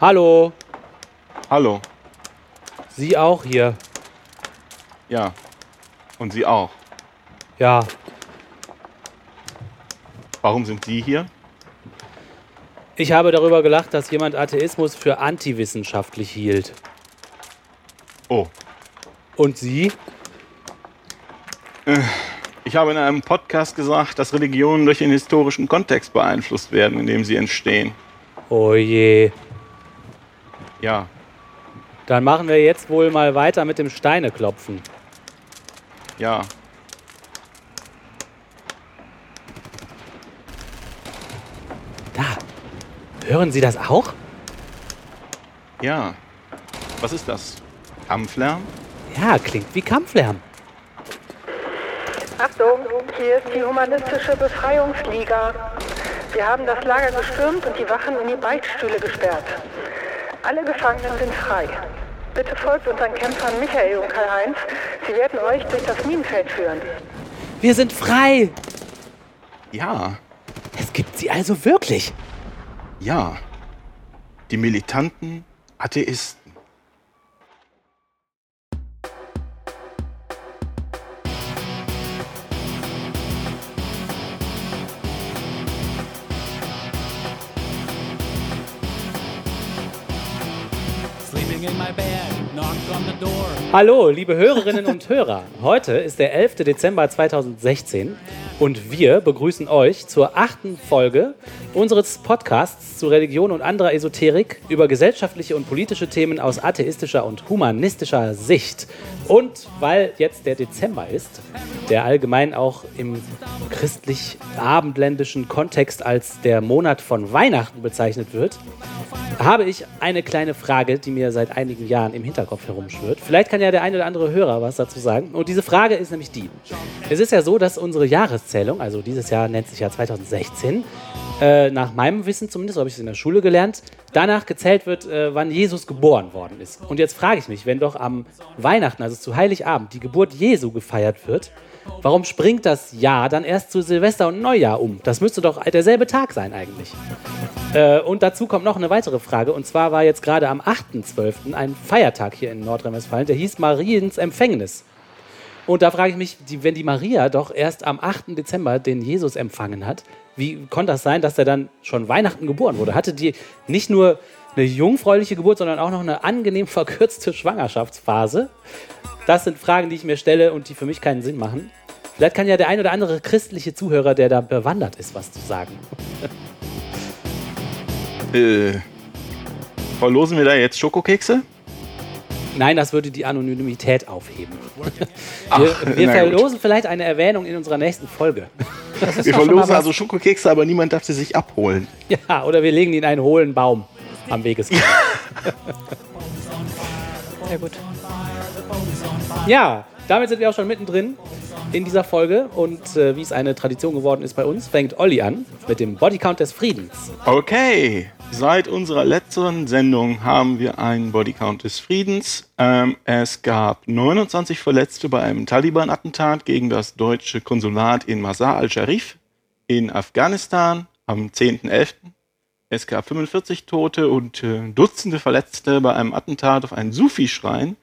Hallo, Hallo. Sie auch hier. Ja. Und Sie auch. Ja, Warum sind Sie hier? ich habe darüber gelacht, dass jemand Atheismus für antiwissenschaftlich hielt. Oh. Und Sie? Ich habe in einem Podcast gesagt, dass Religionen durch den historischen Kontext beeinflusst werden, in dem sie entstehen. Oh je. Ja. Dann machen wir jetzt wohl mal weiter mit dem Steineklopfen. Ja. Da. Hören Sie das auch? Ja. Was ist das? Kampflärm? Ja, klingt wie Kampflärm. Achtung, hier ist die Humanistische Befreiungsliga. Wir haben das Lager gestürmt und die Wachen in die Beichtstühle gesperrt. Alle Gefangenen sind frei. Bitte folgt unseren Kämpfern Michael und Karl-Heinz. Sie werden euch durch das Minenfeld führen. Wir sind frei. Ja. Es gibt sie also wirklich. Ja. Die militanten Atheisten. Hallo, liebe Hörerinnen und Hörer. Heute ist der 11. Dezember 2016 und wir begrüßen euch zur achten Folge unseres Podcasts zu Religion und anderer Esoterik über gesellschaftliche und politische Themen aus atheistischer und humanistischer Sicht. Und weil jetzt der Dezember ist, der allgemein auch im christlich-abendländischen Kontext als der Monat von Weihnachten bezeichnet wird, habe ich eine kleine Frage, die mir seit einigen Jahren im Hinterkopf herumschwirrt. Vielleicht kann ja der eine oder andere Hörer was dazu sagen. Und diese Frage ist nämlich die. Es ist ja so, dass unsere Jahreszählung, also dieses Jahr nennt sich ja 2016, äh, nach meinem Wissen zumindest, so habe ich es in der Schule gelernt, danach gezählt wird, äh, wann Jesus geboren worden ist. Und jetzt frage ich mich, wenn doch am Weihnachten, also zu Heiligabend, die Geburt Jesu gefeiert wird, warum springt das Jahr dann erst zu Silvester und Neujahr um? Das müsste doch derselbe Tag sein eigentlich. Äh, und dazu kommt noch eine weitere Frage. Und zwar war jetzt gerade am 8.12. ein Feiertag hier in Nordrhein-Westfalen, der hieß Mariens Empfängnis. Und da frage ich mich, die, wenn die Maria doch erst am 8. Dezember den Jesus empfangen hat, wie konnte das sein, dass er dann schon Weihnachten geboren wurde? Hatte die nicht nur eine jungfräuliche Geburt, sondern auch noch eine angenehm verkürzte Schwangerschaftsphase? Das sind Fragen, die ich mir stelle und die für mich keinen Sinn machen. Vielleicht kann ja der ein oder andere christliche Zuhörer, der da bewandert ist, was zu sagen. Äh, verlosen wir da jetzt Schokokekse? Nein, das würde die Anonymität aufheben. Ach, Wir, wir na verlosen vielleicht eine Erwähnung in unserer nächsten Folge. Wir verlosen also Schokokekse, aber niemand darf sie sich abholen. Ja, oder wir legen die in einen hohlen Baum am Wegesrand. Sehr gut. Ja, damit sind wir auch schon mittendrin in dieser Folge. Und äh, wie es eine Tradition geworden ist bei uns, fängt Olli an mit dem Bodycount des Friedens. Okay, seit unserer letzten Sendung haben wir einen Bodycount des Friedens. Ähm, es gab 29 Verletzte bei einem Taliban-Attentat gegen das deutsche Konsulat in Masar al-Sharif in Afghanistan am 10.11. Es gab 45 Tote und äh, Dutzende Verletzte bei einem Attentat auf einen Sufi-Schrein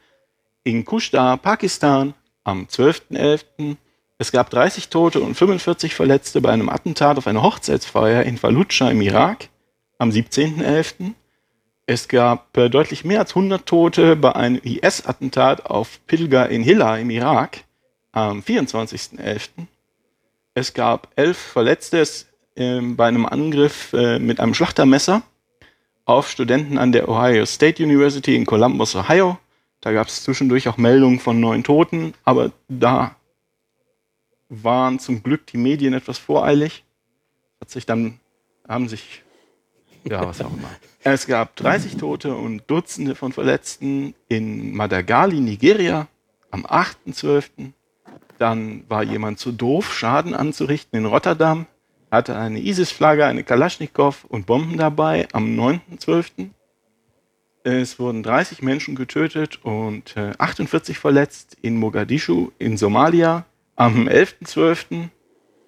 in Kushtar, Pakistan am 12.11. Es gab 30 Tote und 45 Verletzte bei einem Attentat auf eine Hochzeitsfeier in Fallujah im Irak am 17.11. Es gab äh, deutlich mehr als 100 Tote bei einem IS-Attentat auf Pilger in Hilla im Irak am 24.11. Es gab elf Verletzte ähm, bei einem Angriff äh, mit einem Schlachtermesser auf Studenten an der Ohio State University in Columbus, Ohio. Da gab es zwischendurch auch Meldungen von neun Toten, aber da waren zum Glück die Medien etwas voreilig. Hat sich dann, haben sich, ja, was auch immer. Es gab 30 Tote und Dutzende von Verletzten in Madagali, Nigeria, am 8.12. Dann war jemand zu doof, Schaden anzurichten in Rotterdam, hatte eine ISIS-Flagge, eine Kalaschnikow und Bomben dabei am 9.12. Es wurden 30 Menschen getötet und äh, 48 verletzt in Mogadischu in Somalia am 11.12.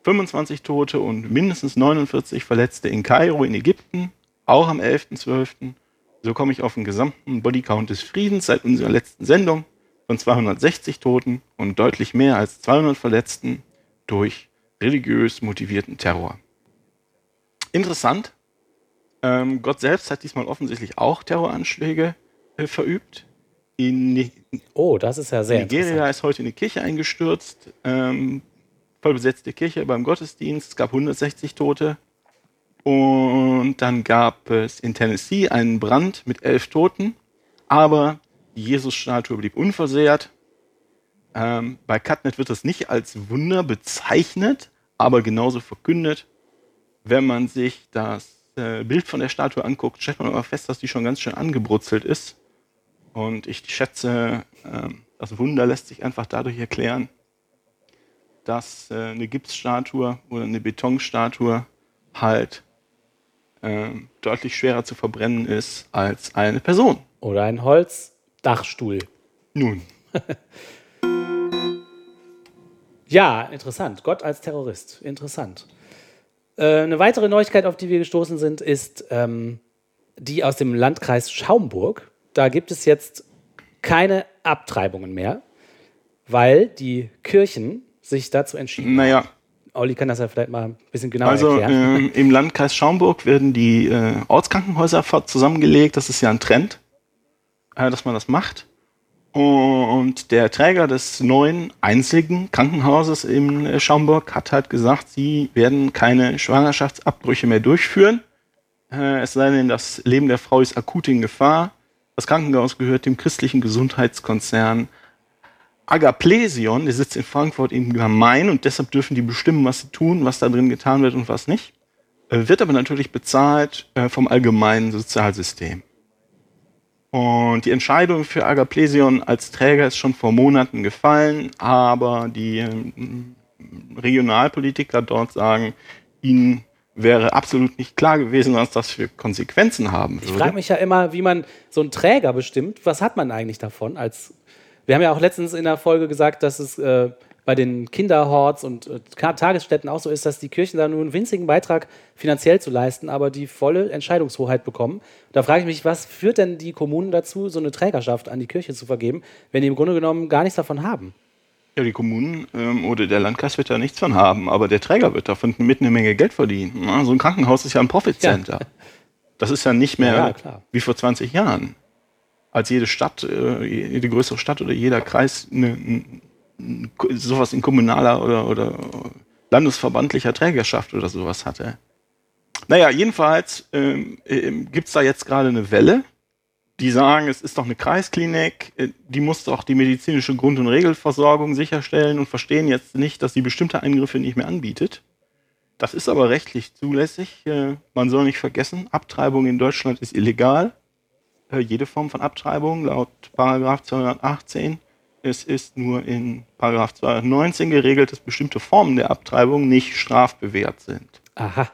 25 Tote und mindestens 49 Verletzte in Kairo in Ägypten, auch am 11.12. So komme ich auf den gesamten Bodycount des Friedens seit unserer letzten Sendung von 260 Toten und deutlich mehr als 200 Verletzten durch religiös motivierten Terror. Interessant, ähm, Gott selbst hat diesmal offensichtlich auch Terroranschläge äh, verübt. In Oh, das ist ja sehr Nigeria ist heute eine Kirche eingestürzt, ähm, vollbesetzte Kirche beim Gottesdienst, es gab 160 Tote. Und dann gab es in Tennessee einen Brand mit elf Toten, aber die Jesus-Statue blieb unversehrt. Ähm, bei Cutnet wird das nicht als Wunder bezeichnet, aber genauso verkündet. Wenn man sich das äh, Bild von der Statue anguckt, stellt man aber fest, dass die schon ganz schön angebrutzelt ist. Und ich schätze, ähm, das Wunder lässt sich einfach dadurch erklären, dass äh, eine Gipsstatue oder eine Betonstatue halt ähm, deutlich schwerer zu verbrennen ist als eine Person. Oder ein Holzdachstuhl. Nun, Ja, interessant. Gott als Terrorist. Interessant. Äh, eine weitere Neuigkeit, auf die wir gestoßen sind, ist ähm, die aus dem Landkreis Schaumburg. Da gibt es jetzt keine Abtreibungen mehr, weil die Kirchen sich dazu entschieden naja, haben. Olli kann das ja vielleicht mal ein bisschen genauer also erklären. ähm, im Landkreis Schaumburg werden die äh, Ortskrankenhäuser zusammengelegt. Das ist ja ein Trend, äh, dass man das macht. Und der Träger des neuen einzigen Krankenhauses in äh, Schaumburg hat halt gesagt, sie werden keine Schwangerschaftsabbrüche mehr durchführen. Äh, es sei denn, das Leben der Frau ist akut in Gefahr. Das Krankenhaus gehört dem christlichen Gesundheitskonzern Agaplesion, der sitzt in Frankfurt im Main und deshalb dürfen die bestimmen, was sie tun, was da drin getan wird und was nicht. Äh, Wird aber natürlich bezahlt äh, vom allgemeinen Sozialsystem. Und die Entscheidung für Agaplesion als Träger ist schon vor Monaten gefallen, aber die ähm, Regionalpolitiker dort sagen, ihnen wäre absolut nicht klar gewesen, was das für Konsequenzen haben Ich würde. frage mich ja immer, wie man so einen Träger bestimmt. Was hat man eigentlich davon? Als wir haben ja auch letztens in der Folge gesagt, dass es äh, bei den Kinderhorts und äh, Tagesstätten auch so ist, dass die Kirchen da nur einen winzigen Beitrag finanziell zu leisten, aber die volle Entscheidungshoheit bekommen. Da frage ich mich, was führt denn die Kommunen dazu, so eine Trägerschaft an die Kirche zu vergeben, wenn die im Grunde genommen gar nichts davon haben? Ja, die Kommunen ähm, oder der Landkreis wird da nichts von haben, aber der Träger wird davon mit eine Menge Geld verdienen. Ja, so ein Krankenhaus ist ja ein Profit Center. Das ist ja nicht mehr Ja, wie vor 20 Jahren, als jede Stadt, äh, jede größere Stadt oder jeder Kreis eine, ein- ein- sowas in kommunaler oder, oder landesverbandlicher Trägerschaft oder sowas hatte. Naja, jedenfalls ähm, ähm, gibt es da jetzt gerade eine Welle, die sagen, es ist doch eine Kreisklinik, äh, die muss doch die medizinische Grund- und Regelversorgung sicherstellen und verstehen jetzt nicht, dass sie bestimmte Eingriffe nicht mehr anbietet. Das ist aber rechtlich zulässig. Äh, Man soll nicht vergessen, Abtreibung in Deutschland ist illegal. Äh, Jede Form von Abtreibung laut Paragraph 218. Es ist nur in Paragraph 219 geregelt, dass bestimmte Formen der Abtreibung nicht strafbewehrt sind. Aha.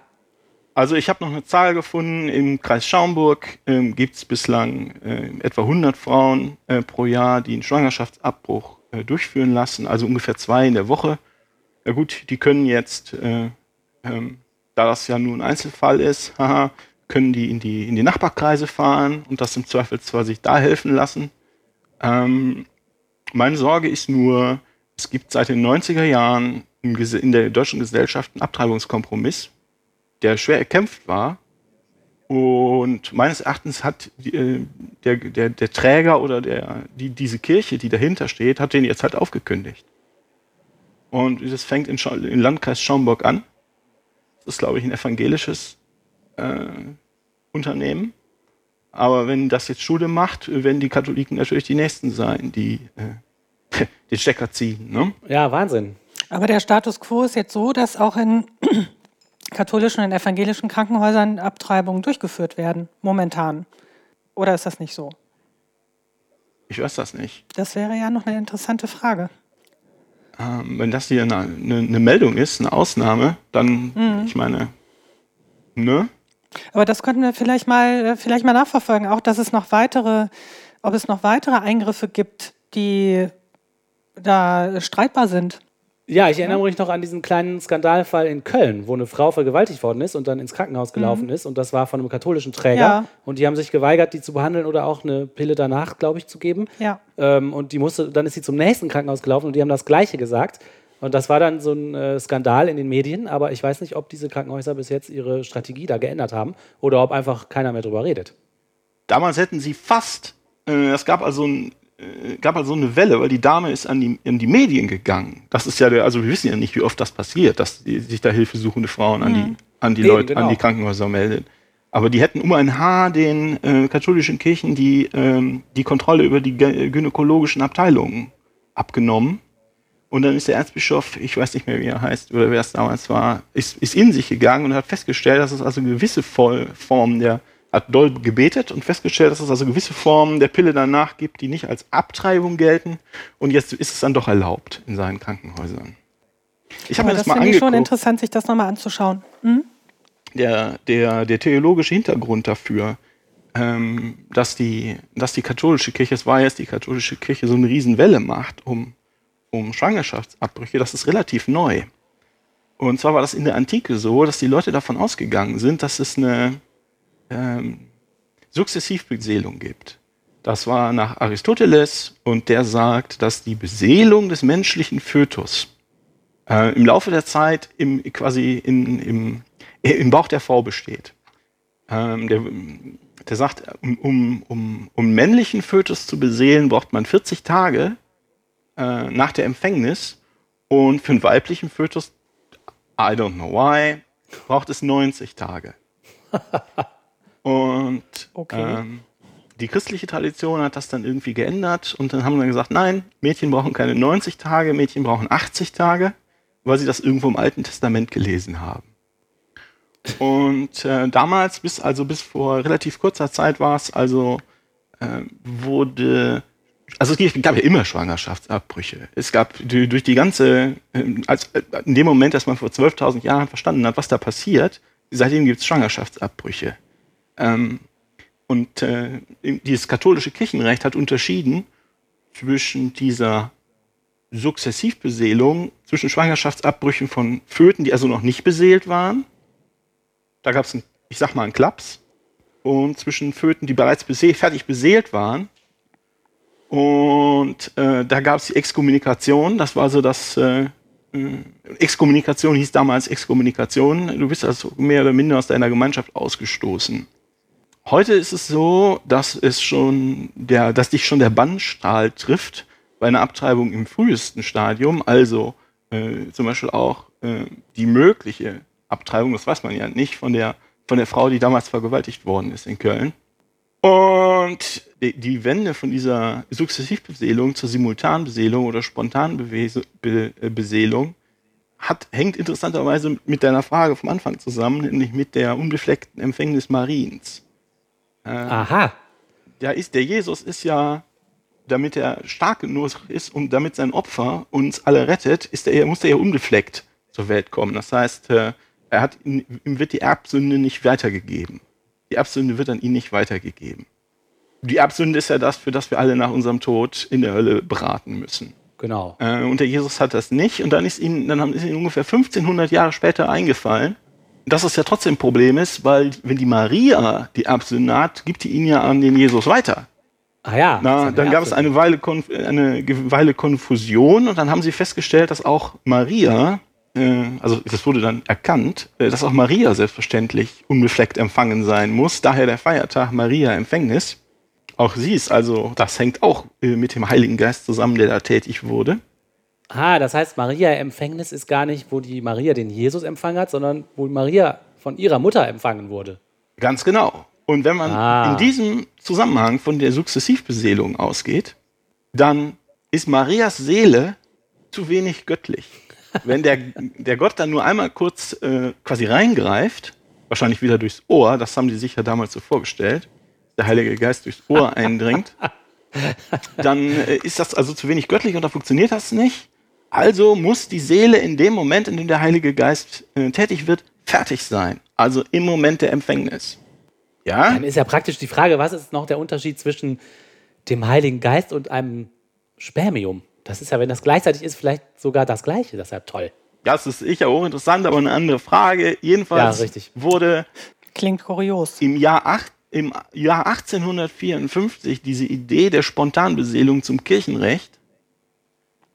Also ich habe noch eine Zahl gefunden, im Kreis Schaumburg ähm, gibt es bislang äh, etwa 100 Frauen äh, pro Jahr, die einen Schwangerschaftsabbruch äh, durchführen lassen, also ungefähr zwei in der Woche. Ja gut, die können jetzt, äh, ähm, da das ja nur ein Einzelfall ist, haha, können die in die, in die Nachbarkreise fahren und das im Zweifelsfall sich da helfen lassen. Ähm, meine Sorge ist nur, es gibt seit den 90er Jahren in der deutschen Gesellschaft einen Abtreibungskompromiss, der schwer erkämpft war. Und meines Erachtens hat die, äh, der, der, der Träger oder der, die, diese Kirche, die dahinter steht, hat den jetzt halt aufgekündigt. Und das fängt im Landkreis Schaumburg an. Das ist, glaube ich, ein evangelisches äh, Unternehmen. Aber wenn das jetzt Schule macht, werden die Katholiken natürlich die Nächsten sein, die äh, den Stecker ziehen. Ne? Ja, Wahnsinn. Aber der Status quo ist jetzt so, dass auch in katholischen und evangelischen Krankenhäusern Abtreibungen durchgeführt werden, momentan. Oder ist das nicht so? Ich weiß das nicht. Das wäre ja noch eine interessante Frage. Ähm, wenn das hier eine, eine, eine Meldung ist, eine Ausnahme, dann, ich meine, ne? Aber das könnten wir vielleicht mal, äh, vielleicht mal nachverfolgen, auch dass es noch weitere, ob es noch weitere Eingriffe gibt, die da streitbar sind. Ja, ich erinnere mich noch an diesen kleinen Skandalfall in Köln, wo eine Frau vergewaltigt worden ist und dann ins Krankenhaus gelaufen ist. Und das war von einem katholischen Träger. Ja. Und die haben sich geweigert, die zu behandeln oder auch eine Pille danach, glaube ich, zu geben. Ja. Ähm, und die musste, dann ist sie zum nächsten Krankenhaus gelaufen und die haben das Gleiche gesagt. Und das war dann so ein äh, Skandal in den Medien, aber ich weiß nicht, ob diese Krankenhäuser bis jetzt ihre Strategie da geändert haben oder ob einfach keiner mehr drüber redet. Damals hätten sie fast, äh, es gab also, ein, äh, gab also eine Welle, weil die Dame ist an die, in die Medien gegangen. Das ist ja der, also wir wissen ja nicht, wie oft das passiert, dass die, sich da hilfesuchende Frauen an die, an die Eben, Leute, an genau. die Krankenhäuser melden. Aber die hätten um ein Haar den äh, katholischen Kirchen die, ähm, die Kontrolle über die gynäkologischen Abteilungen abgenommen. Und dann ist der Erzbischof, ich weiß nicht mehr, wie er heißt oder wer es damals war, ist, ist in sich gegangen und hat festgestellt, dass es also gewisse Formen der, hat doll gebetet und festgestellt, dass es also gewisse Formen der Pille danach gibt, die nicht als Abtreibung gelten. Und jetzt ist es dann doch erlaubt in seinen Krankenhäusern. Ich habe mir das, das mal finde ich schon angeguckt. interessant, sich das nochmal anzuschauen. Hm? Der, der, der theologische Hintergrund dafür, ähm, dass, die, dass die katholische Kirche, es war jetzt die katholische Kirche, so eine Riesenwelle macht um, um Schwangerschaftsabbrüche, das ist relativ neu. Und zwar war das in der Antike so, dass die Leute davon ausgegangen sind, dass es eine ähm, Sukzessivbeseelung gibt. Das war nach Aristoteles und der sagt, dass die Beseelung des menschlichen Fötus äh, im Laufe der Zeit im, quasi in, im, äh, im Bauch der Frau besteht. Ähm, der, der sagt, um, um, um, um männlichen Fötus zu beseelen, braucht man 40 Tage äh, nach der Empfängnis und für einen weiblichen Fötus, I don't know why, braucht es 90 Tage. Und Okay. ähm, die christliche Tradition hat das dann irgendwie geändert und dann haben wir gesagt, nein, Mädchen brauchen keine 90 Tage, Mädchen brauchen 80 Tage, weil sie das irgendwo im Alten Testament gelesen haben. Und äh, damals, bis also bis vor relativ kurzer Zeit war es also, äh, wurde, also es gab ja immer Schwangerschaftsabbrüche. Es gab durch die ganze, ähm, als, äh, in dem Moment, dass man vor 12.000 Jahren verstanden hat, was da passiert, seitdem gibt es Schwangerschaftsabbrüche. Ähm, und äh, dieses katholische Kirchenrecht hat unterschieden zwischen dieser Sukzessivbeseelung, zwischen Schwangerschaftsabbrüchen von Föten, die also noch nicht beseelt waren. Da gab es, ich sag mal, einen Klaps. Und zwischen Föten, die bereits bese fertig beseelt waren. Und äh, da gab es die Exkommunikation. Das war so das. Äh, äh, Exkommunikation hieß damals Exkommunikation. Du bist also mehr oder minder aus deiner Gemeinschaft ausgestoßen. Heute ist es so, dass es schon der, dass dich schon der Bannstrahl trifft bei einer Abtreibung im frühesten Stadium, also äh, zum Beispiel auch äh, die mögliche Abtreibung, das weiß man ja nicht, von der, von der Frau, die damals vergewaltigt worden ist in Köln. Und die, Wende von dieser Sukzessivbeseelung zur Simultanbeseelung oder Spontanbeseelung hat, hängt interessanterweise mit deiner Frage vom Anfang zusammen, nämlich mit der unbefleckten Empfängnis Mariens. Aha. Ja, ist, der Jesus ist ja, damit er stark genug ist und damit sein Opfer uns alle rettet, ist er, muss er ja unbefleckt zur Welt kommen. Das heißt, äh, er hat, ihm wird die Erbsünde nicht weitergegeben. Die Erbsünde wird an ihn nicht weitergegeben. Die Erbsünde ist ja das, für das wir alle nach unserem Tod in der Hölle beraten müssen. Genau. Äh, und der Jesus hat das nicht. Und dann ist ihm, dann haben- ist ihm ungefähr 1500 Jahre später eingefallen, dass es ja trotzdem ein Problem ist, weil wenn die Maria die Erbsünde hat, gibt die ihn ja an den Jesus weiter. Ah ja. Na, dann gab es eine Weile, eine Weile Konfusion und dann haben sie festgestellt, dass auch Maria, also das wurde dann erkannt, äh, dass auch Maria selbstverständlich unbefleckt empfangen sein muss. Daher der Feiertag Maria Empfängnis. Auch sie ist also, das hängt auch äh, mit dem Heiligen Geist zusammen, der da tätig wurde. Ah, das heißt, Maria Empfängnis ist gar nicht, wo die Maria den Jesus empfangen hat, sondern wo Maria von ihrer Mutter empfangen wurde. Ganz genau. Und wenn man Ah. in diesem Zusammenhang von der Sukzessivbeseelung ausgeht, dann ist Marias Seele zu wenig göttlich. Wenn der, der Gott dann nur einmal kurz äh, quasi reingreift, wahrscheinlich wieder durchs Ohr, das haben die sich ja damals so vorgestellt, der Heilige Geist durchs Ohr eindringt, dann äh, ist das also zu wenig göttlich und da funktioniert das nicht. Also muss die Seele in dem Moment, in dem der Heilige Geist äh, tätig wird, fertig sein. Also im Moment der Empfängnis. Ja? Dann ist ja praktisch die Frage, was ist noch der Unterschied zwischen dem Heiligen Geist und einem Spermium? Das ist ja, wenn das gleichzeitig ist, vielleicht sogar das Gleiche. Das ist ja toll. Ja, das ist sicher auch interessant, aber eine andere Frage. Jedenfalls Ja, richtig. wurde Klingt kurios. im Jahr, acht, im Jahr 1854 diese Idee der Spontanbeseelung zum Kirchenrecht.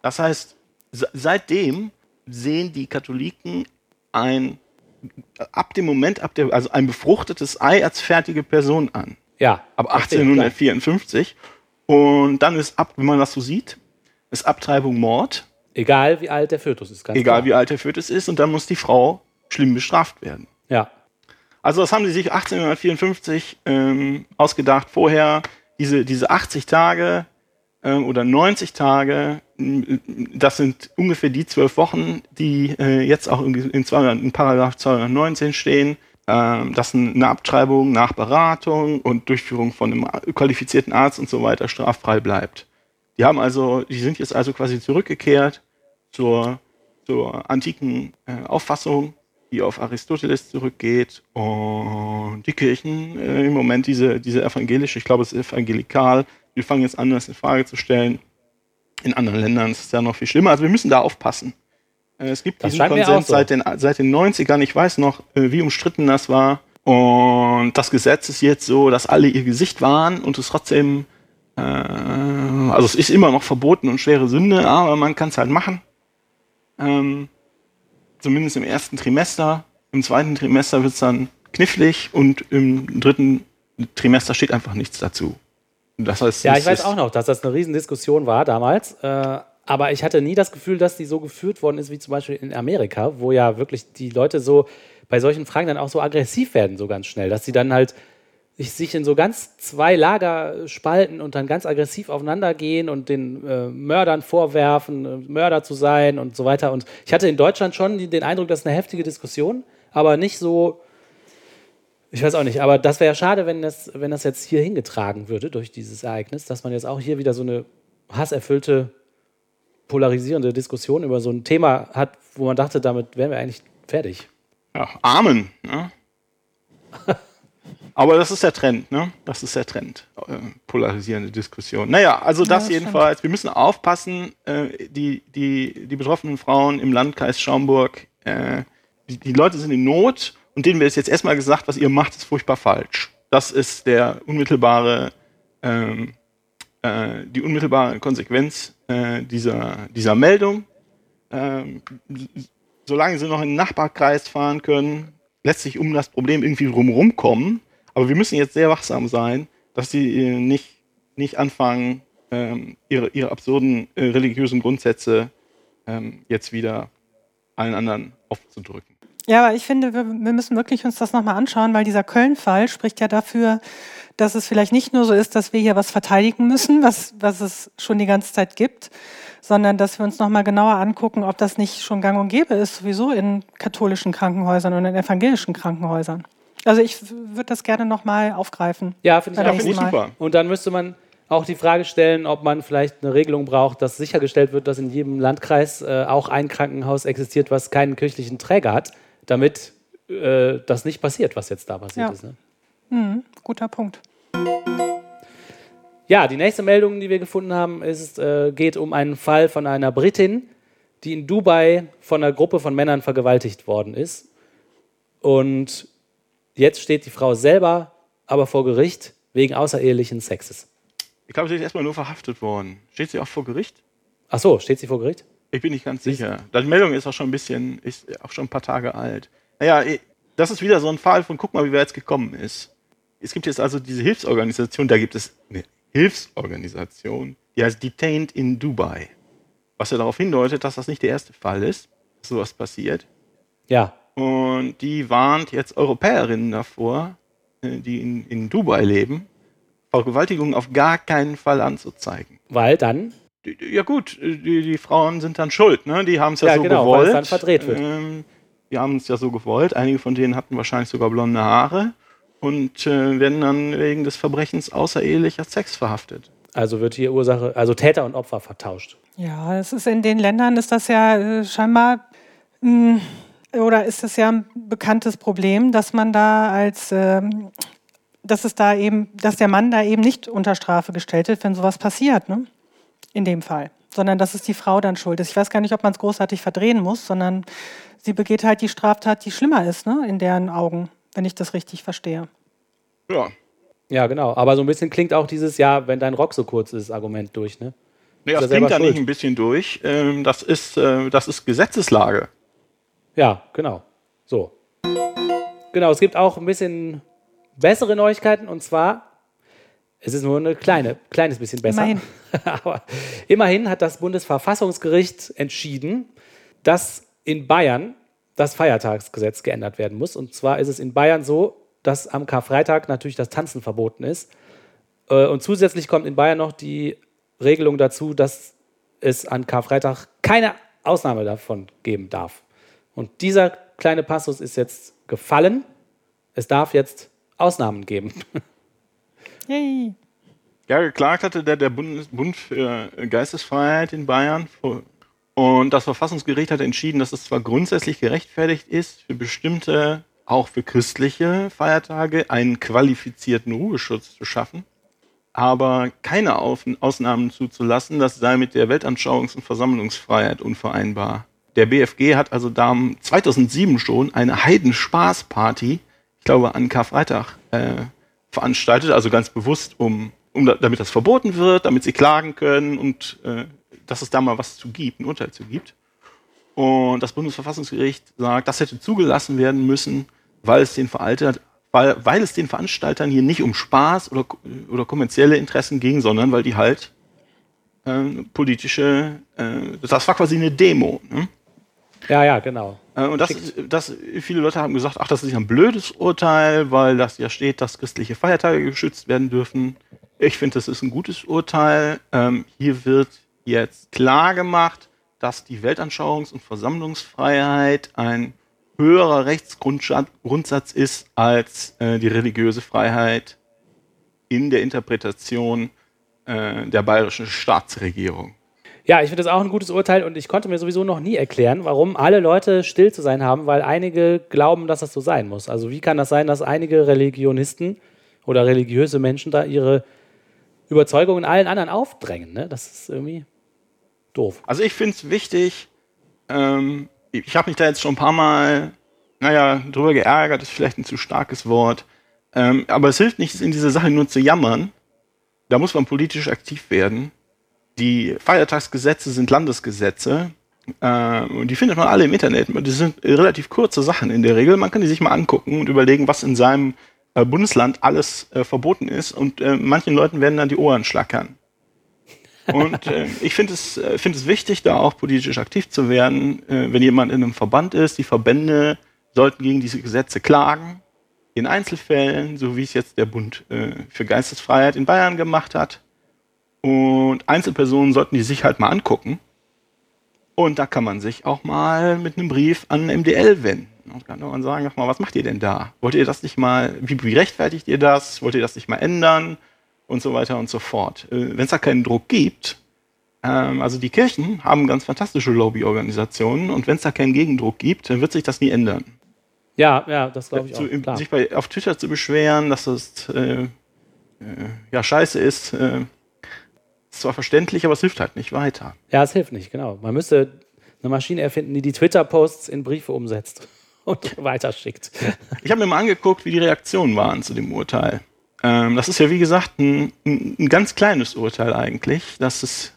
Das heißt, se- seitdem sehen die Katholiken ein, ab dem Moment, ab der, also ein befruchtetes Ei als fertige Person an. Ja. Ab verstehe, klar. 1854. Und dann ist ab, wenn man das so sieht, ist Abtreibung Mord, Egal wie alt der Fötus ist, egal klar. wie alt der Fötus ist, und dann muss die Frau schlimm bestraft werden. Ja. Also das haben sie sich 1854 ähm, ausgedacht. Vorher diese, diese 80 Tage ähm, oder 90 Tage, das sind ungefähr die zwölf Wochen, die äh, jetzt auch in, in, 200, in Paragraph 219 stehen. Ähm, dass eine Abtreibung nach Beratung und Durchführung von einem qualifizierten Arzt und so weiter straffrei bleibt. Die haben also, die sind jetzt also quasi zurückgekehrt zur, zur antiken äh, Auffassung, die auf Aristoteles zurückgeht und die Kirchen äh, im Moment diese, diese evangelische, ich glaube es ist evangelikal, wir fangen jetzt an, das in Frage zu stellen. In anderen Ländern ist es ja noch viel schlimmer. Also wir müssen da aufpassen. Äh, es gibt Das diesen Konsens so. seit, den, seit den 90ern. Ich weiß noch, äh, wie umstritten das war. Und das Gesetz ist jetzt so, dass alle ihr Gesicht wahren und es trotzdem, äh, also es ist immer noch verboten und schwere Sünde, aber man kann es halt machen. Ähm, zumindest im ersten Trimester. Im zweiten Trimester wird es dann knifflig und im dritten Trimester steht einfach nichts dazu. Das heißt, Ja, ich weiß auch noch, dass das eine Riesendiskussion war damals. Äh, aber ich hatte nie das Gefühl, dass die so geführt worden ist wie zum Beispiel in Amerika, wo ja wirklich die Leute so bei solchen Fragen dann auch so aggressiv werden, so ganz schnell, dass sie dann halt sich- in so ganz zwei Lager spalten und dann ganz aggressiv aufeinander gehen und den äh, Mördern vorwerfen, äh, Mörder zu sein und so weiter. Und ich hatte in Deutschland schon den Eindruck, das ist eine heftige Diskussion, aber nicht so, ich weiß auch nicht, aber das wäre ja schade, wenn das, wenn das jetzt hier hingetragen würde durch dieses Ereignis, dass man jetzt auch hier wieder so eine hasserfüllte, polarisierende Diskussion über so ein Thema hat, wo man dachte, damit wären wir eigentlich fertig. Ja, Amen. Ne? Aber das ist der Trend, ne? Das ist der Trend. Äh, polarisierende Diskussion. Naja, also das, das jedenfalls. Wir müssen aufpassen, äh, die, die, die betroffenen Frauen im Landkreis Schaumburg, äh, die, die Leute sind in Not und denen wird jetzt erstmal gesagt, was ihr macht, ist furchtbar falsch. Das ist der unmittelbare, ähm, äh, die unmittelbare Konsequenz äh, dieser, dieser Meldung. Ähm, solange sie noch in den Nachbarkreis fahren können, lässt sich um das Problem irgendwie drumherum kommen. Aber wir müssen jetzt sehr wachsam sein, dass sie äh, nicht, nicht anfangen, ähm, ihre, ihre absurden äh, religiösen Grundsätze ähm, jetzt wieder allen anderen aufzudrücken. Ja, aber ich finde, wir, wir müssen wirklich uns das nochmal anschauen, weil dieser Köln-Fall spricht ja dafür, dass es vielleicht nicht nur so ist, dass wir hier was verteidigen müssen, was, was es schon die ganze Zeit gibt, sondern dass wir uns nochmal genauer angucken, ob das nicht schon gang und gäbe ist, sowieso in katholischen Krankenhäusern und in evangelischen Krankenhäusern. Also ich würde das gerne nochmal aufgreifen. Ja, finde ich nächsten Finde ich super. Und dann müsste man auch die Frage stellen, ob man vielleicht eine Regelung braucht, dass sichergestellt wird, dass in jedem Landkreis äh, auch ein Krankenhaus existiert, was keinen kirchlichen Träger hat, damit äh, das nicht passiert, was jetzt da passiert Ja. ist. Ne? Guter Punkt. Ja, die nächste Meldung, die wir gefunden haben, ist, äh, geht um einen Fall von einer Britin, die in Dubai von einer Gruppe von Männern vergewaltigt worden ist. Und jetzt steht die Frau selber aber vor Gericht wegen außerehelichen Sexes. Ich glaube, sie ist erstmal nur verhaftet worden. Steht sie auch vor Gericht? Ach so, steht sie vor Gericht? Ich bin nicht ganz sicher. Die Meldung ist auch schon ein bisschen, ist auch schon ein paar Tage alt. Naja, das ist wieder so ein Fall von, guck mal, wie wer jetzt gekommen ist. Es gibt jetzt also diese Hilfsorganisation, da gibt es eine Hilfsorganisation, die heißt Detained in Dubai. Was ja darauf hindeutet, dass das nicht der erste Fall ist, dass sowas passiert. Ja. Und die warnt jetzt Europäerinnen davor, äh, die in, in Dubai leben, Vergewaltigungen auf gar keinen Fall anzuzeigen. Weil dann, Ja gut, die, die Frauen sind dann schuld, ne? Die haben es ja, Ja, so genau, weil gewollt. es dann verdreht wird. Ähm, die haben es ja so gewollt. Einige von denen hatten wahrscheinlich sogar blonde Haare und äh, werden dann wegen des Verbrechens außerehelicher Sex verhaftet. also wird hier Ursache, also Täter und Opfer vertauscht. Ja, es ist in den Ländern ist das ja äh, scheinbar mh, oder ist es ja ein bekanntes Problem, dass man da als ähm, dass es da eben, dass der Mann da eben nicht unter Strafe gestellt wird, wenn sowas passiert, ne? In dem Fall. sondern dass es die Frau dann schuld ist. Ich weiß gar nicht, ob man es großartig verdrehen muss, sondern sie begeht halt die Straftat, die schlimmer ist, ne, in deren Augen, wenn ich das richtig verstehe. Ja. Ja, genau. Aber so ein bisschen klingt auch dieses, ja, wenn dein Rock so kurz ist, Argument durch, ne? Nee, das klingt da nicht ein bisschen durch. Ähm, das, ist, äh, das ist Gesetzeslage. Ja, genau. So. Genau, es gibt auch ein bisschen bessere Neuigkeiten und zwar, es ist nur eine kleine, kleines bisschen besser. Immerhin. Aber immerhin hat das Bundesverfassungsgericht entschieden, dass in Bayern das Feiertagsgesetz geändert werden muss. Und zwar ist es in Bayern so, dass am Karfreitag natürlich das Tanzen verboten ist. Äh, Und zusätzlich kommt in Bayern noch die Regelung dazu, dass es an Karfreitag keine Ausnahme davon geben darf. Und dieser kleine Passus ist jetzt gefallen. Es darf jetzt Ausnahmen geben. Yay. Ja, geklagt hatte der, der Bundes Bund für Geistesfreiheit in Bayern. Und das Verfassungsgericht hat entschieden, dass es zwar grundsätzlich gerechtfertigt ist, für bestimmte, auch für christliche Feiertage, einen qualifizierten Ruheschutz zu schaffen, aber keine Auf Ausnahmen zuzulassen, das sei mit der Weltanschauungs- und Versammlungsfreiheit unvereinbar. Der BFG hat also da 2007 schon eine Heidenspaßparty, ich glaube an Karfreitag, äh, veranstaltet, also ganz bewusst, um, um da, damit das verboten wird, damit sie klagen können und äh, dass es da mal was zu gibt, ein Urteil zu gibt. Und das Bundesverfassungsgericht sagt, das hätte zugelassen werden müssen, weil es den veraltet, weil, weil es den Veranstaltern hier nicht um Spaß oder, oder kommerzielle Interessen ging, sondern weil die halt äh, politische, äh, das war quasi eine Demo. Ne? Ja, ja, genau. Äh, Und das, ist- das, viele Leute haben gesagt, ach, das ist ja ein blödes Urteil, weil das ja steht, dass christliche Feiertage geschützt werden dürfen. Ich finde, das ist ein gutes Urteil. Ähm, hier wird jetzt klar gemacht, dass die Weltanschauungs- und Versammlungsfreiheit ein höherer Rechtsgrundsatz ist als äh, die religiöse Freiheit in der Interpretation äh, der bayerischen Staatsregierung. Ja, ich finde das auch ein gutes Urteil und ich konnte mir sowieso noch nie erklären, warum alle Leute still zu sein haben, weil einige glauben, dass das so sein muss. Also wie kann das sein, dass einige Religionisten oder religiöse Menschen da ihre Überzeugungen allen anderen aufdrängen? Ne? Das ist irgendwie doof. Also ich finde es wichtig, ähm, ich habe mich da jetzt schon ein paar Mal, naja, drüber geärgert, ist vielleicht ein zu starkes Wort, ähm, aber es hilft nicht, in dieser Sache nur zu jammern. Da muss man politisch aktiv werden. Die Feiertagsgesetze sind Landesgesetze ähm, und die findet man alle im Internet. Die sind relativ kurze Sachen in der Regel. Man kann die sich mal angucken und überlegen, was in seinem äh, Bundesland alles äh, verboten ist und äh, manchen Leuten werden dann die Ohren schlackern. Und äh, ich finde es, äh, finde es wichtig, da auch politisch aktiv zu werden. Äh, wenn jemand in einem Verband ist, die Verbände sollten gegen diese Gesetze klagen. In Einzelfällen, so wie es jetzt der Bund äh, für Geistesfreiheit in Bayern gemacht hat. Und Einzelpersonen sollten die sich halt mal angucken. Und da kann man sich auch mal mit einem Brief an MDL wenden. Und kann man sagen, sag mal, was macht ihr denn da? Wollt ihr das nicht mal, wie, wie rechtfertigt ihr das? Wollt ihr das nicht mal ändern? Und so weiter und so fort. Wenn es da keinen Druck gibt, ähm, also die Kirchen haben ganz fantastische Lobbyorganisationen und wenn es da keinen Gegendruck gibt, dann wird sich das nie ändern. Ja, ja, das glaube ich Zu, auch. Klar. sich bei, auf Twitter zu beschweren, dass das äh, äh, ja scheiße ist, äh, ist zwar verständlich, aber es hilft halt nicht weiter. Ja, es hilft nicht, genau. Man müsste eine Maschine erfinden, die die Twitter-Posts in Briefe umsetzt und weiterschickt. Ich habe mir mal angeguckt, wie die Reaktionen waren zu dem Urteil. Ähm, das ist ja, wie gesagt, ein, ein, ganz kleines Urteil eigentlich. Dass, es,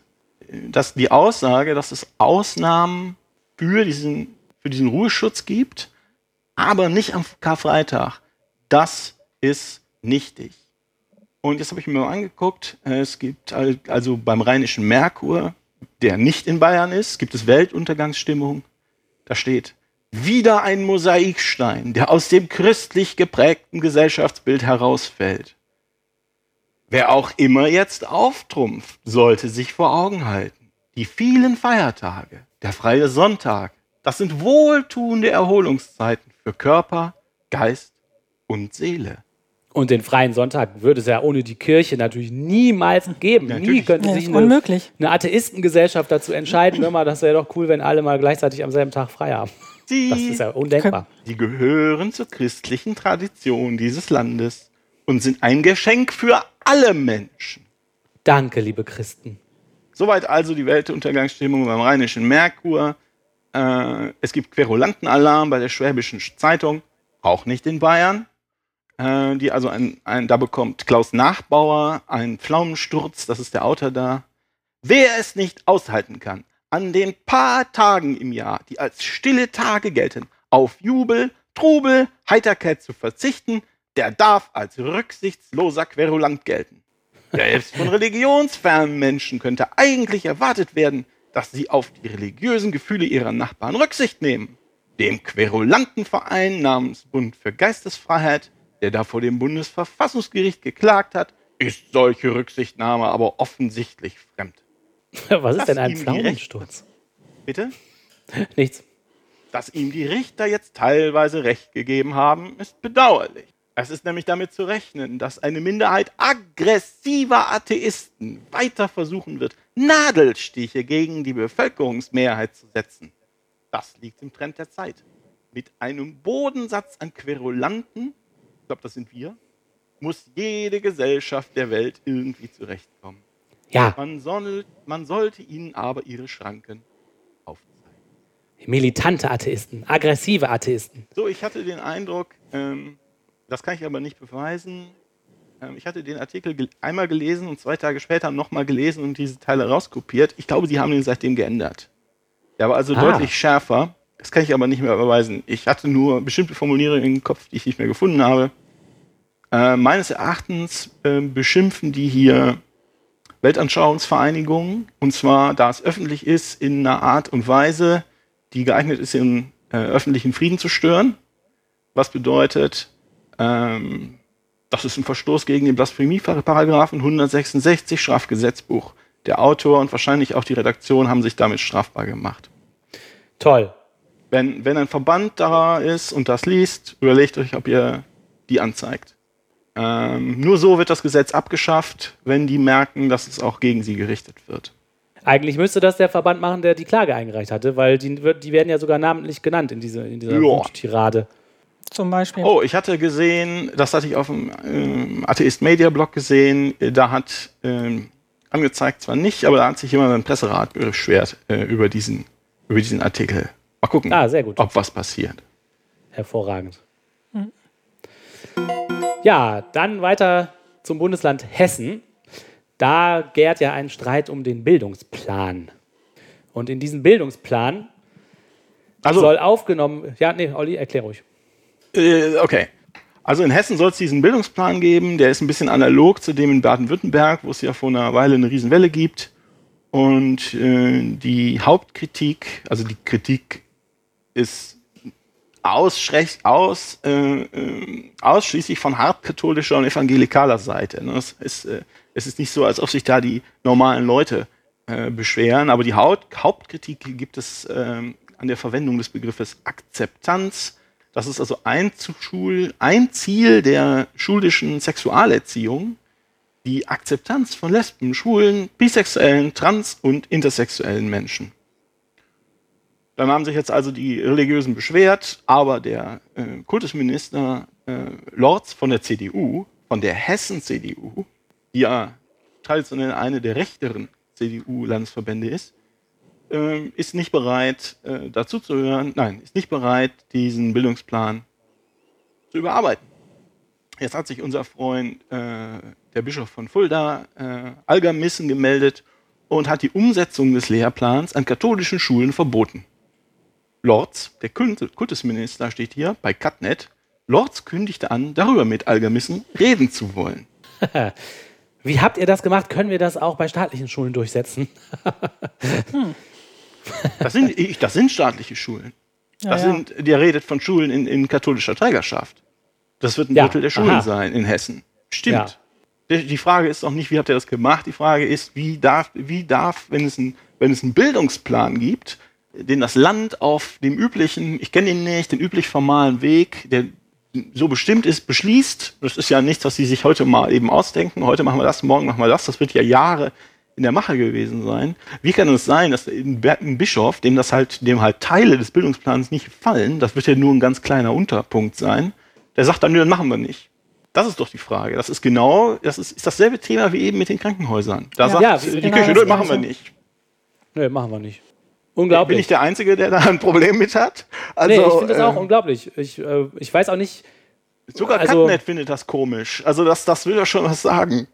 dass die Aussage, dass es Ausnahmen für diesen, für diesen Ruheschutz gibt, aber nicht am Karfreitag. Das ist nichtig. Und jetzt habe ich mir mal angeguckt, es gibt al- also beim Rheinischen Merkur, der nicht in Bayern ist, gibt es Weltuntergangsstimmung. Da steht, wieder ein Mosaikstein, der aus dem christlich geprägten Gesellschaftsbild herausfällt. Wer auch immer jetzt auftrumpft, sollte sich vor Augen halten. Die vielen Feiertage, der freie Sonntag, das sind wohltuende Erholungszeiten für Körper, Geist und Seele. Und den freien Sonntag würde es ja ohne die Kirche natürlich niemals geben. Nie Natürlich. könnte Ja, sich eine, unmöglich. eine Atheistengesellschaft dazu entscheiden, hör mal, das wäre doch cool, wenn alle mal gleichzeitig am selben Tag frei haben. Sie, Das ist ja undenkbar. sie gehören zur christlichen Tradition dieses Landes und sind ein Geschenk für alle Menschen. Danke, liebe Christen. Soweit also die Weltuntergangsstimmung beim Rheinischen Merkur. Äh, es gibt Querulantenalarm bei der Schwäbischen Zeitung, auch nicht in Bayern. Äh, die also ein, ein, da bekommt Klaus Nachbauer einen Pflaumensturz, das ist der Autor da. Wer es nicht aushalten kann, an den paar Tagen im Jahr, die als stille Tage gelten, auf Jubel, Trubel, Heiterkeit zu verzichten, der darf als rücksichtsloser Querulant gelten. Selbst von religionsfernen Menschen könnte eigentlich erwartet werden, dass sie auf die religiösen Gefühle ihrer Nachbarn Rücksicht nehmen. Dem Querulantenverein namens Bund für Geistesfreiheit, der da vor dem Bundesverfassungsgericht geklagt hat, ist solche Rücksichtnahme aber offensichtlich fremd. Was ist Dass denn ein Pflaumensturz? Bitte? Nichts. Dass ihm die Richter jetzt teilweise Recht gegeben haben, ist bedauerlich. Es ist nämlich damit zu rechnen, dass eine Minderheit aggressiver Atheisten weiter versuchen wird, Nadelstiche gegen die Bevölkerungsmehrheit zu setzen. Das liegt im Trend der Zeit. Mit einem Bodensatz an Querulanten, glaube, das sind wir, muss jede Gesellschaft der Welt irgendwie zurechtkommen. Ja, Man, soll, man sollte ihnen aber ihre Schranken aufzeigen. militante Atheisten, aggressive Atheisten. So, ich hatte den Eindruck, ähm, das kann ich aber nicht beweisen. Ähm, ich hatte den Artikel gel einmal gelesen und zwei Tage später nochmal gelesen und diese Teile rauskopiert. Ich glaube, sie haben ihn seitdem geändert. Der war also Ah. deutlich schärfer. Das kann ich aber nicht mehr beweisen. Ich hatte nur bestimmte Formulierungen im Kopf, die ich nicht mehr gefunden habe. Äh, meines Erachtens äh, beschimpfen die hier Weltanschauungsvereinigungen. Und zwar, da es öffentlich ist, in einer Art und Weise, die geeignet ist, den äh, öffentlichen Frieden zu stören. Was bedeutet, ähm, das ist ein Verstoß gegen den Blasphemieparagraphen 166 Strafgesetzbuch. Der Autor und wahrscheinlich auch die Redaktion haben sich damit strafbar gemacht. Toll. Wenn, wenn ein Verband da ist und das liest, überlegt euch, ob ihr die anzeigt. Ähm, nur so wird das Gesetz abgeschafft, wenn die merken, dass es auch gegen sie gerichtet wird. Eigentlich müsste das der Verband machen, der die Klage eingereicht hatte, weil die, wird- die werden ja sogar namentlich genannt in, diese, in dieser Ja. Wuttirade. Zum Beispiel. Oh, ich hatte gesehen, das hatte ich auf dem ähm, Atheist Media Blog gesehen, da hat ähm, angezeigt zwar nicht, aber da hat sich jemand im Presserat beschwert äh, über, diesen, über diesen Artikel. Mal gucken, Ah, ob was passiert. Hervorragend. Ja, dann weiter zum Bundesland Hessen. Da gärt ja ein Streit um den Bildungsplan. Und in diesem Bildungsplan Also, soll aufgenommen. Ja, nee, Olli, erklär ruhig. Äh, okay. Also in Hessen soll es diesen Bildungsplan geben, der ist ein bisschen analog zu dem in Baden-Württemberg, wo es ja vor einer Weile eine Riesenwelle gibt. Und äh, die Hauptkritik, also die Kritik ist aus, äh, äh, ausschließlich von hartkatholischer und evangelikaler Seite. Ne? Es, ist, äh, es ist nicht so, als ob sich da die normalen Leute äh, beschweren, aber die Haut, Hauptkritik gibt es ähm, an der Verwendung des Begriffes Akzeptanz. Das ist also ein, Schul ein Ziel der schulischen Sexualerziehung, die Akzeptanz von Lesben, Schwulen, Bisexuellen, Trans- und intersexuellen Menschen. Dann haben sich jetzt also die Religiösen beschwert, aber der äh, Kultusminister äh, Lorz von der CDU, von der Hessen-CDU, die ja traditionell eine der rechteren CDU-Landesverbände ist, ähm, ist nicht bereit, äh, dazu zu hören, nein, ist nicht bereit, diesen Bildungsplan zu überarbeiten. Jetzt hat sich unser Freund, äh, der Bischof von Fulda, äh, Algermissen gemeldet und hat die Umsetzung des Lehrplans an katholischen Schulen verboten. Lorz, der Kult- Kultusminister, steht hier bei Catnet. Lorz kündigte an, darüber mit Algermissen reden zu wollen. Wie habt ihr das gemacht? Können wir das auch bei staatlichen Schulen durchsetzen? Das sind, ich, das sind staatliche Schulen. Ja, Das ja. sind, der redet von Schulen in, in katholischer Trägerschaft. Das wird ein Ja, Drittel der Schulen aha. sein in Hessen. Stimmt. Ja. Die, Frage ist doch nicht, wie habt ihr das gemacht? Die Frage ist, wie darf, wie darf wenn, es ein, wenn es einen Bildungsplan gibt, den das Land auf dem üblichen, ich kenne ihn nicht, den üblich formalen Weg, der so bestimmt ist, beschließt. Das ist ja nichts, was sie sich heute mal eben ausdenken. Heute machen wir das, morgen machen wir das. Das wird ja Jahre in der Mache gewesen sein. Wie kann es sein, dass ein Bischof, dem das halt, dem halt Teile des Bildungsplans nicht gefallen, das wird ja nur ein ganz kleiner Unterpunkt sein, der sagt dann, nö, dann machen wir nicht. Das ist doch die Frage. Das ist genau, das ist, ist dasselbe Thema wie eben mit den Krankenhäusern. Da Ja. sagt Ja, die genau Kirche, das das machen wir nicht. Nö, machen wir nicht. Bin Unglaublich. ich der Einzige, der da ein Problem mit hat? Also, nee, ich finde das auch äh, unglaublich. Ich, äh, ich weiß auch nicht, Sogar also- Catnet findet das komisch. Also das, das will ja schon was sagen.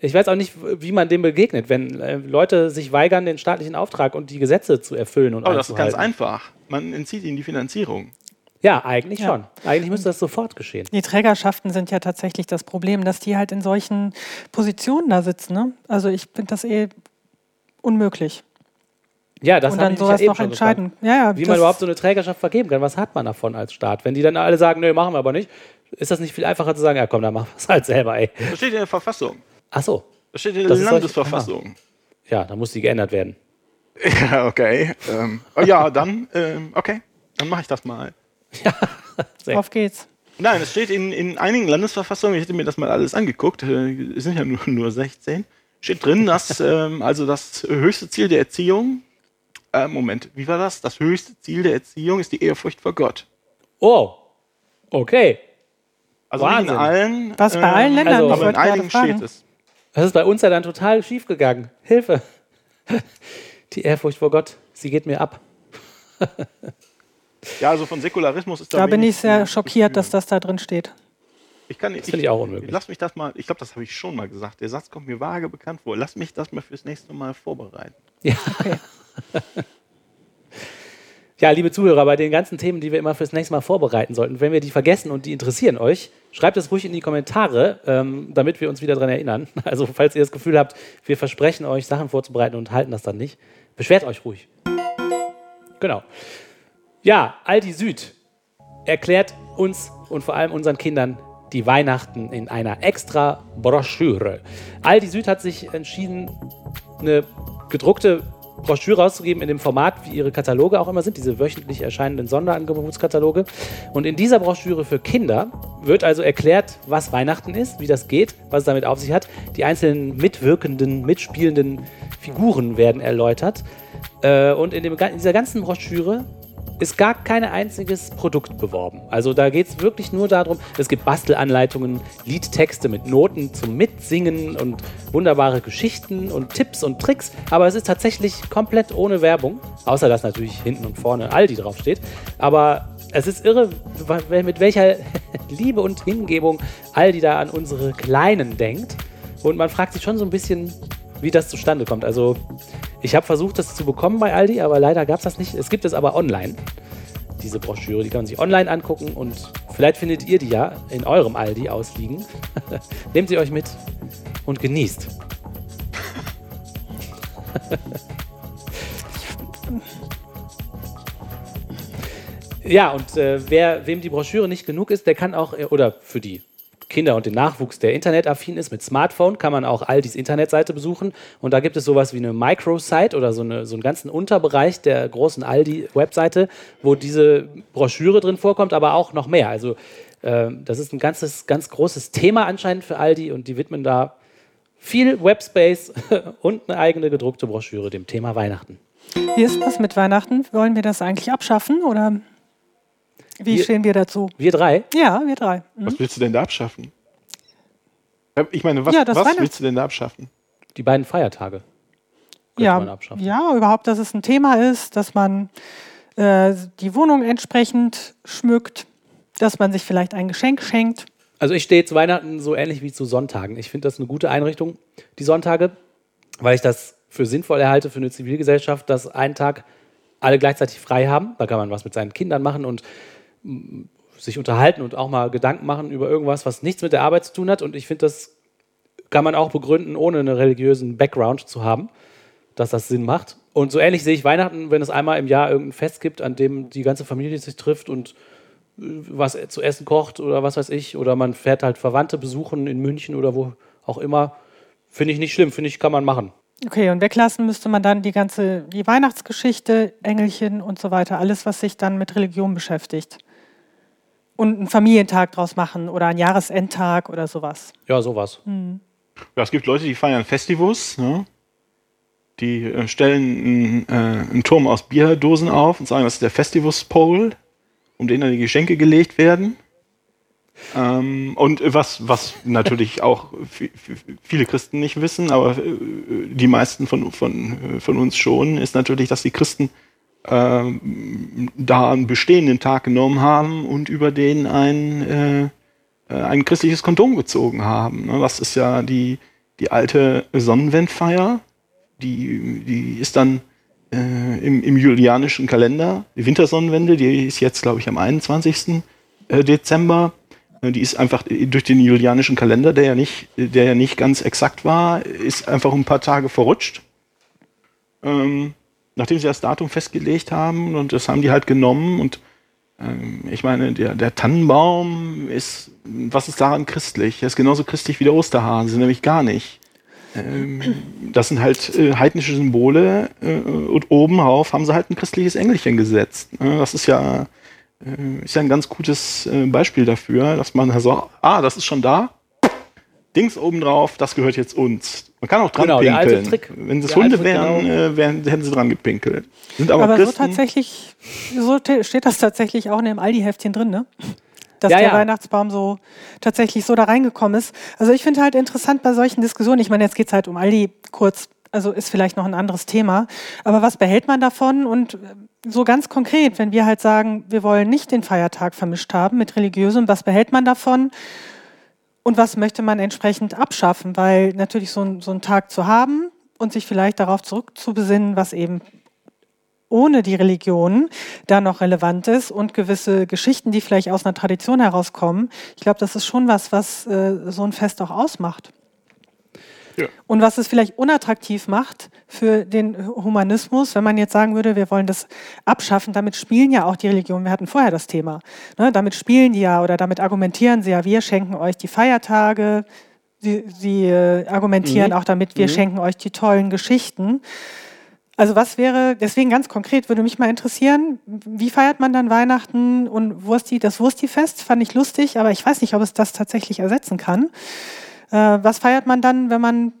ich weiß auch nicht, wie man dem begegnet, wenn äh, Leute sich weigern, den staatlichen Auftrag und die Gesetze zu erfüllen und Aber das ist ganz einfach. Man entzieht ihnen die Finanzierung. Ja, eigentlich Ja. schon. Eigentlich müsste das sofort geschehen. Die Trägerschaften sind ja tatsächlich das Problem, dass die halt in solchen Positionen da sitzen. Ne? Also ich finde das eh unmöglich. Ja, das und habe dann sowas ja eben noch schon entscheiden. Ja, ja, Wie man überhaupt so eine Trägerschaft vergeben kann. Was hat man davon als Staat? Wenn die dann alle sagen, nö, machen wir aber nicht, ist das nicht viel einfacher zu sagen, ja komm, dann machen wir es halt selber, ey. Das steht in der Verfassung. Ach so. Das steht in der Das Landesverfassung. Ja, dann muss die geändert werden. Ja, okay. Ähm, oh ja, dann, ähm, okay. Dann mache ich das mal. Auf geht's. Nein, es steht in, in einigen Landesverfassungen, ich hätte mir das mal alles angeguckt, äh, es sind ja nur, nur 16, steht drin, dass ähm, also das höchste Ziel der Erziehung, äh, Moment, wie war das? Das höchste Ziel der Erziehung ist die Ehrfurcht vor Gott. Oh, okay. Also nicht in Wahnsinn. allen, Was bei allen Ländern, also- aber in einigen fragen. steht es. Das ist bei uns ja dann total schief gegangen. Hilfe. Die Ehrfurcht vor Gott, sie geht mir ab. Ja, also von Säkularismus ist da Da bin ich sehr schockiert, dass das da drin steht. Ich kann, ich, finde ich auch unmöglich. Lass mich das mal, ich glaube, das habe ich schon mal gesagt. Der Satz kommt mir vage bekannt vor. Lass mich das mal fürs nächste Mal vorbereiten. Ja. Ja, liebe Zuhörer, bei den ganzen Themen, die wir immer fürs nächste Mal vorbereiten sollten, wenn wir die vergessen und die interessieren euch, schreibt es ruhig in die Kommentare, ähm, damit wir uns wieder daran erinnern. Also, falls ihr das Gefühl habt, wir versprechen euch, Sachen vorzubereiten und halten das dann nicht, beschwert euch ruhig. Genau. Ja, Aldi Süd erklärt uns und vor allem unseren Kindern die Weihnachten in einer extra Broschüre. Aldi Süd hat sich entschieden, eine gedruckte Broschüre auszugeben in dem Format, wie ihre Kataloge auch immer sind, diese wöchentlich erscheinenden Sonderangebotskataloge. Und in dieser Broschüre für Kinder wird also erklärt, was Weihnachten ist, wie das geht, was es damit auf sich hat. Die einzelnen mitwirkenden, mitspielenden Figuren werden erläutert. Äh, und in, dem, in dieser ganzen Broschüre ist gar kein einziges Produkt beworben. Also da geht es wirklich nur darum, es gibt Bastelanleitungen, Liedtexte mit Noten zum Mitsingen und wunderbare Geschichten und Tipps und Tricks, aber es ist tatsächlich komplett ohne Werbung, außer dass natürlich hinten und vorne Aldi draufsteht. Aber es ist irre, mit welcher Liebe und Hingebung Aldi da an unsere Kleinen denkt. Und man fragt sich schon so ein bisschen, wie das zustande kommt. Also ich habe versucht, das zu bekommen bei Aldi, aber leider gab es das nicht. Es gibt es aber online, diese Broschüre. Die kann man sich online angucken und vielleicht findet ihr die ja in eurem Aldi ausliegen. Nehmt sie euch mit und genießt. ja, und äh, wer, wem die Broschüre nicht genug ist, der kann auch, äh, oder für die Kinder und den Nachwuchs, der internetaffin ist mit Smartphone, kann man auch Aldis Internetseite besuchen. Und da gibt es sowas wie eine Microsite oder so, eine, so einen ganzen Unterbereich der großen Aldi-Webseite, wo diese Broschüre drin vorkommt, aber auch noch mehr. Also ähm, das ist ein ganzes, ganz großes Thema anscheinend für Aldi und die widmen da viel Webspace und eine eigene gedruckte Broschüre dem Thema Weihnachten. Wie ist das mit Weihnachten? Wollen wir das eigentlich abschaffen oder wie Wir- stehen wir dazu? Wir drei, Ja, wir drei. Mhm. Was willst du denn da abschaffen? Äh, Ich meine, was, Ja, das was willst du denn da abschaffen? die beiden Feiertage. Ja, abschaffen. ja, überhaupt, dass es ein Thema ist, dass man äh, die Wohnung entsprechend schmückt, dass man sich vielleicht ein Geschenk schenkt. Also ich stehe zu Weihnachten so ähnlich wie zu Sonntagen. Ich finde das eine gute Einrichtung, die Sonntage, weil ich das für sinnvoll erhalte für eine Zivilgesellschaft, dass einen Tag alle gleichzeitig frei haben. Da kann man was mit seinen Kindern machen und sich unterhalten und auch mal Gedanken machen über irgendwas, was nichts mit der Arbeit zu tun hat. Und ich finde, das kann man auch begründen, ohne einen religiösen Background zu haben, dass das Sinn macht. Und so ähnlich sehe ich Weihnachten, wenn es einmal im Jahr irgendein Fest gibt, an dem die ganze Familie sich trifft und äh, was zu essen kocht oder was weiß ich. Oder man fährt halt Verwandte besuchen in München oder wo auch immer. Finde ich nicht schlimm, finde ich, kann man machen. Okay, und weglassen müsste man dann die ganze, die Weihnachtsgeschichte, Engelchen und so weiter, alles, was sich dann mit Religion beschäftigt. Und einen Familientag draus machen oder einen Jahresendtag oder sowas. Ja, sowas. Ja, es gibt Leute, die feiern Festivus. Ne? Die äh, stellen einen, äh, einen Turm aus Bierdosen auf und sagen, das ist der Festivus Pole, um den dann die Geschenke gelegt werden. Ähm, und was, was natürlich auch viele Christen nicht wissen, aber äh, die meisten von, von, von uns schon, ist natürlich, dass die Christen ähm, da einen bestehenden Tag genommen haben und über den ein, äh, äh ein christliches Kondom gezogen haben. Ne? Das ist ja die, die alte Sonnenwendfeier, die, die ist dann äh, im, im julianischen Kalender, die Wintersonnenwende, die ist jetzt, glaube ich, am 21. Äh, Dezember. Äh, die ist einfach durch den julianischen Kalender, der ja nicht, der ja nicht ganz exakt war, ist einfach ein paar Tage verrutscht. Ähm, nachdem sie das Datum festgelegt haben und das haben die halt genommen und ähm, ich meine, der, der Tannenbaum ist, was ist daran christlich? Er ist genauso christlich wie der Osterhase, nämlich gar nicht. Ähm, das sind halt äh, heidnische Symbole äh, und oben drauf haben sie halt ein christliches Engelchen gesetzt. Ne? Das ist ja, äh, ist ja ein ganz gutes äh, Beispiel dafür, dass man so, ah, das ist schon da, Dings oben drauf, das gehört jetzt uns. Man kann auch dran Genau, der alte pinkeln. Trick. Wenn es Der Hunde wären, genau. äh, wären, hätten sie dran gepinkelt. Sind aber, Aber so tatsächlich, so te- steht das tatsächlich auch in dem Aldi-Heftchen drin, ne? Dass Ja, der ja. Weihnachtsbaum so tatsächlich so da reingekommen ist. Also ich finde halt interessant bei solchen Diskussionen, ich meine, jetzt geht es halt um Aldi kurz, also ist vielleicht noch ein anderes Thema, aber was behält man davon? Und äh, so ganz konkret, wenn wir halt sagen, wir wollen nicht den Feiertag vermischt haben mit religiösem, was behält man davon? Und was möchte man entsprechend abschaffen? Weil natürlich so, ein, so einen Tag zu haben und sich vielleicht darauf zurückzubesinnen, was eben ohne die Religion da noch relevant ist und gewisse Geschichten, die vielleicht aus einer Tradition herauskommen. Ich glaube, das ist schon was, was äh, so ein Fest auch ausmacht. Ja. Und was es vielleicht unattraktiv macht für den Humanismus, wenn man jetzt sagen würde, wir wollen das abschaffen, damit spielen ja auch die Religionen, wir hatten vorher das Thema, ne, damit spielen die ja oder damit argumentieren sie ja, wir schenken euch die Feiertage, sie, sie äh, argumentieren auch damit, wir schenken euch die tollen Geschichten. Also was wäre, deswegen ganz konkret würde mich mal interessieren, wie feiert man dann Weihnachten und Wursti, das Wurstifest fand ich lustig, aber ich weiß nicht, ob es das tatsächlich ersetzen kann. Äh, was feiert man dann, wenn man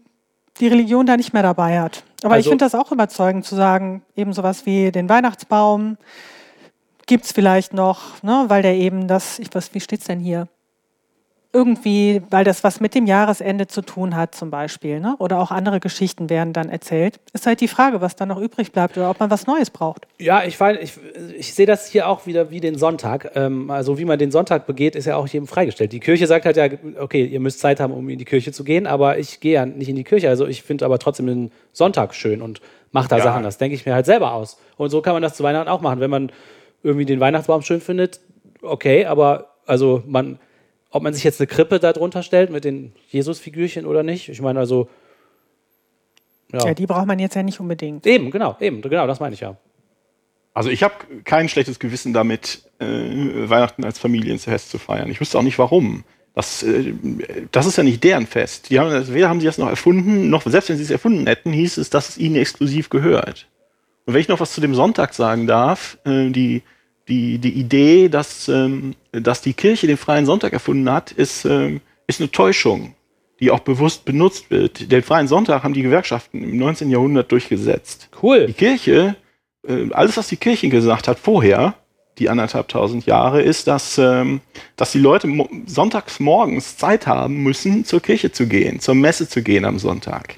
die Religion da nicht mehr dabei hat? Aber ich Also- finde das auch überzeugend zu sagen, eben sowas wie den Weihnachtsbaum gibt es vielleicht noch, ne, weil der eben das, ich weiß, wie steht's denn hier? Irgendwie, weil das was mit dem Jahresende zu tun hat, zum Beispiel, ne? Oder auch andere Geschichten werden dann erzählt. Ist halt die Frage, was dann noch übrig bleibt oder ob man was Neues braucht. Ja, ich, ich, ich sehe das hier auch wieder wie den Sonntag. Ähm, also wie man den Sonntag begeht, ist ja auch jedem freigestellt. Die Kirche sagt halt ja, okay, ihr müsst Zeit haben, um in die Kirche zu gehen, aber ich gehe ja nicht in die Kirche. Also ich finde aber trotzdem den Sonntag schön und mache da Ja. Sachen. Das denke ich mir halt selber aus. Und so kann man das zu Weihnachten auch machen. Wenn man irgendwie den Weihnachtsbaum schön findet, okay, aber also man, ob man sich jetzt eine Krippe da drunter stellt mit den Jesus-Figürchen oder nicht, ich meine also, ja. Ja, die braucht man jetzt ja nicht unbedingt. eben, genau, eben, genau, das meine ich ja. Also ich habe kein schlechtes Gewissen damit, äh, Weihnachten als Familienfest zu feiern. Ich wüsste auch nicht warum. Das, äh, das ist ja nicht deren Fest. Die haben, weder haben sie das noch erfunden, noch selbst wenn sie es erfunden hätten, hieß es, dass es ihnen exklusiv gehört. Und wenn ich noch was zu dem Sonntag sagen darf, äh, die, die, die Idee, dass, ähm, dass die Kirche den freien Sonntag erfunden hat, ist, ähm, ist eine Täuschung, die auch bewusst benutzt wird. Den freien Sonntag haben die Gewerkschaften im 19. Jahrhundert durchgesetzt. Die Cool. Kirche, äh, alles, was die Kirche gesagt hat vorher, die anderthalb tausend Jahre, ist, dass, ähm, dass die Leute sonntags morgens Zeit haben müssen, zur Kirche zu gehen, zur Messe zu gehen am Sonntag.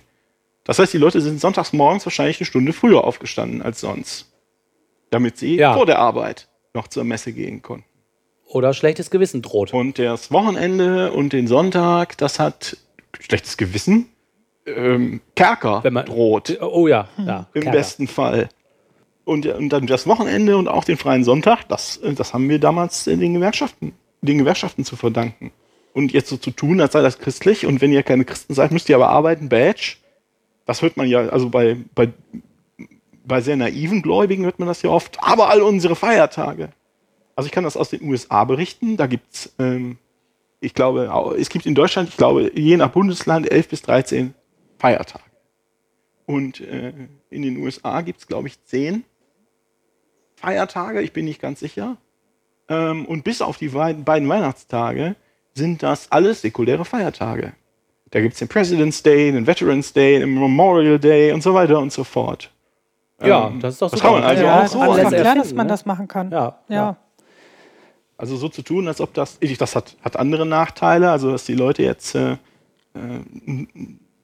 Das heißt, die Leute sind sonntags morgens wahrscheinlich eine Stunde früher aufgestanden als sonst, damit sie Ja. vor der Arbeit noch zur Messe gehen konnten. Oder schlechtes Gewissen droht. Und das Wochenende und den Sonntag, das hat schlechtes Gewissen, ähm, Kerker Wenn man- droht. Oh ja, ja. Im Kerker. besten Fall. Und, und dann das Wochenende und auch den freien Sonntag, das, äh, das haben wir damals den Gewerkschaften, den Gewerkschaften zu verdanken. Und jetzt so zu tun, als sei das christlich und wenn ihr keine Christen seid, müsst ihr aber arbeiten, Badge. Das hört man ja, also bei, bei, bei sehr naiven Gläubigen hört man das ja oft, aber all unsere Feiertage. Also ich kann das aus den USA berichten, da gibt's, ähm, ich glaube, au- es gibt in Deutschland, ich glaube, je nach Bundesland 11 bis 13 Feiertage. Und äh, in den USA gibt es, glaube ich, zehn Feiertage, ich bin nicht ganz sicher. Ähm, und bis auf die beiden, beiden Weihnachtstage sind das alles säkuläre Feiertage. Da gibt es den President's Day, den Veterans Day, den Memorial Day und so weiter und so fort. Ja, Ähm, das ist doch das super. kann man also ja, auch so ist alles klar, dass man ne? das machen kann. Ja, ja. ja. Also so zu tun, als ob das, ich, das hat, hat andere Nachteile, also dass die Leute jetzt, äh, äh,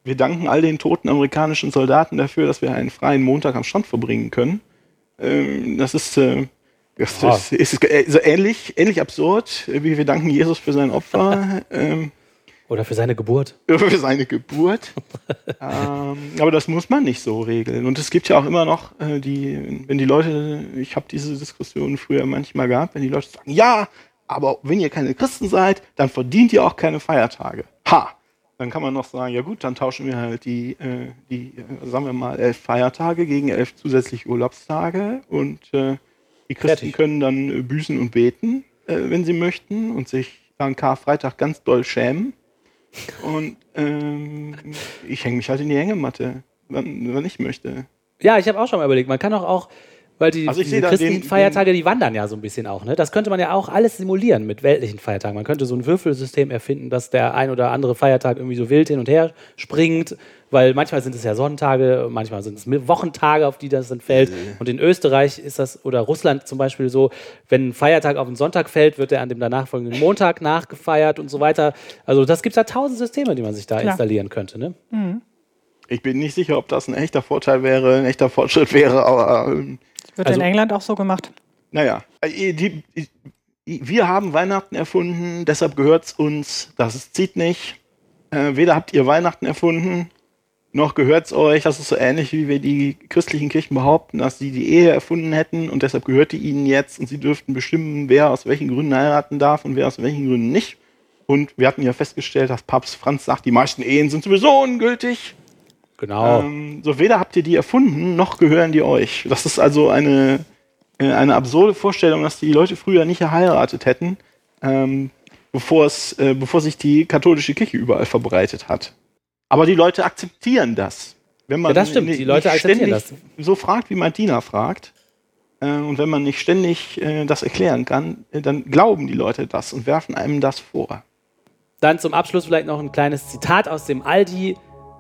wir danken all den toten amerikanischen Soldaten dafür, dass wir einen freien Montag am Strand verbringen können. Ähm, das ist, äh, das Ah. ist, ist, ist so ähnlich, ähnlich absurd, wie wir danken Jesus für sein Opfer. ähm, Oder für seine Geburt. für seine Geburt. ähm, aber das muss man nicht so regeln. Und es gibt ja auch immer noch äh, die, wenn die Leute, ich habe diese Diskussion früher manchmal gehabt, wenn die Leute sagen, ja, aber wenn ihr keine Christen seid, dann verdient ihr auch keine Feiertage. Ha! Dann kann man noch sagen, ja gut, dann tauschen wir halt die, äh, die äh, sagen wir mal, elf Feiertage gegen elf zusätzliche Urlaubstage und äh, die Christen Fertig. können dann büßen und beten, äh, wenn sie möchten und sich an Karfreitag ganz doll schämen. Und ähm, ich hänge mich halt in die Hängematte, wann, wann ich möchte. Ja, ich habe auch schon mal überlegt, man kann doch auch, weil die, Also ich die christlichen den- Feiertage, die wandern ja so ein bisschen auch. Ne? Das könnte man ja auch alles simulieren mit weltlichen Feiertagen. Man könnte so ein Würfelsystem erfinden, dass der ein oder andere Feiertag irgendwie so wild hin und her springt, weil manchmal sind es ja Sonntage, manchmal sind es Wochentage, auf die das dann fällt. Und in Österreich ist das, oder Russland zum Beispiel so, wenn ein Feiertag auf einen Sonntag fällt, wird er an dem danach folgenden Montag nachgefeiert und so weiter. Also das gibt es da tausend Systeme, die man sich da Klar. installieren könnte. Ne? Ich bin nicht sicher, ob das ein echter Vorteil wäre, ein echter Fortschritt wäre, aber ähm, Wird Also- in England auch so gemacht. naja. Äh, Die, die, wir haben Weihnachten erfunden, deshalb gehört es uns, das zieht nicht. Äh, weder habt ihr Weihnachten erfunden, noch gehört es euch. Das ist so ähnlich, wie wir die christlichen Kirchen behaupten, dass sie die Ehe erfunden hätten und deshalb gehört die ihnen jetzt und sie dürften bestimmen, wer aus welchen Gründen heiraten darf und wer aus welchen Gründen nicht. Und wir hatten ja festgestellt, dass Papst Franz sagt, die meisten Ehen sind sowieso ungültig. Genau. Ähm, so weder habt ihr die erfunden, noch gehören die euch. Das ist also eine, äh, eine absurde Vorstellung, dass die Leute früher nicht geheiratet hätten, ähm, bevor, es, äh, bevor sich die katholische Kirche überall verbreitet hat. Aber die Leute akzeptieren das. Wenn man Ja, das stimmt, die Leute akzeptieren ständig So fragt, wie Martina fragt. Äh, und wenn man nicht ständig äh, das erklären kann, äh, dann glauben die Leute das und werfen einem das vor. Dann zum Abschluss vielleicht noch ein kleines Zitat aus dem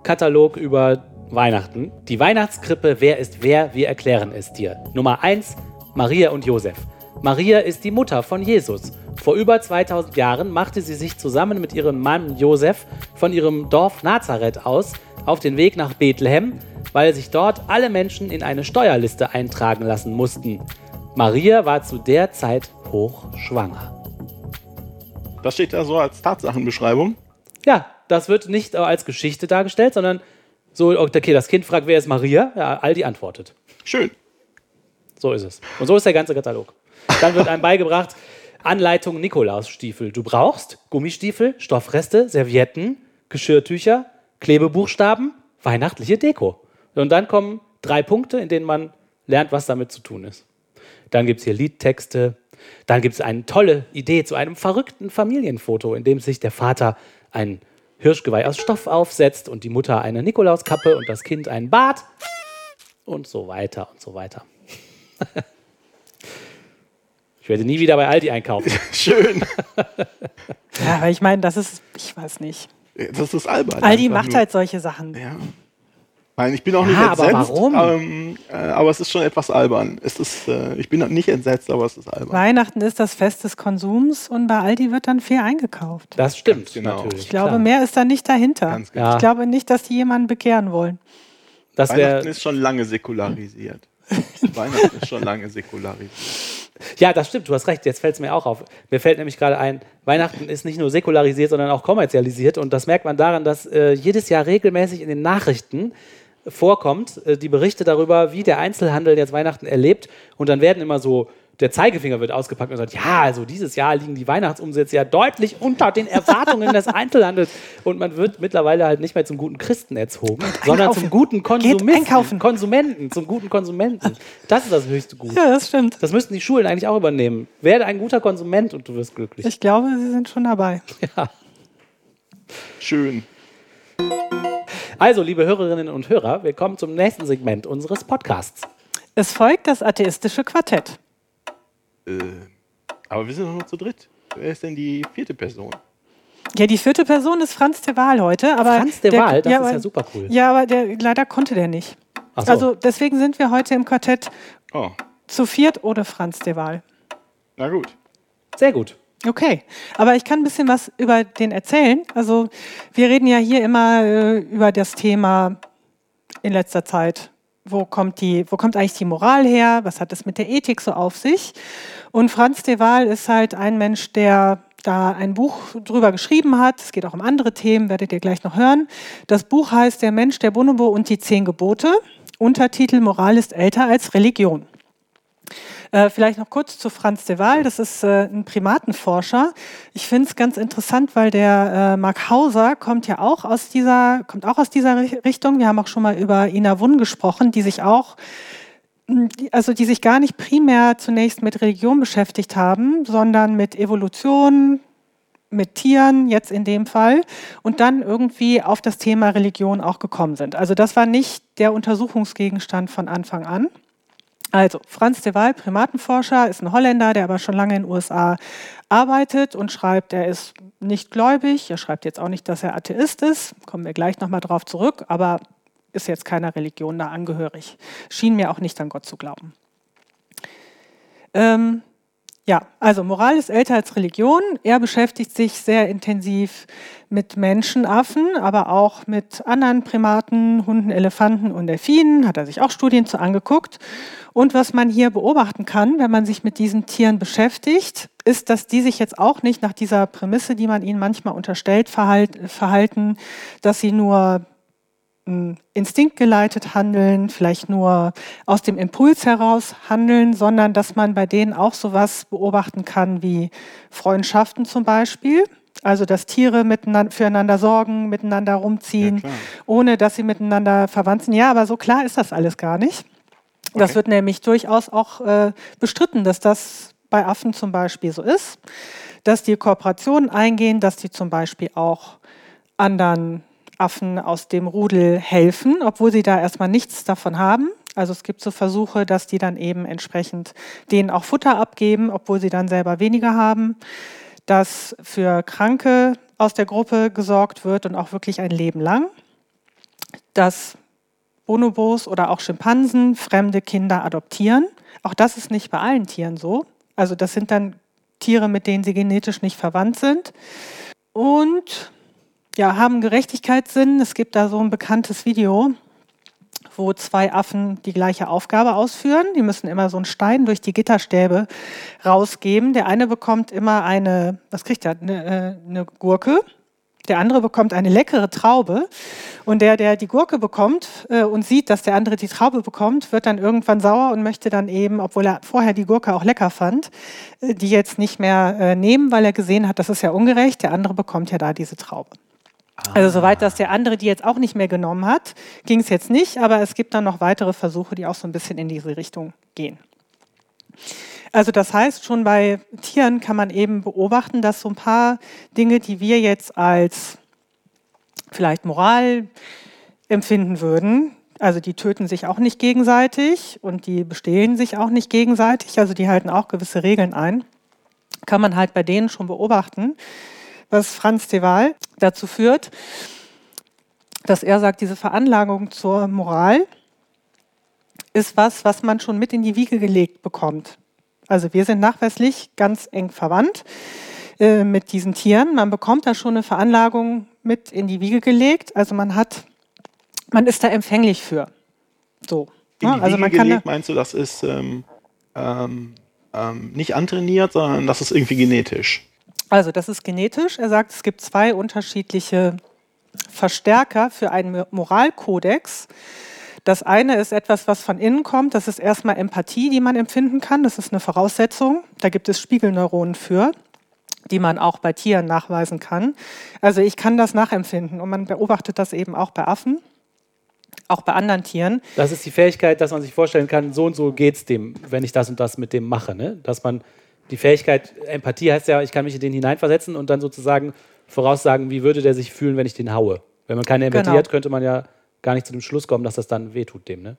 Aldi-Katalog über Weihnachten. Die Weihnachtskrippe, wer ist wer, wir erklären es dir. Nummer 1, Maria und Josef. Maria ist die Mutter von Jesus. Vor über 2000 Jahren machte sie sich zusammen mit ihrem Mann Josef von ihrem Dorf Nazareth aus auf den Weg nach Bethlehem, weil sich dort alle Menschen in eine Steuerliste eintragen lassen mussten. Maria war zu der Zeit hochschwanger. Das steht da so als Tatsachenbeschreibung. Ja, das wird nicht als Geschichte dargestellt, sondern so, okay, das Kind fragt, wer ist Maria? Ja, Aldi antwortet. Schön. So ist es. Und so ist der ganze Katalog. Dann wird einem beigebracht, Anleitung Nikolausstiefel. Du brauchst Gummistiefel, Stoffreste, Servietten, Geschirrtücher, Klebebuchstaben, weihnachtliche Deko. Und dann kommen drei Punkte, in denen man lernt, was damit zu tun ist. Dann gibt es hier Liedtexte. Dann gibt es eine tolle Idee zu einem verrückten Familienfoto, in dem sich der Vater ein Hirschgeweih aus Stoff aufsetzt und die Mutter eine Nikolauskappe und das Kind einen Bart und so weiter und so weiter. Ich werde nie wieder bei Aldi einkaufen. Schön. Ja, aber ich meine, das ist, ich weiß nicht. Das ist albern. Aldi macht nur. halt solche Sachen. Ja. Nein, ich bin auch nicht Ja, aber entsetzt. warum? Ähm, äh, aber es ist schon etwas albern. Es ist, äh, ich bin nicht entsetzt, aber es ist albern. Weihnachten ist das Fest des Konsums und bei Aldi wird dann viel eingekauft. Das stimmt genau. natürlich. Ich glaube, klar. mehr ist da nicht dahinter. Ganz genau. Ja. Ich glaube nicht, dass die jemanden bekehren wollen. Das Weihnachten ist schon lange säkularisiert. Weihnachten ist schon lange säkularisiert. ja, das stimmt, du hast recht. Jetzt fällt es mir auch auf. Mir fällt nämlich gerade ein, Weihnachten ist nicht nur säkularisiert, sondern auch kommerzialisiert. Und das merkt man daran, dass äh, jedes Jahr regelmäßig in den Nachrichten vorkommt, äh, die Berichte darüber, wie der Einzelhandel jetzt Weihnachten erlebt. Und dann werden immer so, der Zeigefinger wird ausgepackt und sagt, ja, also dieses Jahr liegen die Weihnachtsumsätze ja deutlich unter den Erwartungen des Einzelhandels. Und man wird mittlerweile halt nicht mehr zum guten Christen erzogen, sondern zum guten einkaufen. Konsumenten, zum guten Konsumenten. Das ist das höchste Gut. Ja, das stimmt. Das müssten die Schulen eigentlich auch übernehmen. Werde ein guter Konsument und du wirst glücklich. Ich glaube, sie sind schon dabei. Schön. Also, liebe Hörerinnen und Hörer, wir kommen zum nächsten Segment unseres Podcasts. Es folgt das atheistische Quartett. Äh, aber wir sind doch nur zu dritt. Wer ist denn die vierte Person? Ja, die vierte Person ist Franz de Waal heute. Aber Franz de der- Waal, das ist aber- ja super cool. Ja, aber der, leider konnte der nicht. So. Also deswegen sind wir heute im Quartett Oh, zu viert ohne Franz de Waal. na gut. Sehr gut. Okay, aber ich kann ein bisschen was über den erzählen. Also wir reden ja hier immer äh, über das Thema in letzter Zeit. Wo kommt, die, wo kommt eigentlich die Moral her? Was hat es mit der Ethik so auf sich? Und Franz de Waal ist halt ein Mensch, der da ein Buch drüber geschrieben hat. Es geht auch um andere Themen, werdet ihr gleich noch hören. Das Buch heißt Der Mensch, der Bonobo und die Zehn Gebote. Untertitel Moral ist älter als Religion. Äh, vielleicht noch kurz zu Franz de Waal. Das ist äh, ein Primatenforscher. Ich finde es ganz interessant, weil der äh, Mark Hauser kommt ja auch aus dieser, kommt auch aus dieser Richtung. Wir haben auch schon mal über Ina Wunn gesprochen, die sich auch also die sich gar nicht primär zunächst mit Religion beschäftigt haben, sondern mit Evolution, mit Tieren jetzt in dem Fall und dann irgendwie auf das Thema Religion auch gekommen sind. Also das war nicht der Untersuchungsgegenstand von Anfang an. Also, Franz de Waal, Primatenforscher, ist ein Holländer, der aber schon lange in den USA arbeitet und schreibt, er ist nicht gläubig. Er schreibt jetzt auch nicht, dass er Atheist ist. Kommen wir gleich nochmal drauf zurück, aber ist jetzt keiner Religion da angehörig. Schien mir auch nicht an Gott zu glauben. Ähm, ja, also Moral ist älter als Religion. Er beschäftigt sich sehr intensiv mit Menschenaffen, aber auch mit anderen Primaten, Hunden, Elefanten und Delfinen. Hat er sich auch Studien zu angeguckt. Und was man hier beobachten kann, wenn man sich mit diesen Tieren beschäftigt, ist, dass die sich jetzt auch nicht nach dieser Prämisse, die man ihnen manchmal unterstellt, verhalten, dass sie nur instinktgeleitet handeln, vielleicht nur aus dem Impuls heraus handeln, sondern dass man bei denen auch sowas beobachten kann wie Freundschaften zum Beispiel. Also dass Tiere miteinander, füreinander sorgen, miteinander rumziehen, ja, ohne dass sie miteinander verwandt sind. Ja, aber so klar ist das alles gar nicht. Okay. Das wird nämlich durchaus auch äh, bestritten, dass das bei Affen zum Beispiel so ist, dass die Kooperationen eingehen, dass die zum Beispiel auch anderen Affen aus dem Rudel helfen, obwohl sie da erstmal nichts davon haben. Also es gibt so Versuche, dass die dann eben entsprechend denen auch Futter abgeben, obwohl sie dann selber weniger haben. Dass für Kranke aus der Gruppe gesorgt wird und auch wirklich ein Leben lang. Dass Bonobos oder auch Schimpansen fremde Kinder adoptieren. Auch das ist nicht bei allen Tieren so. Also das sind dann Tiere, mit denen sie genetisch nicht verwandt sind. Und ja, haben Gerechtigkeitssinn. Es gibt da so ein bekanntes Video, wo zwei Affen die gleiche Aufgabe ausführen. Die müssen immer so einen Stein durch die Gitterstäbe rausgeben. Der eine bekommt immer eine, was kriegt er? Eine, äh, eine Gurke. Der andere bekommt eine leckere Traube. Und der, der die Gurke bekommt äh, und sieht, dass der andere die Traube bekommt, wird dann irgendwann sauer und möchte dann eben, obwohl er vorher die Gurke auch lecker fand, äh, die jetzt nicht mehr nehmen, weil er gesehen hat, das ist ja ungerecht. Der andere bekommt ja da diese Traube. Also soweit dass der andere die jetzt auch nicht mehr genommen hat, ging es jetzt nicht, aber es gibt dann noch weitere Versuche, die auch so ein bisschen in diese Richtung gehen. Also das heißt, schon bei Tieren kann man eben beobachten, dass so ein paar Dinge, die wir jetzt als vielleicht Moral empfinden würden, also die töten sich auch nicht gegenseitig und die bestehlen sich auch nicht gegenseitig, also die halten auch gewisse Regeln ein, kann man halt bei denen schon beobachten, was Franz de Waal dazu führt, dass er sagt, diese Veranlagung zur Moral ist was, was man schon mit in die Wiege gelegt bekommt. Also wir sind nachweislich ganz eng verwandt äh, mit diesen Tieren. Man bekommt da schon eine Veranlagung mit in die Wiege gelegt. Also man hat, man ist da empfänglich für. So. In die also Wiege man kann gelegt, meinst du, das ist ähm, ähm, ähm, nicht antrainiert, sondern das ist irgendwie genetisch? Also das ist genetisch. Er sagt, es gibt zwei unterschiedliche Verstärker für einen Moralkodex. Das eine ist etwas, was von innen kommt. Das ist erstmal Empathie, die man empfinden kann. Das ist eine Voraussetzung. Da gibt es Spiegelneuronen für, die man auch bei Tieren nachweisen kann. Also ich kann das nachempfinden und man beobachtet das eben auch bei Affen, auch bei anderen Tieren. Das ist die Fähigkeit, dass man sich vorstellen kann, so und so geht es dem, wenn ich das und das mit dem mache. Ne? Dass man die Fähigkeit, Empathie heißt ja, ich kann mich in den hineinversetzen und dann sozusagen voraussagen, wie würde der sich fühlen, wenn ich den haue. Wenn man keine Empathie genau. hat, könnte man ja gar nicht zu dem Schluss kommen, dass das dann wehtut dem. Ne?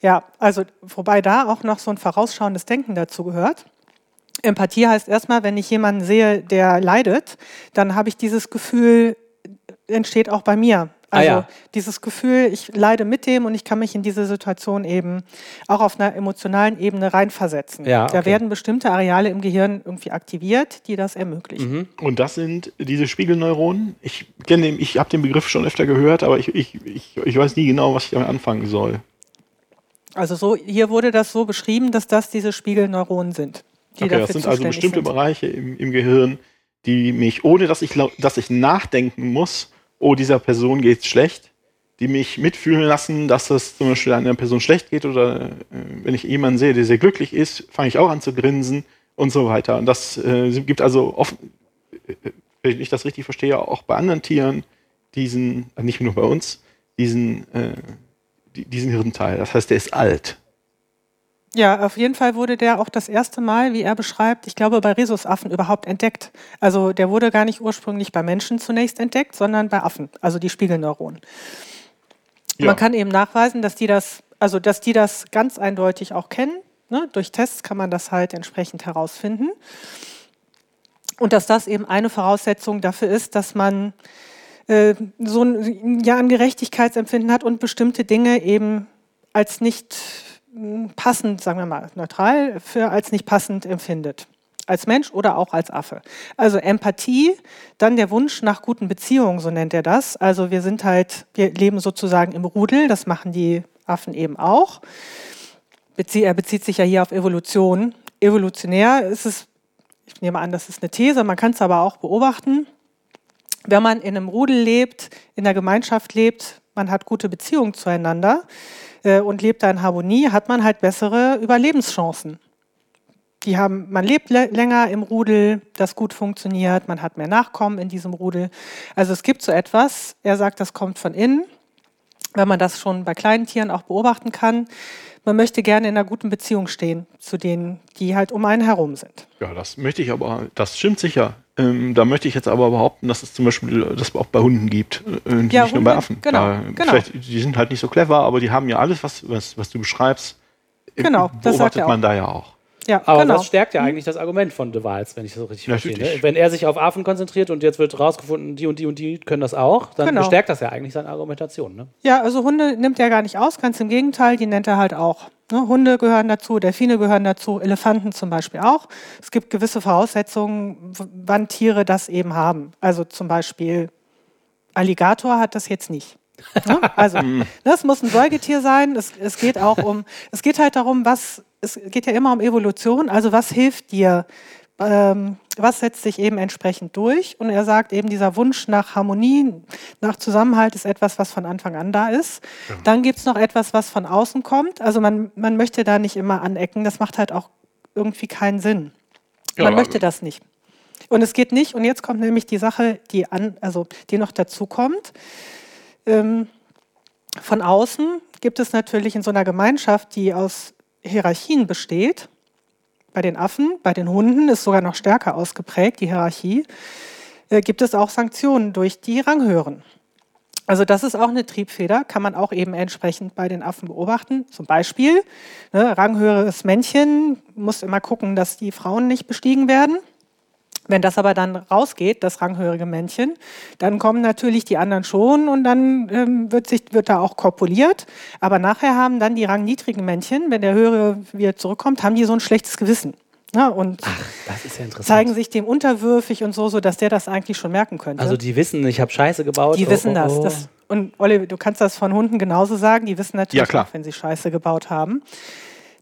Ja, also wobei da auch noch so ein vorausschauendes Denken dazu gehört. Empathie heißt erstmal, wenn ich jemanden sehe, der leidet, dann habe ich dieses Gefühl, entsteht auch bei mir. Ah, Also ja. dieses Gefühl, ich leide mit dem und ich kann mich in diese Situation eben auch auf einer emotionalen Ebene reinversetzen. Ja, Da okay. werden bestimmte Areale im Gehirn irgendwie aktiviert, die das ermöglichen. Und das sind diese Spiegelneuronen. Ich kenne den, ich habe den Begriff schon öfter gehört, aber ich, ich, ich, ich weiß nie genau, was ich damit anfangen soll. Also so, hier wurde das so beschrieben, dass das diese Spiegelneuronen sind. Die Okay, das sind also bestimmte sind. Bereiche im, im Gehirn, die mich, ohne dass ich, dass ich nachdenken muss, oh, dieser Person geht's schlecht, die mich mitfühlen lassen, dass es zum Beispiel einer Person schlecht geht oder äh, wenn ich jemanden sehe, der sehr glücklich ist, fange ich auch an zu grinsen und so weiter. Und das äh, gibt also oft, äh, wenn ich das richtig verstehe, auch bei anderen Tieren diesen, nicht nur bei uns, diesen, äh, die- diesen Hirnteil. Das heißt, der ist alt. Ja, auf jeden Fall wurde der auch das erste Mal, wie er beschreibt, ich glaube bei Rhesusaffen überhaupt entdeckt. Also der wurde gar nicht ursprünglich bei Menschen zunächst entdeckt, sondern bei Affen, also die Spiegelneuronen. Ja. Man kann eben nachweisen, dass die das, also dass die das ganz eindeutig auch kennen. Ne? Durch Tests kann man das halt entsprechend herausfinden. Und dass das eben eine Voraussetzung dafür ist, dass man äh, so ein, ja, ein Gerechtigkeitsempfinden hat und bestimmte Dinge eben als nicht passend, sagen wir mal, neutral für als nicht passend empfindet. Als Mensch oder auch als Affe. Also Empathie, dann der Wunsch nach guten Beziehungen, so nennt er das. Also wir sind halt, wir leben sozusagen im Rudel, das machen die Affen eben auch. Bezie er bezieht sich ja hier auf Evolution. Evolutionär ist es, ich nehme an, das ist eine These, man kann es aber auch beobachten. Wenn man in einem Rudel lebt, in der Gemeinschaft lebt, man hat gute Beziehungen zueinander äh, und lebt da in Harmonie, hat man halt bessere Überlebenschancen. Die haben, man lebt lä- länger im Rudel, das gut funktioniert, man hat mehr Nachkommen in diesem Rudel. Also es gibt so etwas, er sagt, das kommt von innen, wenn man das schon bei kleinen Tieren auch beobachten kann. Man möchte gerne in einer guten Beziehung stehen zu denen, die halt um einen herum sind. Ja, das möchte ich aber, das stimmt sicher. Ähm, da möchte ich jetzt aber behaupten, dass es zum Beispiel das auch bei Hunden gibt, äh, nicht Ja, nur Hunde, bei Affen. genau, Da, genau. Vielleicht, die sind halt nicht so clever, aber die haben ja alles, was, was, was du beschreibst. Genau, das sagt beobachtet man da ja auch. Ja, Aber genau. das stärkt ja eigentlich das Argument von De Waals, wenn ich das so richtig verstehe. Natürlich. Ne? Wenn er sich auf Affen konzentriert und jetzt wird rausgefunden, die und die und die können das auch, dann Genau. bestärkt das ja eigentlich seine Argumentation. Ne? Ja, also Hunde nimmt er gar nicht aus, ganz im Gegenteil, die nennt er halt auch. Ne? Hunde gehören dazu, Delfine gehören dazu, Elefanten zum Beispiel auch. Es gibt gewisse Voraussetzungen, wann Tiere das eben haben. Also zum Beispiel Alligator hat das jetzt nicht. Also das muss ein Säugetier sein. Es, es geht auch um, es geht halt darum, was, es geht ja immer um Evolution. Also was hilft dir? Ähm, was setzt sich eben entsprechend durch? Und er sagt eben, dieser Wunsch nach Harmonie, nach Zusammenhalt ist etwas, was von Anfang an da ist. Dann gibt es noch etwas, was von außen kommt. Also man, man möchte da nicht immer anecken. Das macht halt auch irgendwie keinen Sinn. Ja, man aber- möchte das nicht. Und es geht nicht, und jetzt kommt nämlich die Sache, die, an, also, die noch dazu kommt. Ähm, von außen gibt es natürlich in so einer Gemeinschaft, die aus Hierarchien besteht, bei den Affen, bei den Hunden ist sogar noch stärker ausgeprägt, die Hierarchie, äh, gibt es auch Sanktionen durch die Ranghören. Also das ist auch eine Triebfeder, kann man auch eben entsprechend bei den Affen beobachten. Zum Beispiel, ne, ranghöheres Männchen muss immer gucken, dass die Frauen nicht bestiegen werden. Wenn das aber dann rausgeht, das ranghörige Männchen, dann kommen natürlich die anderen schon und dann ähm, wird, sich, wird da auch korpuliert. Aber nachher haben dann die rangniedrigen Männchen, wenn der höhere wieder zurückkommt, haben die so ein schlechtes Gewissen. Ne? Und Das ist ja interessant. zeigen sich dem unterwürfig und so, so dass der das eigentlich schon merken könnte. also die wissen, ich habe Scheiße gebaut. Die oh, wissen oh, das. oh. das. Und Olli, du kannst das von Hunden genauso sagen. Die wissen natürlich Ja, klar. auch, wenn sie Scheiße gebaut haben.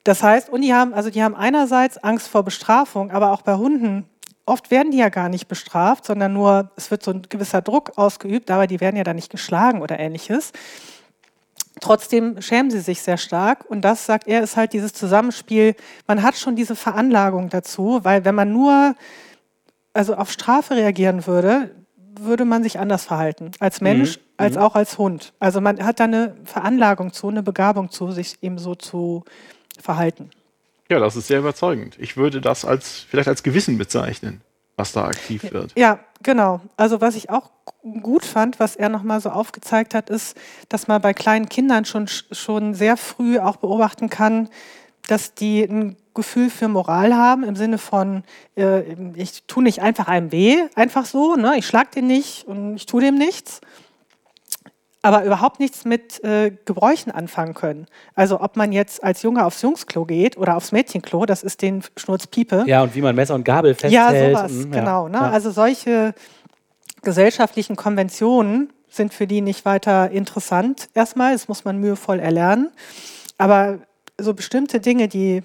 Das heißt, und die haben, also die haben einerseits Angst vor Bestrafung, aber auch bei Hunden, oft werden die ja gar nicht bestraft, sondern nur, es wird so ein gewisser Druck ausgeübt, aber die werden ja dann nicht geschlagen oder ähnliches. Trotzdem schämen sie sich sehr stark und das, sagt er, ist halt dieses Zusammenspiel. Man hat schon diese Veranlagung dazu, weil wenn man nur also auf Strafe reagieren würde, würde man sich anders verhalten. Als Mensch, als auch als Hund. Also man hat da eine Veranlagung zu, eine Begabung zu, sich eben so zu verhalten. Ja, das ist sehr überzeugend. Ich würde das als vielleicht als Gewissen bezeichnen, was da aktiv wird. Ja, genau. Also was ich auch gut fand, was er nochmal so aufgezeigt hat, ist, dass man bei kleinen Kindern schon, schon sehr früh auch beobachten kann, dass die ein Gefühl für Moral haben, im Sinne von, äh, ich tue nicht einfach einem weh, einfach so, ne? ich schlag den nicht und ich tue dem nichts. Aber überhaupt nichts mit äh, Gebräuchen anfangen können. Also ob man jetzt als Junge aufs Jungsklo geht oder aufs Mädchenklo, das ist den Schnurzpiepe. Ja, und wie man Messer und Gabel festhält. Ja, sowas, und, genau. Ne? ja. Also solche gesellschaftlichen Konventionen sind für die nicht weiter interessant erstmal. Das muss man mühevoll erlernen. Aber so bestimmte Dinge, die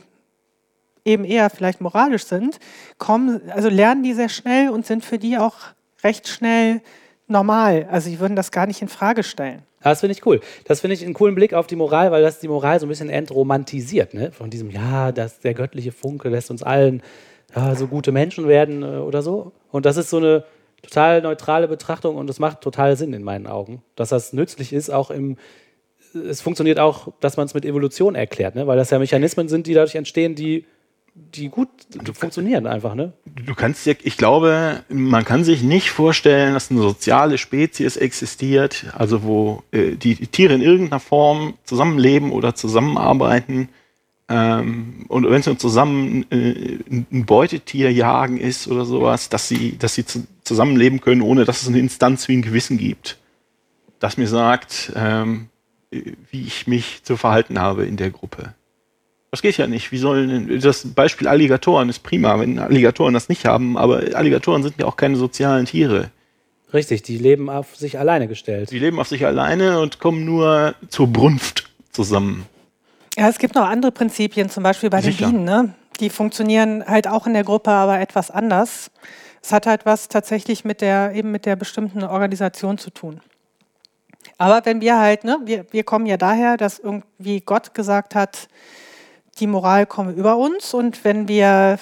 eben eher vielleicht moralisch sind, kommen, also lernen die sehr schnell und sind für die auch recht schnell normal. Also sie würden das gar nicht in Frage stellen. Das finde ich cool. Das finde ich einen coolen Blick auf die Moral, weil das die Moral so ein bisschen entromantisiert. Ne? Von diesem, ja, das, der göttliche Funke lässt uns allen ja, so gute Menschen werden äh, oder so. Und das ist so eine total neutrale Betrachtung und es macht total Sinn in meinen Augen. Dass das nützlich ist, auch im. Es funktioniert auch, dass man es mit Evolution erklärt, ne? weil das ja Mechanismen sind, die dadurch entstehen, die, die gut funktionieren einfach. Ne? Du kannst ja, ich glaube, man kann sich nicht vorstellen, dass eine soziale Spezies existiert, also wo äh, die Tiere in irgendeiner Form zusammenleben oder zusammenarbeiten. Ähm, und wenn es nur zusammen äh, ein Beutetier jagen ist oder sowas, dass sie, dass sie zu, zusammenleben können, ohne dass es eine Instanz wie ein Gewissen gibt, das mir sagt, ähm, wie ich mich zu verhalten habe in der Gruppe. Das geht ja nicht. Wie sollen das Beispiel Alligatoren ist prima, wenn Alligatoren das nicht haben, aber Alligatoren sind ja auch keine sozialen Tiere. Richtig, die leben auf sich alleine gestellt. Die leben auf sich alleine und kommen nur zur Brunft zusammen. Ja, es gibt noch andere Prinzipien, zum Beispiel bei Sicher. den Bienen. Ne? Die funktionieren halt auch in der Gruppe, aber etwas anders. Es hat halt was tatsächlich mit der, eben mit der bestimmten Organisation zu tun. Aber wenn wir halt, ne, wir, wir kommen ja daher, dass irgendwie Gott gesagt hat, die Moral komme über uns und wenn wir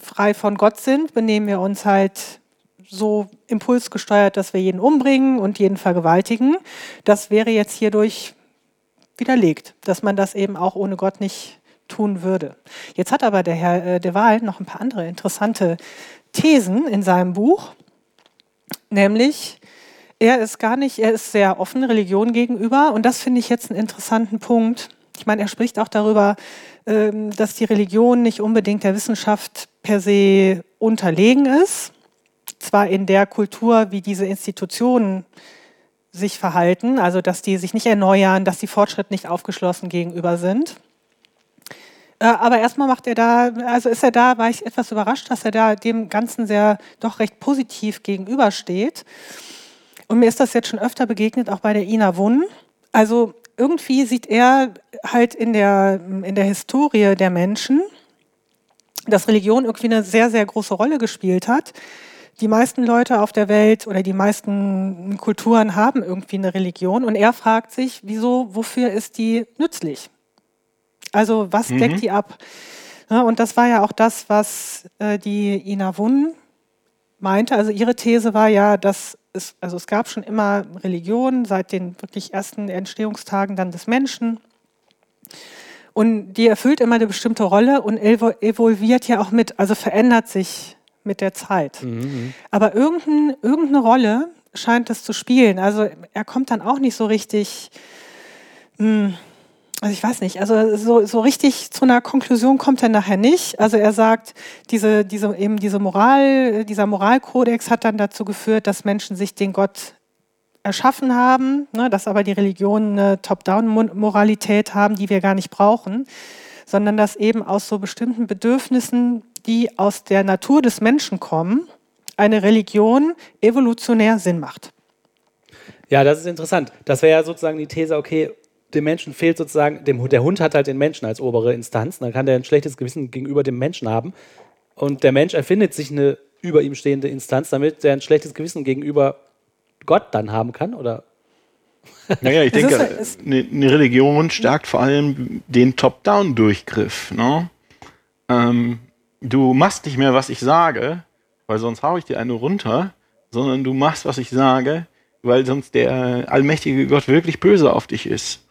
frei von Gott sind, benehmen wir uns halt so impulsgesteuert, dass wir jeden umbringen und jeden vergewaltigen. Das wäre jetzt hierdurch widerlegt, dass man das eben auch ohne Gott nicht tun würde. Jetzt hat aber der Herr äh, de Waal noch ein paar andere interessante Thesen in seinem Buch, nämlich er ist gar nicht, er ist sehr offen Religion gegenüber und das finde ich jetzt einen interessanten Punkt. Ich meine, er spricht auch darüber, ähm, dass die Religion nicht unbedingt der Wissenschaft per se unterlegen ist, zwar in der Kultur, wie diese Institutionen sich verhalten, also dass die sich nicht erneuern, dass die Fortschritt nicht aufgeschlossen gegenüber sind. Äh, Aber erstmal macht er da, also ist er da, war ich etwas überrascht, dass er da dem Ganzen sehr doch recht positiv gegenübersteht. Und mir ist das jetzt schon öfter begegnet, auch bei der Ina Wunn. Also irgendwie sieht er halt in der, in der Historie der Menschen, dass Religion irgendwie eine sehr, sehr große Rolle gespielt hat. Die meisten Leute auf der Welt oder die meisten Kulturen haben irgendwie eine Religion und er fragt sich, wieso, wofür ist die nützlich? Also was Mhm. deckt die ab? Ja, und das war ja auch das, was äh, die Ina Wunn meinte. Also ihre These war ja, dass es, also es gab schon immer Religion seit den wirklich ersten Entstehungstagen dann des Menschen. Und die erfüllt immer eine bestimmte Rolle und evo- evolviert ja auch mit, also verändert sich mit der Zeit. Aber irgendein, irgendeine Rolle scheint es zu spielen. Also er kommt dann auch nicht so richtig, hm, also ich weiß nicht, also so, so richtig zu einer Konklusion kommt er nachher nicht. Also er sagt, diese, diese, eben diese Moral, dieser Moralkodex hat dann dazu geführt, dass Menschen sich den Gott erschaffen haben, ne, dass aber die Religionen eine Top-Down-Moralität haben, die wir gar nicht brauchen, sondern dass eben aus so bestimmten Bedürfnissen, die aus der Natur des Menschen kommen, eine Religion evolutionär Sinn macht. Ja, das ist interessant. Das wäre ja sozusagen die These, okay, dem Menschen fehlt sozusagen, dem, der Hund hat halt den Menschen als obere Instanz, dann kann der ein schlechtes Gewissen gegenüber dem Menschen haben. Und der Mensch erfindet sich eine über ihm stehende Instanz, damit er ein schlechtes Gewissen gegenüber Gott dann haben kann, oder? Naja, ich denke, es- eine eine Religion stärkt vor allem den Top-Down-Durchgriff. Ne? Ähm, du machst nicht mehr, was ich sage, weil sonst hau ich dir eine runter, sondern du machst, was ich sage, weil sonst der allmächtige Gott wirklich böse auf dich ist.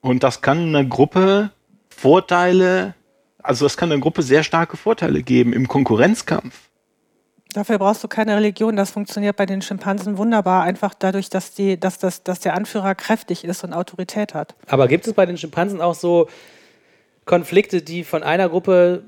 Und das kann einer Gruppe Vorteile, also das kann einer Gruppe sehr starke Vorteile geben im Konkurrenzkampf. Dafür brauchst du keine Religion. Das funktioniert bei den Schimpansen wunderbar, einfach dadurch, dass, die, dass, das, dass der Anführer kräftig ist und Autorität hat. Aber gibt es bei den Schimpansen auch so Konflikte, die von einer Gruppe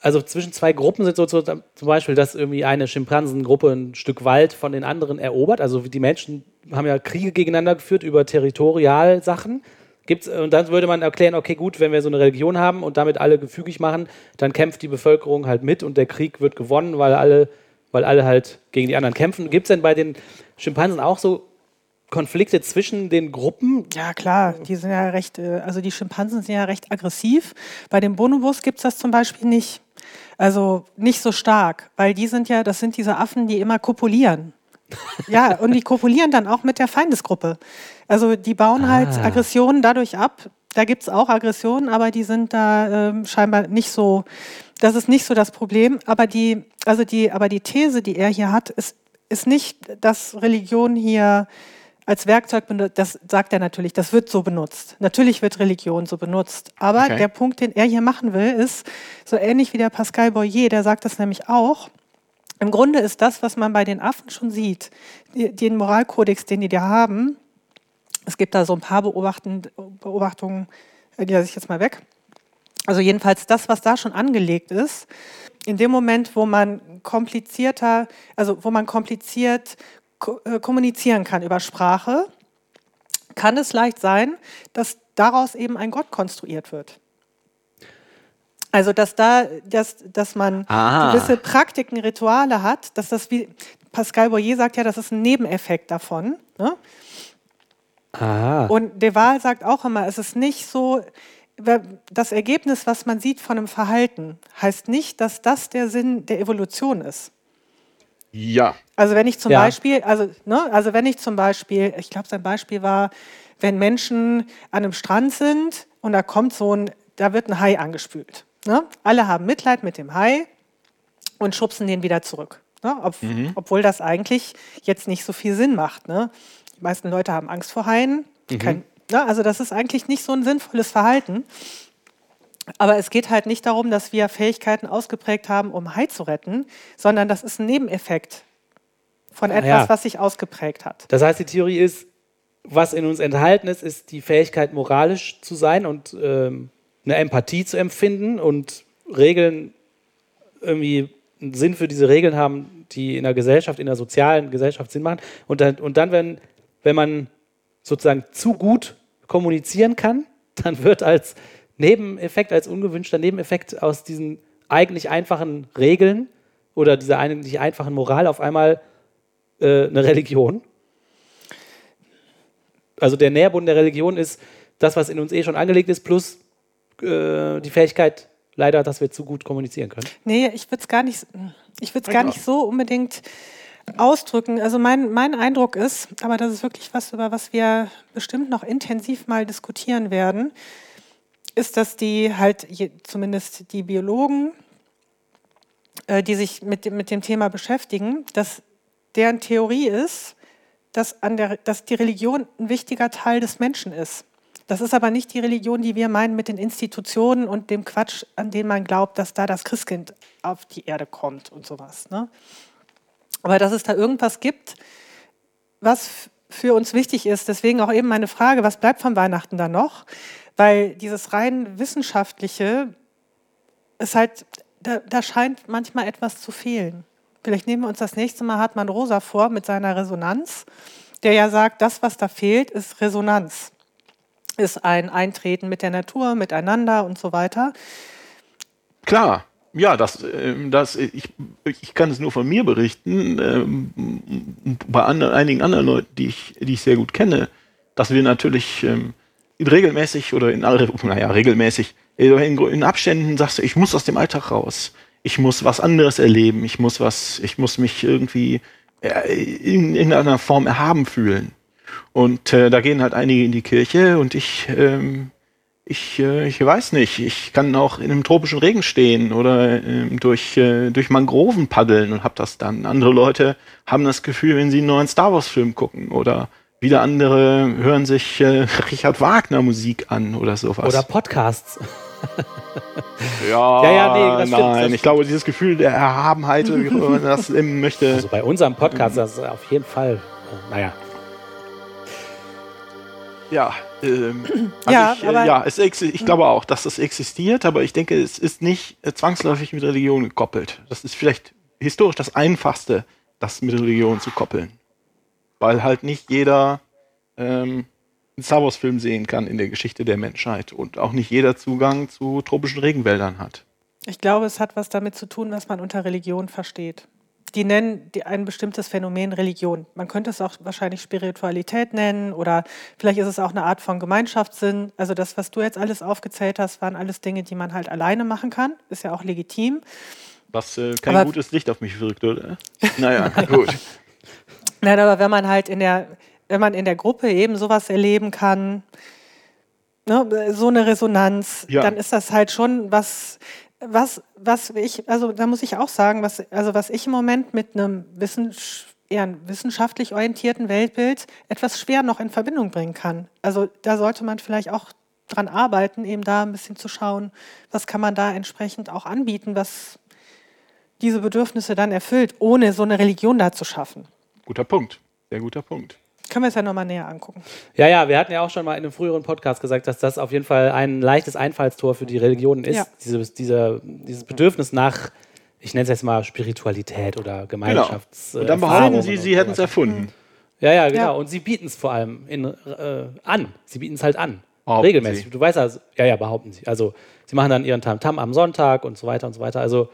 also zwischen zwei Gruppen sind so, so zum Beispiel, dass irgendwie eine Schimpansengruppe ein Stück Wald von den anderen erobert. Also die Menschen haben ja Kriege gegeneinander geführt über Territorialsachen. Gibt's, und dann würde man erklären, okay, gut, wenn wir so eine Religion haben und damit alle gefügig machen, dann kämpft die Bevölkerung halt mit und der Krieg wird gewonnen, weil alle, weil alle halt gegen die anderen kämpfen. Gibt es denn bei den Schimpansen auch so Konflikte zwischen den Gruppen? Ja, klar, die sind ja recht, äh, also die Schimpansen sind ja recht aggressiv. Bei den Bonobos gibt es das zum Beispiel nicht. Also nicht so stark, weil die sind ja, das sind diese Affen, die immer kopulieren. Ja, und die kopulieren dann auch mit der Feindesgruppe. Also die bauen ah. halt Aggressionen dadurch ab. Da gibt es auch Aggressionen, aber die sind da ähm, scheinbar nicht so, das ist nicht so das Problem. Aber die, also die, aber die These, die er hier hat, ist, ist nicht, dass Religion hier als Werkzeug benutzt, das sagt er natürlich, das wird so benutzt. Natürlich wird Religion so benutzt. Aber okay. der Punkt, den er hier machen will, ist so ähnlich wie der Pascal Boyer, der sagt das nämlich auch. Im Grunde ist das, was man bei den Affen schon sieht, den Moralkodex, den die da haben. Es gibt da so ein paar Beobachtungen, die lasse ich jetzt mal weg. Also jedenfalls das, was da schon angelegt ist, in dem Moment, wo man komplizierter, also wo man kompliziert äh, kommunizieren kann über Sprache, kann es leicht sein, dass daraus eben ein Gott konstruiert wird. Also dass da, dass, dass man Aha. gewisse Praktiken, Rituale hat, dass das wie Pascal Boyer sagt ja, das ist ein Nebeneffekt davon. Ne? Aha. Und De Waal sagt auch immer, es ist nicht so, das Ergebnis, was man sieht von einem Verhalten, heißt nicht, dass das der Sinn der Evolution ist. Ja. Also wenn ich zum ja. Beispiel, also, ne, also wenn ich zum Beispiel, ich glaube, sein Beispiel war, wenn Menschen an einem Strand sind und da kommt so ein, da wird ein Hai angespült. Ne? Alle haben Mitleid mit dem Hai und schubsen den wieder zurück. Ne? Ob, mhm. Obwohl das eigentlich jetzt nicht so viel Sinn macht. Ne? Die meisten Leute haben Angst vor Haien. Mhm. Kein, ne? Also das ist eigentlich nicht so ein sinnvolles Verhalten. Aber es geht halt nicht darum, dass wir Fähigkeiten ausgeprägt haben, um Hai zu retten, sondern das ist ein Nebeneffekt von etwas, ja. was sich ausgeprägt hat. Das heißt, die Theorie ist, was in uns enthalten ist, ist die Fähigkeit, moralisch zu sein und ähm, eine Empathie zu empfinden und Regeln irgendwie einen Sinn für diese Regeln haben, die in der Gesellschaft, in der sozialen Gesellschaft Sinn machen. Und dann, und dann wenn, wenn man sozusagen zu gut kommunizieren kann, dann wird als Nebeneffekt, als ungewünschter Nebeneffekt aus diesen eigentlich einfachen Regeln oder dieser eigentlich einfachen Moral auf einmal äh, eine Religion. Also der Nährboden der Religion ist das, was in uns eh schon angelegt ist, plus äh, die Fähigkeit, leider, dass wir zu gut kommunizieren können. Nee, ich würde es gar nicht, ich würde gar nicht so unbedingt ausdrücken. Also mein, mein Eindruck ist, aber das ist wirklich was, über was wir bestimmt noch intensiv mal diskutieren werden, ist, dass die halt, zumindest die Biologen, äh, die sich mit dem, mit dem Thema beschäftigen, dass deren Theorie ist, dass, an der, dass die Religion ein wichtiger Teil des Menschen ist. Das ist aber nicht die Religion, die wir meinen mit den Institutionen und dem Quatsch, an den man glaubt, dass da das Christkind auf die Erde kommt und sowas. Ne? Aber dass es da irgendwas gibt, was für uns wichtig ist. Deswegen auch eben meine Frage, was bleibt von Weihnachten da noch? Weil dieses rein wissenschaftliche ist halt, da, da scheint manchmal etwas zu fehlen. Vielleicht nehmen wir uns das nächste Mal Hartmann Rosa vor mit seiner Resonanz, der ja sagt, das, was da fehlt, ist Resonanz. Ist ein Eintreten mit der Natur, miteinander und so weiter. Klar, ja, das, ähm, das, ich, ich kann es nur von mir berichten, ähm, bei einigen anderen Leuten, die ich, die ich sehr gut kenne, dass wir natürlich ähm, regelmäßig oder in alle, naja, regelmäßig, in, in Abständen sagst du, ich muss aus dem Alltag raus. Ich muss was anderes erleben. Ich muss was, ich muss mich irgendwie äh, in irgendeiner Form erhaben fühlen. Und äh, da gehen halt einige in die Kirche und ich, ähm, ich, äh, ich weiß nicht, ich kann auch in einem tropischen Regen stehen oder ähm, durch, äh, durch Mangroven paddeln und hab das dann. Andere Leute haben das Gefühl, wenn sie einen neuen Star Wars Film gucken oder wieder andere hören sich äh, Richard Wagner Musik an oder sowas. Oder Podcasts. ja, ja, ja, nee, das nein. Stimmt, ich glaube, dieses Gefühl der Erhabenheit, wie man das eben möchte. Also bei unserem Podcast, das ist auf jeden Fall, äh, naja. Ja, ähm, also Ja, ich, äh, ja es ich glaube auch, dass das existiert, aber ich denke, es ist nicht äh, zwangsläufig mit Religion gekoppelt. Das ist vielleicht historisch das Einfachste, das mit Religion zu koppeln. Weil halt nicht jeder ähm, einen Star Wars-Film sehen kann in der Geschichte der Menschheit und auch nicht jeder Zugang zu tropischen Regenwäldern hat. Ich glaube, es hat was damit zu tun, was man unter Religion versteht. Die nennen die, ein bestimmtes Phänomen Religion. Man könnte es auch wahrscheinlich Spiritualität nennen oder vielleicht ist es auch eine Art von Gemeinschaftssinn. Also das, was du jetzt alles aufgezählt hast, waren alles Dinge, die man halt alleine machen kann. Ist ja auch legitim. Was äh, kein Aber- gutes Licht auf mich wirkt, oder? Naja, gut. Nein, aber wenn man halt in der, wenn man in der Gruppe eben sowas erleben kann, ne, so eine Resonanz, Ja. dann ist das halt schon was, was, was ich, also da muss ich auch sagen, was, also was ich im Moment mit einem Wissens eher wissenschaftlich orientierten Weltbild etwas schwer noch in Verbindung bringen kann. Also da sollte man vielleicht auch dran arbeiten, eben da ein bisschen zu schauen, was kann man da entsprechend auch anbieten, was diese Bedürfnisse dann erfüllt, ohne so eine Religion da zu schaffen. Guter Punkt. Sehr guter Punkt. Können wir es ja nochmal näher angucken. Ja, ja, wir hatten ja auch schon mal in einem früheren Podcast gesagt, dass das auf jeden Fall ein leichtes Einfallstor für die Religionen ist. Ja. Dieses, dieser, dieses Bedürfnis nach, ich nenne es jetzt mal Spiritualität oder Genau. Gemeinschafts. Und dann behaupten sie, sie hätten es erfunden. Ja, ja, genau. Ja. Und sie bieten es vor allem in, äh, an. Sie bieten es halt an. Behaupten Regelmäßig. sie. Du weißt also, ja, ja, behaupten sie. Also, sie machen dann ihren Tam-Tam am Sonntag und so weiter und so weiter. Also,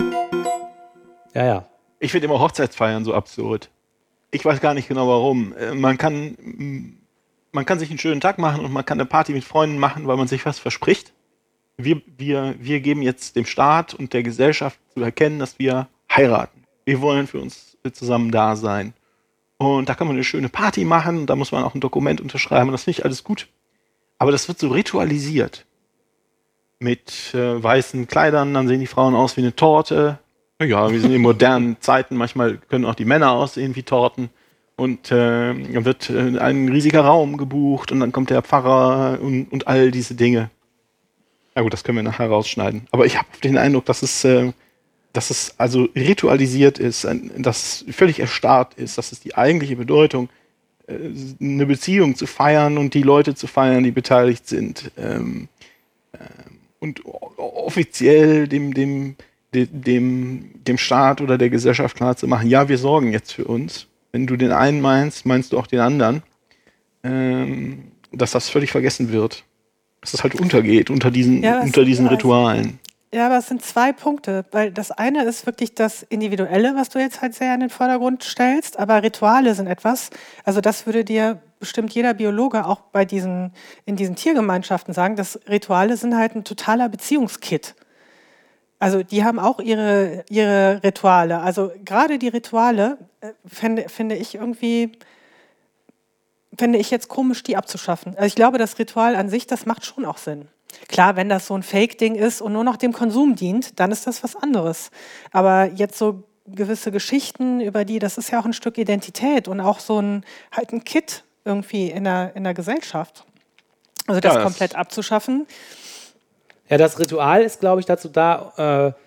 ja, ja. Ich finde immer Hochzeitsfeiern so absurd. Ich weiß gar nicht genau warum. Äh, Man kann, mm, man kann sich einen schönen Tag machen und man kann eine Party mit Freunden machen, weil man sich was verspricht. Wir, wir, wir geben jetzt dem Staat und der Gesellschaft zu erkennen, dass wir heiraten. Wir wollen für uns zusammen da sein. Und da kann man eine schöne Party machen, da muss man auch ein Dokument unterschreiben, und das finde ich alles gut. Aber das wird so ritualisiert. Mit äh, weißen Kleidern, dann sehen die Frauen aus wie eine Torte. Ja, wir sind in modernen Zeiten, manchmal können auch die Männer aussehen wie Torten. Und äh, dann wird äh, ein riesiger Raum gebucht und dann kommt der Pfarrer und, und all diese Dinge. Ja gut, das können wir nachher rausschneiden. Aber ich habe den Eindruck, dass es, äh, dass es also ritualisiert ist, dass es völlig erstarrt ist, dass es die eigentliche Bedeutung, äh, eine Beziehung zu feiern und die Leute zu feiern, die beteiligt sind. Ähm, ähm, und offiziell dem, dem, de- dem, dem Staat oder der Gesellschaft klar zu machen, ja, wir sorgen jetzt für uns. Wenn du den einen meinst, meinst du auch den anderen. Ähm, dass das völlig vergessen wird. Dass das halt untergeht unter diesen, Ja, unter diesen Ritualen. Ja, aber es sind zwei Punkte, weil das eine ist wirklich das Individuelle, was du jetzt halt sehr in den Vordergrund stellst, aber Rituale sind etwas, also das würde dir bestimmt jeder Biologe auch bei diesen, in diesen Tiergemeinschaften sagen, dass Rituale sind halt ein totaler Beziehungskit. Also die haben auch ihre, ihre Rituale. Also gerade die Rituale äh, finde, finde ich irgendwie, finde ich jetzt komisch, die abzuschaffen. Also ich glaube, das Ritual an sich, das macht schon auch Sinn. Klar, wenn das so ein Fake-Ding ist und nur noch dem Konsum dient, dann ist das was anderes. Aber jetzt so gewisse Geschichten, über die, das ist ja auch ein Stück Identität und auch so ein, halt ein Kit irgendwie in der, in der Gesellschaft. Also das, Ja, das- komplett abzuschaffen. Ja, das Ritual ist, glaube ich, dazu da, äh,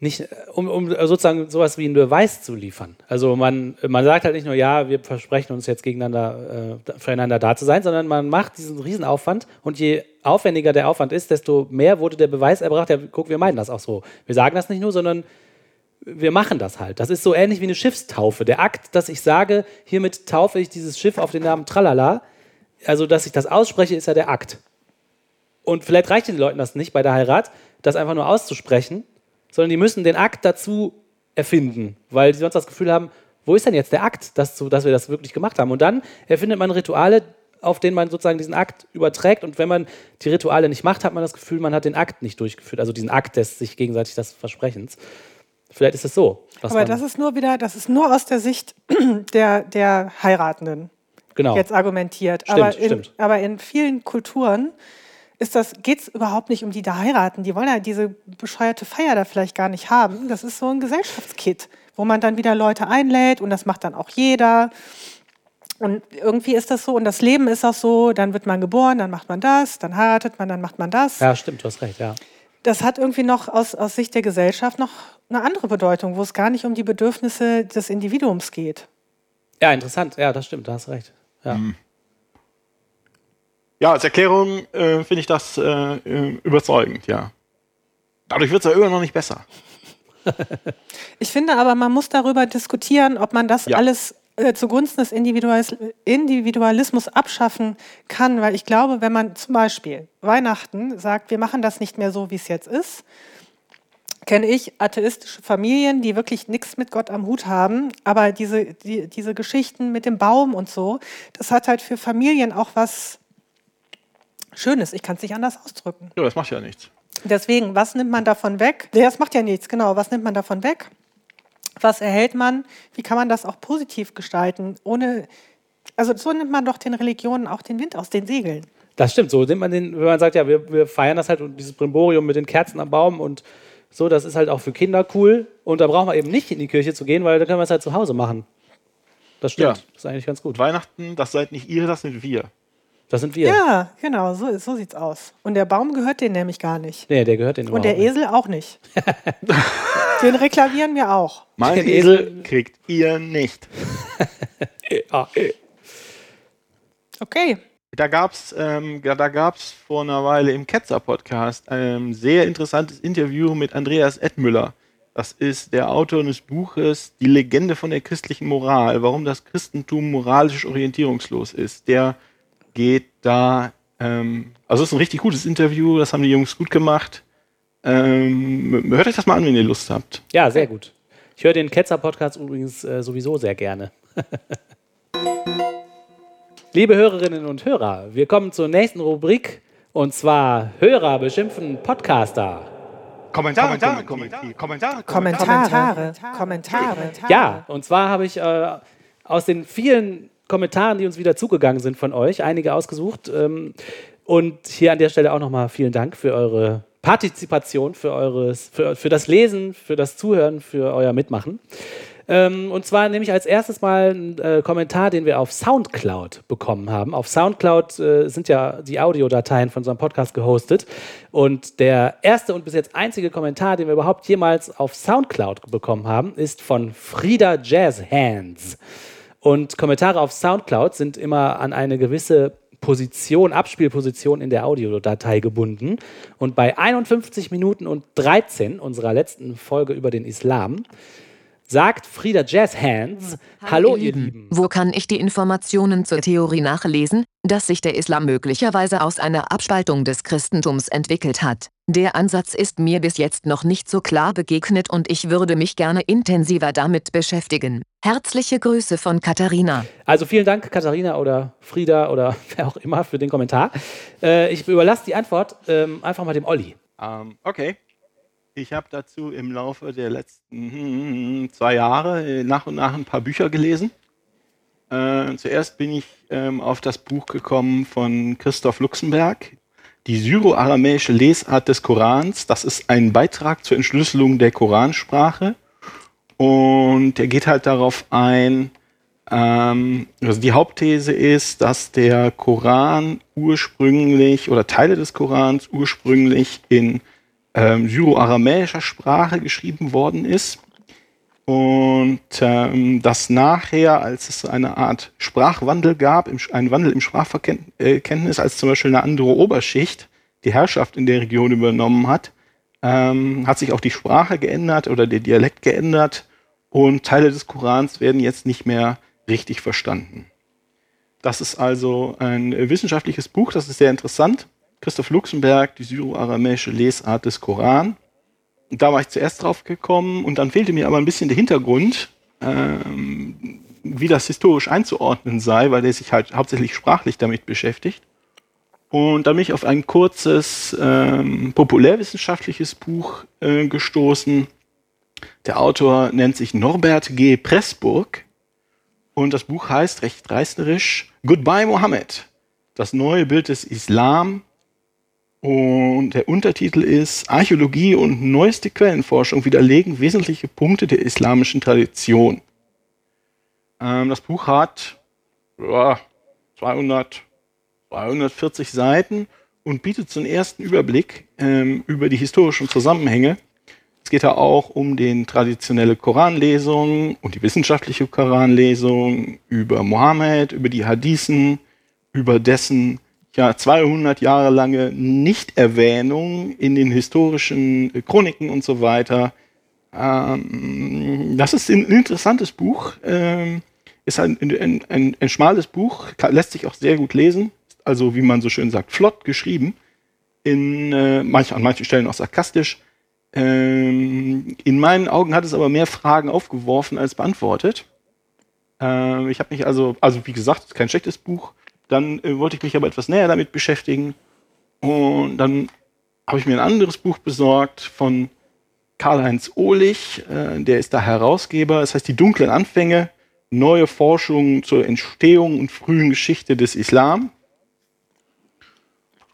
nicht, äh, um, um sozusagen sowas wie einen Beweis zu liefern. Also man, man sagt halt nicht nur, ja, wir versprechen uns jetzt gegeneinander, äh, füreinander da zu sein, sondern man macht diesen Riesenaufwand und je aufwendiger der Aufwand ist, desto mehr wurde der Beweis erbracht, ja, guck, wir meinen das auch so. Wir sagen das nicht nur, sondern wir machen das halt. Das ist so ähnlich wie eine Schiffstaufe. Der Akt, dass ich sage, hiermit taufe ich dieses Schiff auf den Namen Tralala, also dass ich das ausspreche, ist ja der Akt. Und vielleicht reicht den Leuten das nicht bei der Heirat, das einfach nur auszusprechen, sondern die müssen den Akt dazu erfinden, weil sie sonst das Gefühl haben, wo ist denn jetzt der Akt, dass, dass wir das wirklich gemacht haben? Und dann erfindet man Rituale, auf denen man sozusagen diesen Akt überträgt. Und wenn man die Rituale nicht macht, hat man das Gefühl, man hat den Akt nicht durchgeführt, also diesen Akt des sich gegenseitig das Versprechens. Vielleicht ist es so. Aber das ist nur wieder, das ist nur aus der Sicht der, der Heiratenden. genau. jetzt argumentiert. Stimmt, aber, in, stimmt. aber in vielen Kulturen ist das, geht es überhaupt nicht um die da heiraten. Die wollen ja diese bescheuerte Feier da vielleicht gar nicht haben. Das ist so ein Gesellschaftskit, wo man dann wieder Leute einlädt und das macht dann auch jeder. Und irgendwie ist das so, und das Leben ist auch so, dann wird man geboren, dann macht man das, dann heiratet man, dann macht man das. Ja, stimmt, du hast recht, ja. Das hat irgendwie noch aus, aus Sicht der Gesellschaft noch eine andere Bedeutung, wo es gar nicht um die Bedürfnisse des Individuums geht. Ja, interessant. Ja, das stimmt, da hast recht. Ja. Ja, als Erklärung äh, finde ich das äh, äh, überzeugend, ja. Dadurch wird es ja immer noch nicht besser. Ich finde aber, man muss darüber diskutieren, ob man das Ja. alles äh, zugunsten des Individualis Individualismus abschaffen kann, weil ich glaube, wenn man zum Beispiel Weihnachten sagt, wir machen das nicht mehr so, wie es jetzt ist, kenne ich atheistische Familien, die wirklich nichts mit Gott am Hut haben, aber diese, die, diese Geschichten mit dem Baum und so, das hat halt für Familien auch was Schönes. Ich kann es nicht anders ausdrücken. Ja, das macht ja nichts. Deswegen, was nimmt man davon weg? Das macht ja nichts, genau. Was nimmt man davon weg? Was erhält man? Wie kann man das auch positiv gestalten? Ohne, also so nimmt man doch den Religionen auch den Wind aus den Segeln. Das stimmt, so nimmt man den, wenn man sagt, ja, wir, wir feiern das halt und dieses Brimborium mit den Kerzen am Baum und so, das ist halt auch für Kinder cool. Und da brauchen wir eben nicht in die Kirche zu gehen, weil da können wir es halt zu Hause machen. Das stimmt, Ja. das ist eigentlich ganz gut. Weihnachten, das seid nicht ihr, das sind wir. Das sind wir. Ja, genau, so, so sieht's aus. Und der Baum gehört denen nämlich gar nicht. Nee, der gehört den Und der Esel auch nicht. den reklamieren wir auch. Mein Den Esel kriegt ihr nicht. nicht. Ah, äh. Okay. Da gab es ähm, da gab's vor einer Weile im Ketzer-Podcast ein sehr interessantes Interview mit Andreas Edmüller. Das ist der Autor des Buches Die Legende von der christlichen Moral, warum das Christentum moralisch orientierungslos ist. Der geht da, ähm, also es ist ein richtig gutes Interview, das haben die Jungs gut gemacht. Ähm, hört euch das mal an, wenn ihr Lust habt. Ja, sehr gut. Ich höre den Ketzer-Podcast übrigens äh, sowieso sehr gerne. Liebe Hörerinnen und Hörer, wir kommen zur nächsten Rubrik und zwar Hörer beschimpfen Podcaster. Kommentare, Kommentare, Kommentare, Kommentare, Kommentare. Kommentare. Ja, und zwar habe ich äh, aus den vielen Kommentaren, die uns wieder zugegangen sind von euch, einige ausgesucht. Ähm, und hier an der Stelle auch nochmal vielen Dank für eure Partizipation, für, eures, für, für das Lesen, für das Zuhören, für euer Mitmachen. Ähm, und zwar nehme ich als erstes mal einen äh, Kommentar, den wir auf Soundcloud bekommen haben. Auf Soundcloud äh, sind ja die Audiodateien von unserem Podcast gehostet. Und der erste und bis jetzt einzige Kommentar, den wir überhaupt jemals auf Soundcloud bekommen haben, ist von Frieda Jazz Hands. Und Kommentare auf Soundcloud sind immer an eine gewisse Position, Abspielposition in der Audiodatei gebunden. Und bei 51 Minuten und 13 unserer letzten Folge über den Islam sagt Frieda Jazz Hands, hallo ihr Lieben. Wo kann ich die Informationen zur Theorie nachlesen, dass sich der Islam möglicherweise aus einer Abspaltung des Christentums entwickelt hat? Der Ansatz ist mir bis jetzt noch nicht so klar begegnet und ich würde mich gerne intensiver damit beschäftigen. Herzliche Grüße von Katharina. Also vielen Dank, Katharina oder Frieda oder wer auch immer für den Kommentar. Äh, ich überlasse die Antwort ähm, einfach mal dem Olli. Ähm, okay. Ich habe dazu im Laufe der letzten hm, zwei Jahre äh, nach und nach ein paar Bücher gelesen. Äh, zuerst bin ich ähm, auf das Buch gekommen von Christoph Luxemberg, Die syro-aramäische Lesart des Korans. Das ist ein Beitrag zur Entschlüsselung der Koransprache. Und er geht halt darauf ein, ähm, also die Hauptthese ist, dass der Koran ursprünglich oder Teile des Korans ursprünglich in ähm, syro-aramäischer Sprache geschrieben worden ist. Und ähm, dass nachher, als es eine Art Sprachwandel gab, im, einen Wandel im Sprachverständnis, als zum Beispiel eine andere Oberschicht die Herrschaft in der Region übernommen hat, ähm, hat sich auch die Sprache geändert oder der Dialekt geändert und Teile des Korans werden jetzt nicht mehr richtig verstanden. Das ist also ein äh, wissenschaftliches Buch, das ist sehr interessant. Christoph Luxemberg, die syro-aramäische Lesart des Koran. Da war ich zuerst drauf gekommen und dann fehlte mir aber ein bisschen der Hintergrund, ähm, wie das historisch einzuordnen sei, weil der sich halt hauptsächlich sprachlich damit beschäftigt. Und dann bin ich auf ein kurzes ähm, populärwissenschaftliches Buch äh, gestoßen. Der Autor nennt sich Norbert G. Pressburg und das Buch heißt recht reißerisch Goodbye Mohammed, das neue Bild des Islam. Und der Untertitel ist Archäologie und neueste Quellenforschung widerlegen wesentliche Punkte der islamischen Tradition. Ähm, das Buch hat ja, 200, 240 Seiten und bietet so einen ersten Überblick ähm, über die historischen Zusammenhänge. Es geht da auch um die traditionelle Koranlesung und die wissenschaftliche Koranlesung, über Mohammed, über die Hadithen, über dessen ja 200 Jahre lange Nichterwähnung in den historischen äh, Chroniken und so weiter. Ähm, das ist ein interessantes Buch. Ähm, ist ein, ein, ein, ein schmales Buch, lässt sich auch sehr gut lesen. Also, wie man so schön sagt, flott geschrieben. In, äh, manch, an manchen Stellen auch sarkastisch. Ähm, in meinen Augen hat es aber mehr Fragen aufgeworfen als beantwortet. Ähm, ich habe mich also, also wie gesagt, kein schlechtes Buch. Dann äh, wollte ich mich aber etwas näher damit beschäftigen. Und dann habe ich mir ein anderes Buch besorgt von Karl-Heinz Ohlich. Äh, der ist da Herausgeber. Es das heißt Die dunklen Anfänge, neue Forschung zur Entstehung und frühen Geschichte des Islam.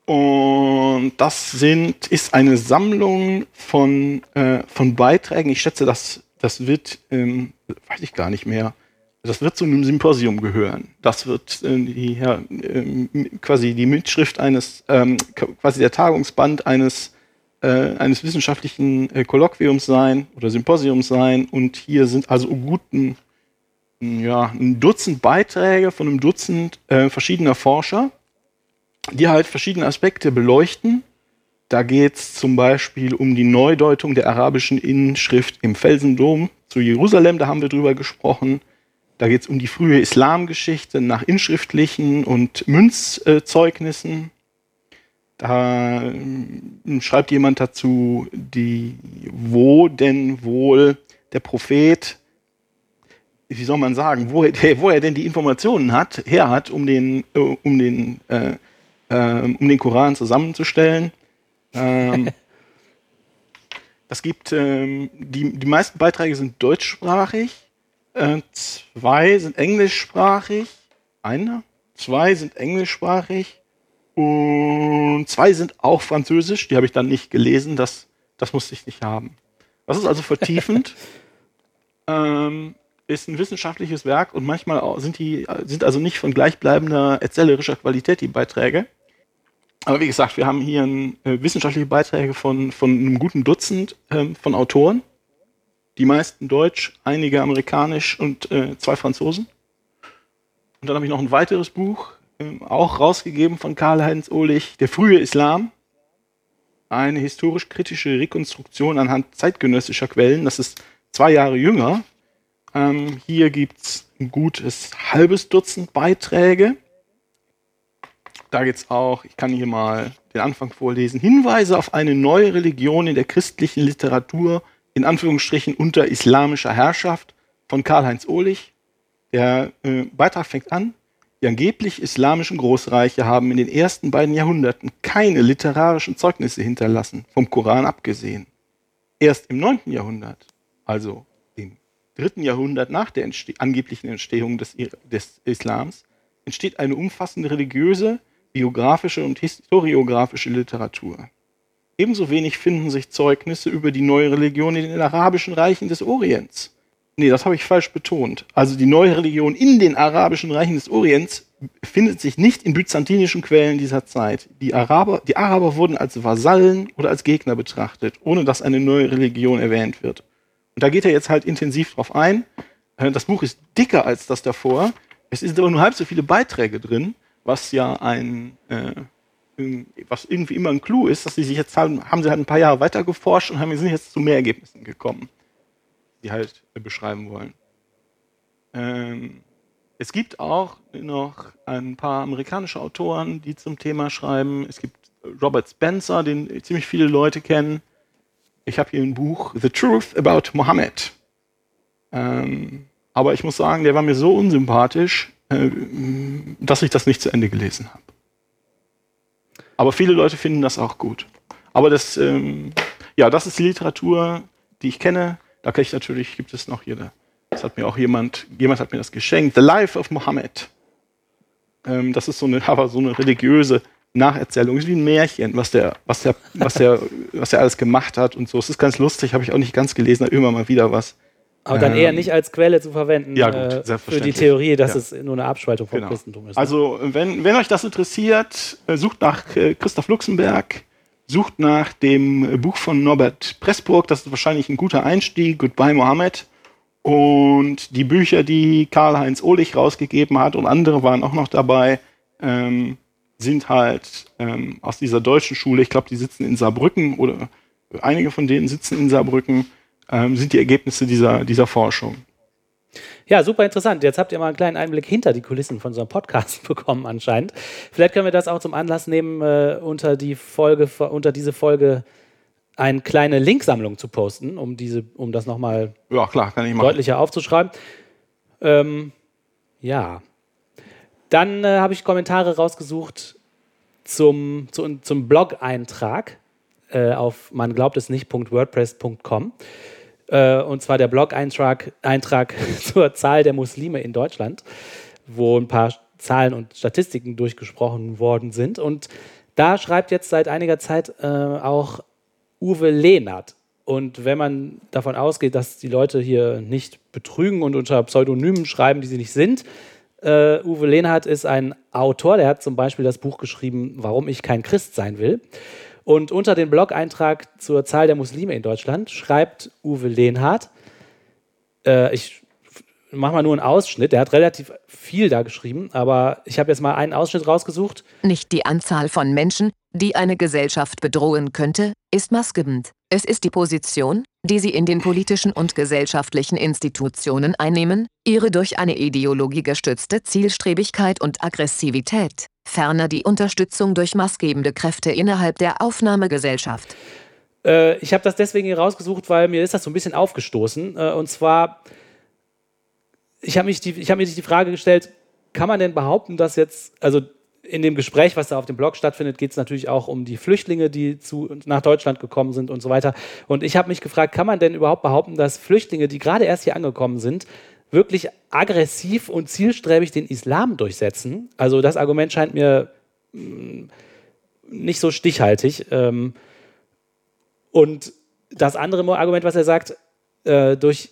Und das sind, ist eine Sammlung von, äh, von Beiträgen. Ich schätze, das, das wird, ähm, weiß ich gar nicht mehr, das wird zu einem Symposium gehören. Das wird äh, die, ja, äh, quasi die Mitschrift eines, ähm, quasi der Tagungsband eines, äh, eines wissenschaftlichen äh, Kolloquiums sein oder Symposiums sein. Und hier sind also guten, ja, ein Dutzend Beiträge von einem Dutzend äh, verschiedener Forscher, die halt verschiedene Aspekte beleuchten. Da geht es zum Beispiel um die Neudeutung der arabischen Inschrift im Felsendom zu Jerusalem, da haben wir drüber gesprochen da geht es um die frühe Islamgeschichte nach inschriftlichen und Münzzeugnissen. Da ähm, schreibt jemand dazu, die, wo denn wohl der Prophet, wie soll man sagen, wo, wo er denn die Informationen hat, her hat, um den, äh, um den, äh, äh, um den Koran zusammenzustellen. Ähm, das gibt, ähm, die, die meisten Beiträge sind deutschsprachig. Äh, zwei sind englischsprachig. Einer? Zwei sind englischsprachig. Und zwei sind auch französisch. Die habe ich dann nicht gelesen. Das, das musste ich nicht haben. Das ist also vertiefend. ähm, ist ein wissenschaftliches Werk und manchmal sind die sind also nicht von gleichbleibender erzählerischer Qualität die Beiträge. Aber wie gesagt, wir haben hier ein, äh, wissenschaftliche Beiträge von, von einem guten Dutzend ähm, von Autoren die meisten Deutsch, einige amerikanisch und äh, zwei Franzosen. Und dann habe ich noch ein weiteres Buch, äh, auch rausgegeben von Karl-Heinz Ohlich, Der frühe Islam. Eine historisch-kritische Rekonstruktion anhand zeitgenössischer Quellen. Das ist zwei Jahre jünger. Ähm, hier gibt es ein gutes halbes Dutzend Beiträge. Da geht es auch, ich kann hier mal den Anfang vorlesen, Hinweise auf eine neue Religion in der christlichen Literatur in Anführungsstrichen unter islamischer Herrschaft von Karl-Heinz Ohlich. Der äh, Beitrag fängt an. Die angeblich islamischen Großreiche haben in den ersten beiden Jahrhunderten keine literarischen Zeugnisse hinterlassen, vom Koran abgesehen. Erst im 9. Jahrhundert, also im dritten Jahrhundert nach der Entste angeblichen Entstehung des, des Islams, entsteht eine umfassende religiöse, biografische und historiografische Literatur. Ebenso wenig finden sich Zeugnisse über die neue Religion in den arabischen Reichen des Orients. Nee, das habe ich falsch betont. Also die neue Religion in den arabischen Reichen des Orients findet sich nicht in byzantinischen Quellen dieser Zeit. Die Araber, die Araber wurden als Vasallen oder als Gegner betrachtet, ohne dass eine neue Religion erwähnt wird. Und da geht er jetzt halt intensiv drauf ein. Äh, das Buch ist dicker als das davor. Es sind aber nur halb so viele Beiträge drin, was ja ein, äh, was irgendwie immer ein Clou ist, dass sie sich jetzt haben, haben sie halt ein paar Jahre weiter geforscht und haben, sind jetzt zu mehr Ergebnissen gekommen, die halt äh, beschreiben wollen. Ähm, es gibt auch noch ein paar amerikanische Autoren, die zum Thema schreiben. Es gibt Robert Spencer, den ziemlich viele Leute kennen. Ich habe hier ein Buch, The Truth About Mohammed. Ähm, aber ich muss sagen, der war mir so unsympathisch, äh, dass ich das nicht zu Ende gelesen habe. Aber viele Leute finden das auch gut. Aber das, ähm, ja, das ist die Literatur, die ich kenne. Da kann ich natürlich, gibt es noch hier, das hat mir auch jemand, jemand hat mir das geschenkt. The Life of Muhammad. Ähm, das ist so eine, aber so eine religiöse Nacherzählung, ist wie ein Märchen, was der, was der, was der, was der alles gemacht hat und so. Es ist ganz lustig, habe ich auch nicht ganz gelesen, immer mal wieder was. Aber dann eher ähm, nicht als Quelle zu verwenden ja, gut, äh, für die Theorie, dass ja. es nur eine Abspaltung vom genau. Christentum ist. Ne? Also, wenn, wenn euch das interessiert, äh, sucht nach äh, Christoph Luxemburg, sucht nach dem Buch von Norbert Pressburg, das ist wahrscheinlich ein guter Einstieg, Goodbye Mohammed. Und die Bücher, die Karl-Heinz Ohlich rausgegeben hat und andere waren auch noch dabei, ähm, sind halt ähm, aus dieser deutschen Schule, ich glaube, die sitzen in Saarbrücken oder einige von denen sitzen in Saarbrücken, ähm, sind die Ergebnisse dieser, dieser Forschung. Ja, super interessant. Jetzt habt ihr mal einen kleinen Einblick hinter die Kulissen von so einem Podcast bekommen anscheinend. Vielleicht können wir das auch zum Anlass nehmen, äh, unter die Folge, unter diese Folge eine kleine Linksammlung zu posten, um diese, um das nochmal ja, klar, deutlicher aufzuschreiben. Ähm, ja. Dann äh, habe ich Kommentare rausgesucht zum, zu, zum Blog-Eintrag äh, auf man glaubt es nicht.wordpress.com. Äh, und zwar der Blog-Eintrag Eintrag zur Zahl der Muslime in Deutschland, wo ein paar Zahlen und Statistiken durchgesprochen worden sind. Und da schreibt jetzt seit einiger Zeit äh, auch Uwe Lehnert. Und wenn man davon ausgeht, dass die Leute hier nicht betrügen und unter Pseudonymen schreiben, die sie nicht sind, äh, Uwe Lehnhardt ist ein Autor, der hat zum Beispiel das Buch geschrieben, Warum ich kein Christ sein will. Und unter den Blog-Eintrag zur Zahl der Muslime in Deutschland schreibt Uwe Lehnhardt, äh, ich mache mal nur einen Ausschnitt, der hat relativ viel da geschrieben, aber ich habe jetzt mal einen Ausschnitt rausgesucht. Nicht die Anzahl von Menschen, die eine Gesellschaft bedrohen könnte, ist maßgebend. Es ist die Position, die sie in den politischen und gesellschaftlichen Institutionen einnehmen, ihre durch eine Ideologie gestützte Zielstrebigkeit und Aggressivität, ferner die Unterstützung durch maßgebende Kräfte innerhalb der Aufnahmegesellschaft. Äh, ich habe das deswegen hier rausgesucht, weil mir ist das so ein bisschen aufgestoßen. Äh, und zwar, ich habe hab mir die Frage gestellt, kann man denn behaupten, dass jetzt, also in dem Gespräch, was da auf dem Blog stattfindet, geht es natürlich auch um die Flüchtlinge, die zu, nach Deutschland gekommen sind und so weiter. Und ich habe mich gefragt, kann man denn überhaupt behaupten, dass Flüchtlinge, die gerade erst hier angekommen sind, wirklich aggressiv und zielstrebig den Islam durchsetzen? Also das Argument scheint mir mm, nicht so stichhaltig. Ähm, und das andere Argument, was er sagt, äh, durch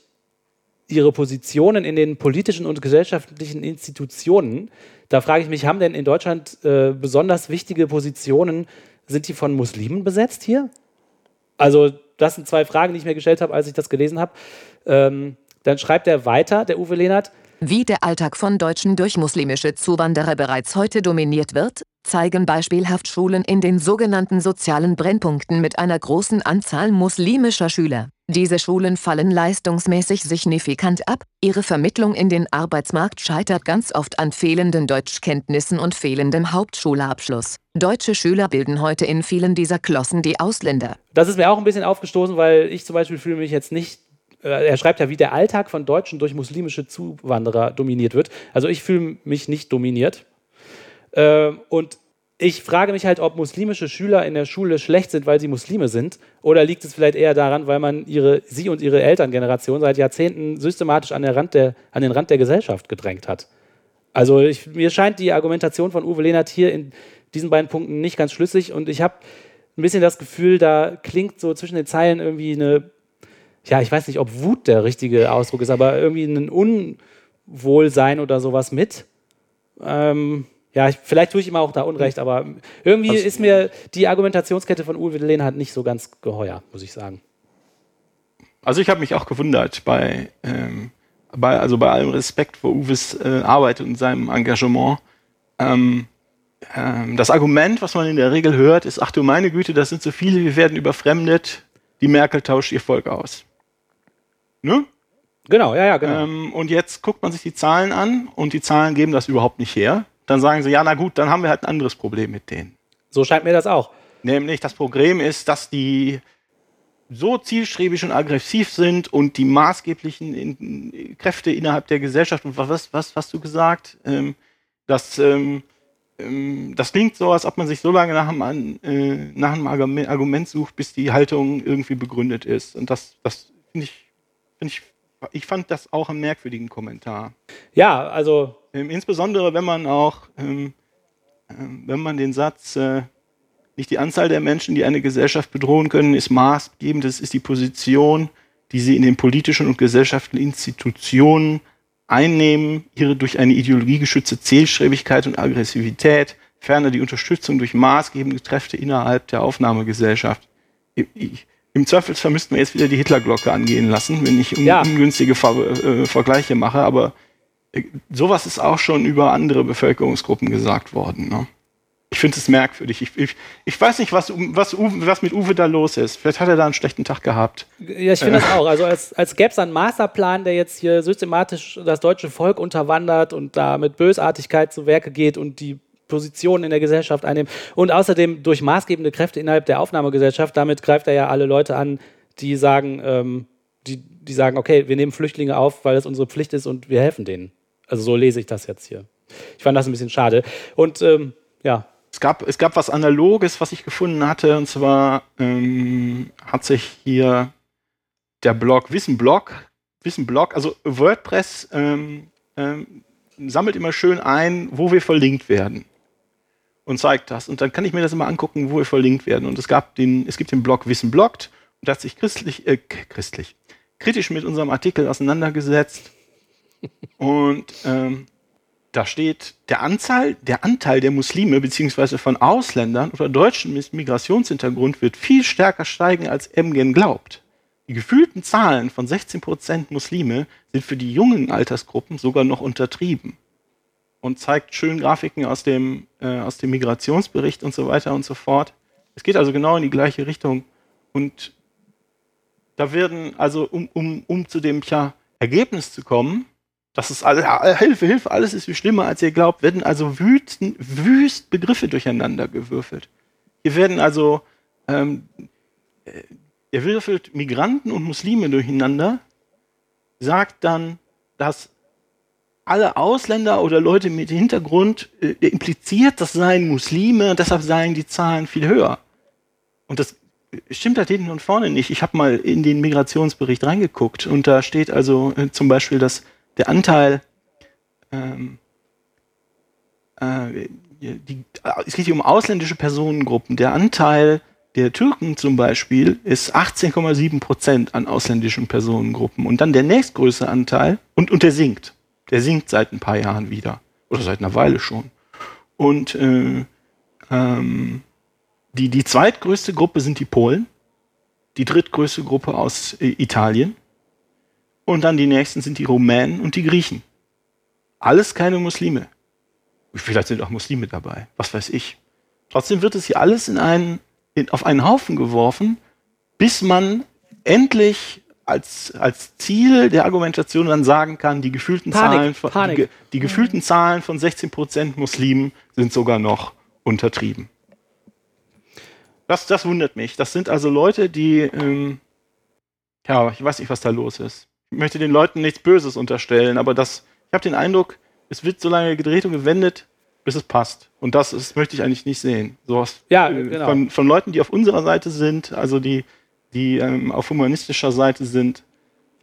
ihre Positionen in den politischen und gesellschaftlichen Institutionen da frage ich mich, haben denn in Deutschland äh, besonders wichtige Positionen, sind die von Muslimen besetzt hier? Also das sind zwei Fragen, die ich mir gestellt habe, als ich das gelesen habe. Ähm, dann schreibt er weiter, der Uwe Lehnert. Wie der Alltag von Deutschen durch muslimische Zuwanderer bereits heute dominiert wird, zeigen beispielhaft Schulen in den sogenannten sozialen Brennpunkten mit einer großen Anzahl muslimischer Schüler. Diese Schulen fallen leistungsmäßig signifikant ab, ihre Vermittlung in den Arbeitsmarkt scheitert ganz oft an fehlenden Deutschkenntnissen und fehlendem Hauptschulabschluss. Deutsche Schüler bilden heute in vielen dieser Klossen die Ausländer. Das ist mir auch ein bisschen aufgestoßen, weil ich zum Beispiel fühle mich jetzt nicht er schreibt ja, wie der Alltag von Deutschen durch muslimische Zuwanderer dominiert wird. Also ich fühle mich nicht dominiert. Äh, und ich frage mich halt, ob muslimische Schüler in der Schule schlecht sind, weil sie Muslime sind, oder liegt es vielleicht eher daran, weil man ihre, sie und ihre Elterngeneration seit Jahrzehnten systematisch an, der, an den Rand der Gesellschaft gedrängt hat. Also ich, mir scheint die Argumentation von Uwe Lehnert hier in diesen beiden Punkten nicht ganz schlüssig und ich habe ein bisschen das Gefühl, da klingt so zwischen den Zeilen irgendwie eine, ja, ich weiß nicht, ob Wut der richtige Ausdruck ist, aber irgendwie ein Unwohlsein oder sowas mit. Ähm, ja, ich, vielleicht tue ich immer auch da Unrecht, aber irgendwie also, ist mir die Argumentationskette von Uwe Lehnhardt nicht so ganz geheuer, muss ich sagen. Also ich habe mich auch gewundert bei, ähm, bei, also bei allem Respekt vor Uwes äh, Arbeit und seinem Engagement. Ähm, ähm, das Argument, was man in der Regel hört, ist, ach du meine Güte, das sind so viele, wir werden überfremdet, die Merkel tauscht ihr Volk aus. Ne? Genau, ja, ja, genau. Ähm, und jetzt guckt man sich die Zahlen an und die Zahlen geben das überhaupt nicht her dann sagen sie, ja, na gut, dann haben wir halt ein anderes Problem mit denen. So scheint mir das auch. Nämlich das Problem ist, dass die so zielstrebig und aggressiv sind und die maßgeblichen in, Kräfte innerhalb der Gesellschaft, und was, was hast du gesagt? Ähm, dass, ähm, ähm, das klingt so, als ob man sich so lange nach einem, äh, nach einem Argument sucht, bis die Haltung irgendwie begründet ist. Und das, das finde ich, ich, ich fand das auch einen merkwürdigen Kommentar. Ja, also ähm, insbesondere wenn man auch, ähm, äh, wenn man den Satz, äh, nicht die Anzahl der Menschen, die eine Gesellschaft bedrohen können, ist maßgebend, das ist die Position, die sie in den politischen und gesellschaftlichen Institutionen einnehmen, ihre durch eine Ideologie geschützte Zielstrebigkeit und Aggressivität, ferner die Unterstützung durch maßgebende Kräfte innerhalb der Aufnahmegesellschaft. Im Zweifelsfall müssten wir jetzt wieder die Hitlerglocke angehen lassen, wenn ich un ja. ungünstige Ver äh, Vergleiche mache, aber sowas ist auch schon über andere Bevölkerungsgruppen gesagt worden. Ne? Ich finde es merkwürdig. Ich, ich, ich weiß nicht, was, was, was mit Uwe da los ist. Vielleicht hat er da einen schlechten Tag gehabt. Ja, ich finde das auch. Also als, als gäbe es einen Masterplan, der jetzt hier systematisch das deutsche Volk unterwandert und da mit Bösartigkeit zu Werke geht und die Positionen in der Gesellschaft einnimmt und außerdem durch maßgebende Kräfte innerhalb der Aufnahmegesellschaft, damit greift er ja alle Leute an, die sagen, ähm, die, die sagen, okay, wir nehmen Flüchtlinge auf, weil es unsere Pflicht ist und wir helfen denen. Also so lese ich das jetzt hier. Ich fand das ein bisschen schade. Und ähm, ja, es gab, es gab was Analoges, was ich gefunden hatte, und zwar ähm, hat sich hier der Blog Wissenblog, Wissenblog, also WordPress ähm, ähm, sammelt immer schön ein, wo wir verlinkt werden und zeigt das. Und dann kann ich mir das immer angucken, wo wir verlinkt werden. Und es gab den, es gibt den Blog Wissen bloggt und der hat sich christlich, äh, christlich, kritisch mit unserem Artikel auseinandergesetzt. und ähm, da steht, der Anzahl, der Anteil der Muslime bzw. von Ausländern oder Deutschen mit Migrationshintergrund wird viel stärker steigen, als Emgen glaubt. Die gefühlten Zahlen von 16% Muslime sind für die jungen Altersgruppen sogar noch untertrieben. Und zeigt schön Grafiken aus dem, äh, aus dem Migrationsbericht und so weiter und so fort. Es geht also genau in die gleiche Richtung. Und da werden, also um, um, um zu dem ja, Ergebnis zu kommen, das ist alles, Hilfe, Hilfe, alles ist viel schlimmer, als ihr glaubt, werden also wüsten, wüst Begriffe durcheinander gewürfelt. Hier werden also, ähm, äh, er würfelt Migranten und Muslime durcheinander, sagt dann, dass alle Ausländer oder Leute mit Hintergrund äh, impliziert, das seien Muslime, deshalb seien die Zahlen viel höher. Und das stimmt halt hinten und vorne nicht. Ich habe mal in den Migrationsbericht reingeguckt und da steht also äh, zum Beispiel, dass der Anteil, ähm, äh, die, es geht hier um ausländische Personengruppen, der Anteil der Türken zum Beispiel ist 18,7 Prozent an ausländischen Personengruppen. Und dann der nächstgrößte Anteil, und, und der sinkt. Der sinkt seit ein paar Jahren wieder. Oder seit einer Weile schon. Und äh, ähm, die, die zweitgrößte Gruppe sind die Polen. Die drittgrößte Gruppe aus äh, Italien. Und dann die nächsten sind die Rumänen und die Griechen. Alles keine Muslime. Vielleicht sind auch Muslime dabei, was weiß ich. Trotzdem wird es hier alles in einen, in, auf einen Haufen geworfen, bis man endlich als, als Ziel der Argumentation dann sagen kann, die gefühlten, Panik, Zahlen, von, Panik. Die, die, gefühlten Zahlen von 16% Muslimen sind sogar noch untertrieben. Das, das wundert mich. Das sind also Leute, die, ähm, ja, ich weiß nicht, was da los ist ich möchte den Leuten nichts Böses unterstellen, aber das, ich habe den Eindruck, es wird so lange gedreht und gewendet, bis es passt. Und das ist, möchte ich eigentlich nicht sehen. Sowas ja, äh, genau. von, von Leuten, die auf unserer Seite sind, also die, die ähm, auf humanistischer Seite sind,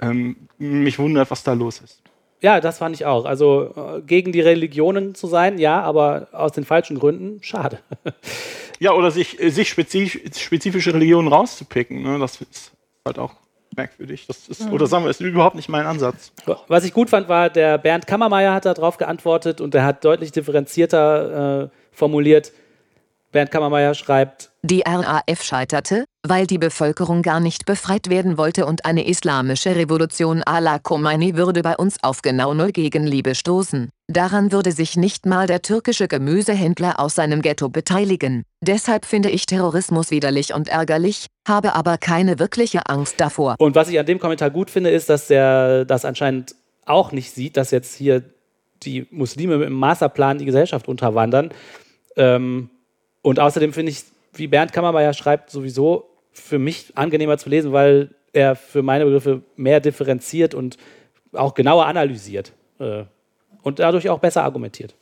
ähm, mich wundert, was da los ist. Ja, das fand ich auch. Also äh, gegen die Religionen zu sein, ja, aber aus den falschen Gründen, schade. ja, oder sich, äh, sich spezifisch, spezifische Religionen rauszupicken, ne? das ist halt auch merkwürdig. Das ist, oder sagen wir, ist überhaupt nicht mein Ansatz. Was ich gut fand, war, der Bernd Kammermeier hat darauf geantwortet und er hat deutlich differenzierter äh, formuliert. Bernd Kammermeier schreibt, die RAF scheiterte, weil die Bevölkerung gar nicht befreit werden wollte und eine islamische Revolution à la Khomeini würde bei uns auf genau null Gegenliebe stoßen. Daran würde sich nicht mal der türkische Gemüsehändler aus seinem Ghetto beteiligen. Deshalb finde ich Terrorismus widerlich und ärgerlich, habe aber keine wirkliche Angst davor. Und was ich an dem Kommentar gut finde, ist, dass er das anscheinend auch nicht sieht, dass jetzt hier die Muslime mit dem Masterplan die Gesellschaft unterwandern. Ähm, und außerdem finde ich, wie Bernd Kammermeier schreibt, sowieso für mich angenehmer zu lesen, weil er für meine Begriffe mehr differenziert und auch genauer analysiert äh, und dadurch auch besser argumentiert.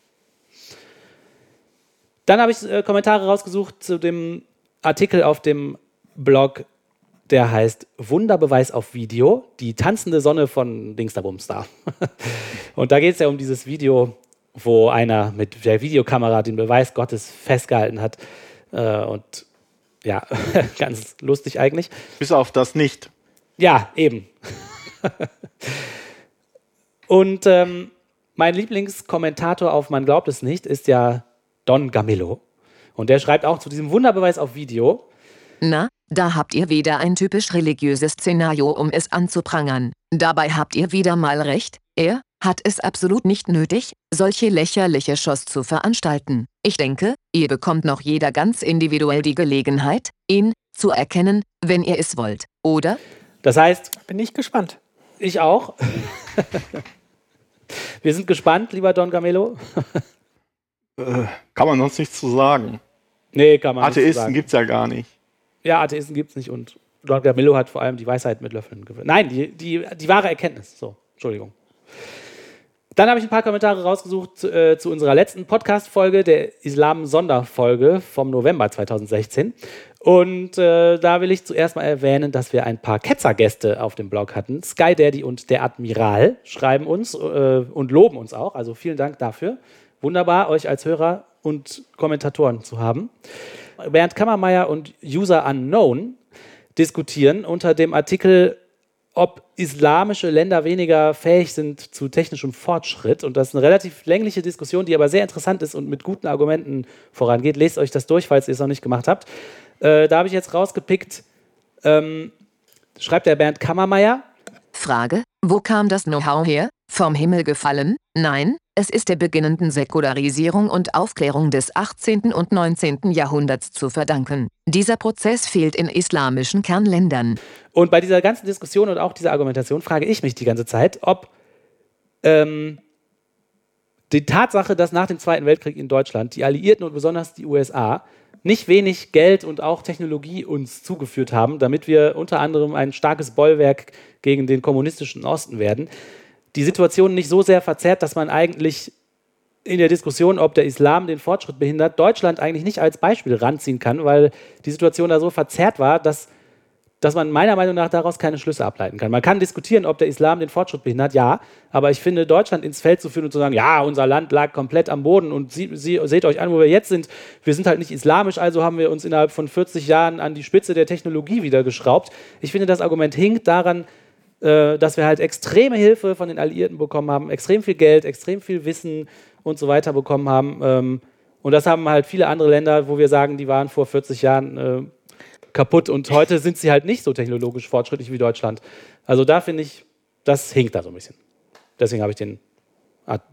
Dann habe ich äh, Kommentare rausgesucht zu dem Artikel auf dem Blog, der heißt Wunderbeweis auf Video, die tanzende Sonne von Dingsterbumstar. und da geht es ja um dieses Video, wo einer mit der Videokamera den Beweis Gottes festgehalten hat. Äh, und ja, ganz lustig eigentlich. Bis auf das nicht. Ja, eben. und ähm, mein Lieblingskommentator auf Man glaubt es nicht ist ja Don Gamillo. Und der schreibt auch zu diesem Wunderbeweis auf Video. Na, da habt ihr wieder ein typisch religiöses Szenario, um es anzuprangern. Dabei habt ihr wieder mal recht. Er, hat es absolut nicht nötig, solche lächerliche Shows zu veranstalten. Ich denke, ihr bekommt noch jeder ganz individuell die Gelegenheit, ihn zu erkennen, wenn ihr es wollt, oder? Das heißt, Bin ich gespannt. ich auch. Wir sind gespannt, lieber Don Camelo. Äh, kann man sonst nichts zu sagen. Nee, kann man nicht Atheisten sagen. gibt es ja gar nicht. Ja, Atheisten gibt es nicht und Don Camillo hat vor allem die Weisheit mit Löffeln gewöhnt. Nein, die, die, die wahre Erkenntnis. So, Entschuldigung. Dann habe ich ein paar Kommentare rausgesucht zu, äh, zu unserer letzten Podcast-Folge, der Islam-Sonderfolge vom November 2016. Und äh, da will ich zuerst mal erwähnen, dass wir ein paar Ketzergäste auf dem Blog hatten. Sky Daddy und der Admiral schreiben uns äh, und loben uns auch. Also vielen Dank dafür. Wunderbar, euch als Hörer und Kommentatoren zu haben. Bernd Kammermeier und User Unknown diskutieren unter dem Artikel, ob islamische Länder weniger fähig sind zu technischem Fortschritt. Und das ist eine relativ längliche Diskussion, die aber sehr interessant ist und mit guten Argumenten vorangeht. Lest euch das durch, falls ihr es noch nicht gemacht habt. Äh, da habe ich jetzt rausgepickt, ähm, schreibt der Bernd Kammermeier, Frage, wo kam das Know-how her? Vom Himmel gefallen? Nein, es ist der beginnenden Säkularisierung und Aufklärung des 18. und 19. Jahrhunderts zu verdanken. Dieser Prozess fehlt in islamischen Kernländern. Und bei dieser ganzen Diskussion und auch dieser Argumentation frage ich mich die ganze Zeit, ob ähm, die Tatsache, dass nach dem Zweiten Weltkrieg in Deutschland die Alliierten und besonders die USA nicht wenig Geld und auch Technologie uns zugeführt haben, damit wir unter anderem ein starkes Bollwerk gegen den kommunistischen Osten werden, die Situation nicht so sehr verzerrt, dass man eigentlich in der Diskussion, ob der Islam den Fortschritt behindert, Deutschland eigentlich nicht als Beispiel ranziehen kann, weil die Situation da so verzerrt war, dass, dass man meiner Meinung nach daraus keine Schlüsse ableiten kann. Man kann diskutieren, ob der Islam den Fortschritt behindert, ja, aber ich finde, Deutschland ins Feld zu führen und zu sagen, ja, unser Land lag komplett am Boden und Sie, Sie, seht euch an, wo wir jetzt sind, wir sind halt nicht islamisch, also haben wir uns innerhalb von 40 Jahren an die Spitze der Technologie wieder geschraubt. Ich finde, das Argument hinkt daran, äh, dass wir halt extreme Hilfe von den Alliierten bekommen haben, extrem viel Geld, extrem viel Wissen und so weiter bekommen haben. Ähm, und das haben halt viele andere Länder, wo wir sagen, die waren vor 40 Jahren äh, kaputt und heute sind sie halt nicht so technologisch fortschrittlich wie Deutschland. Also da finde ich, das hinkt da so ein bisschen. Deswegen habe ich den,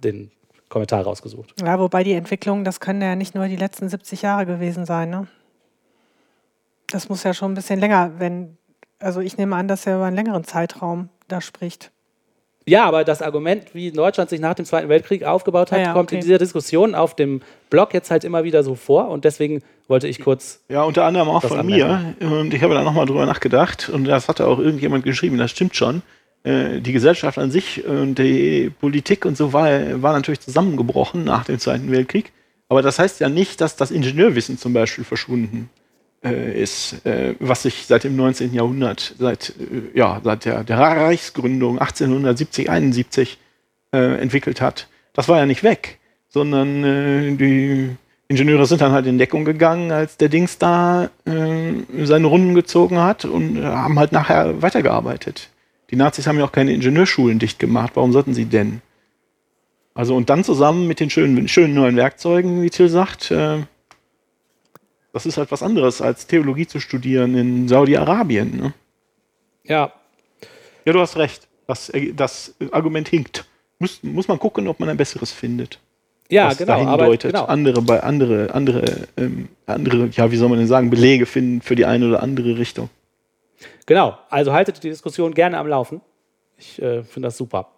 den Kommentar rausgesucht. Ja, wobei die Entwicklung, das können ja nicht nur die letzten 70 Jahre gewesen sein. Ne? Das muss ja schon ein bisschen länger, wenn, also ich nehme an, dass er über einen längeren Zeitraum da spricht. Ja, aber das Argument, wie Deutschland sich nach dem Zweiten Weltkrieg aufgebaut hat, Ah ja, kommt in dieser Diskussion auf dem Blog jetzt halt immer wieder so vor und deswegen wollte ich kurz Ja, unter anderem auch von anmerken. mir. Und ich habe da nochmal drüber nachgedacht. Und das hatte auch irgendjemand geschrieben, das stimmt schon. Äh, Die Gesellschaft an sich und die Politik und so war, war natürlich zusammengebrochen nach dem Zweiten Weltkrieg. Aber das heißt ja nicht, dass das Ingenieurwissen zum Beispiel verschwunden ist, äh, was sich seit dem 19. Jahrhundert, seit, äh, ja, seit der, der Reichsgründung 1870, 71 äh, entwickelt hat. Das war ja nicht weg, sondern äh, die Ingenieure sind dann halt in Deckung gegangen, als der Dings da äh, seine Runden gezogen hat und äh, haben halt nachher weitergearbeitet. Die Nazis haben ja auch keine Ingenieurschulen dicht gemacht. Warum sollten sie denn? Also und dann zusammen mit den schönen, schönen neuen Werkzeugen, wie Till sagt, äh, das ist halt was anderes, als Theologie zu studieren in Saudi-Arabien. Ne? ja, Ja, du hast recht. Das, äh, das Argument hinkt. Muss, muss man gucken, ob man ein besseres findet. ja, was genau, aber deutet. genau. Andere, bei andere, andere, ähm, andere, ja, wie soll man denn sagen, Belege finden für die eine oder andere Richtung. Genau, also haltet die Diskussion gerne am Laufen. Ich äh, finde das super.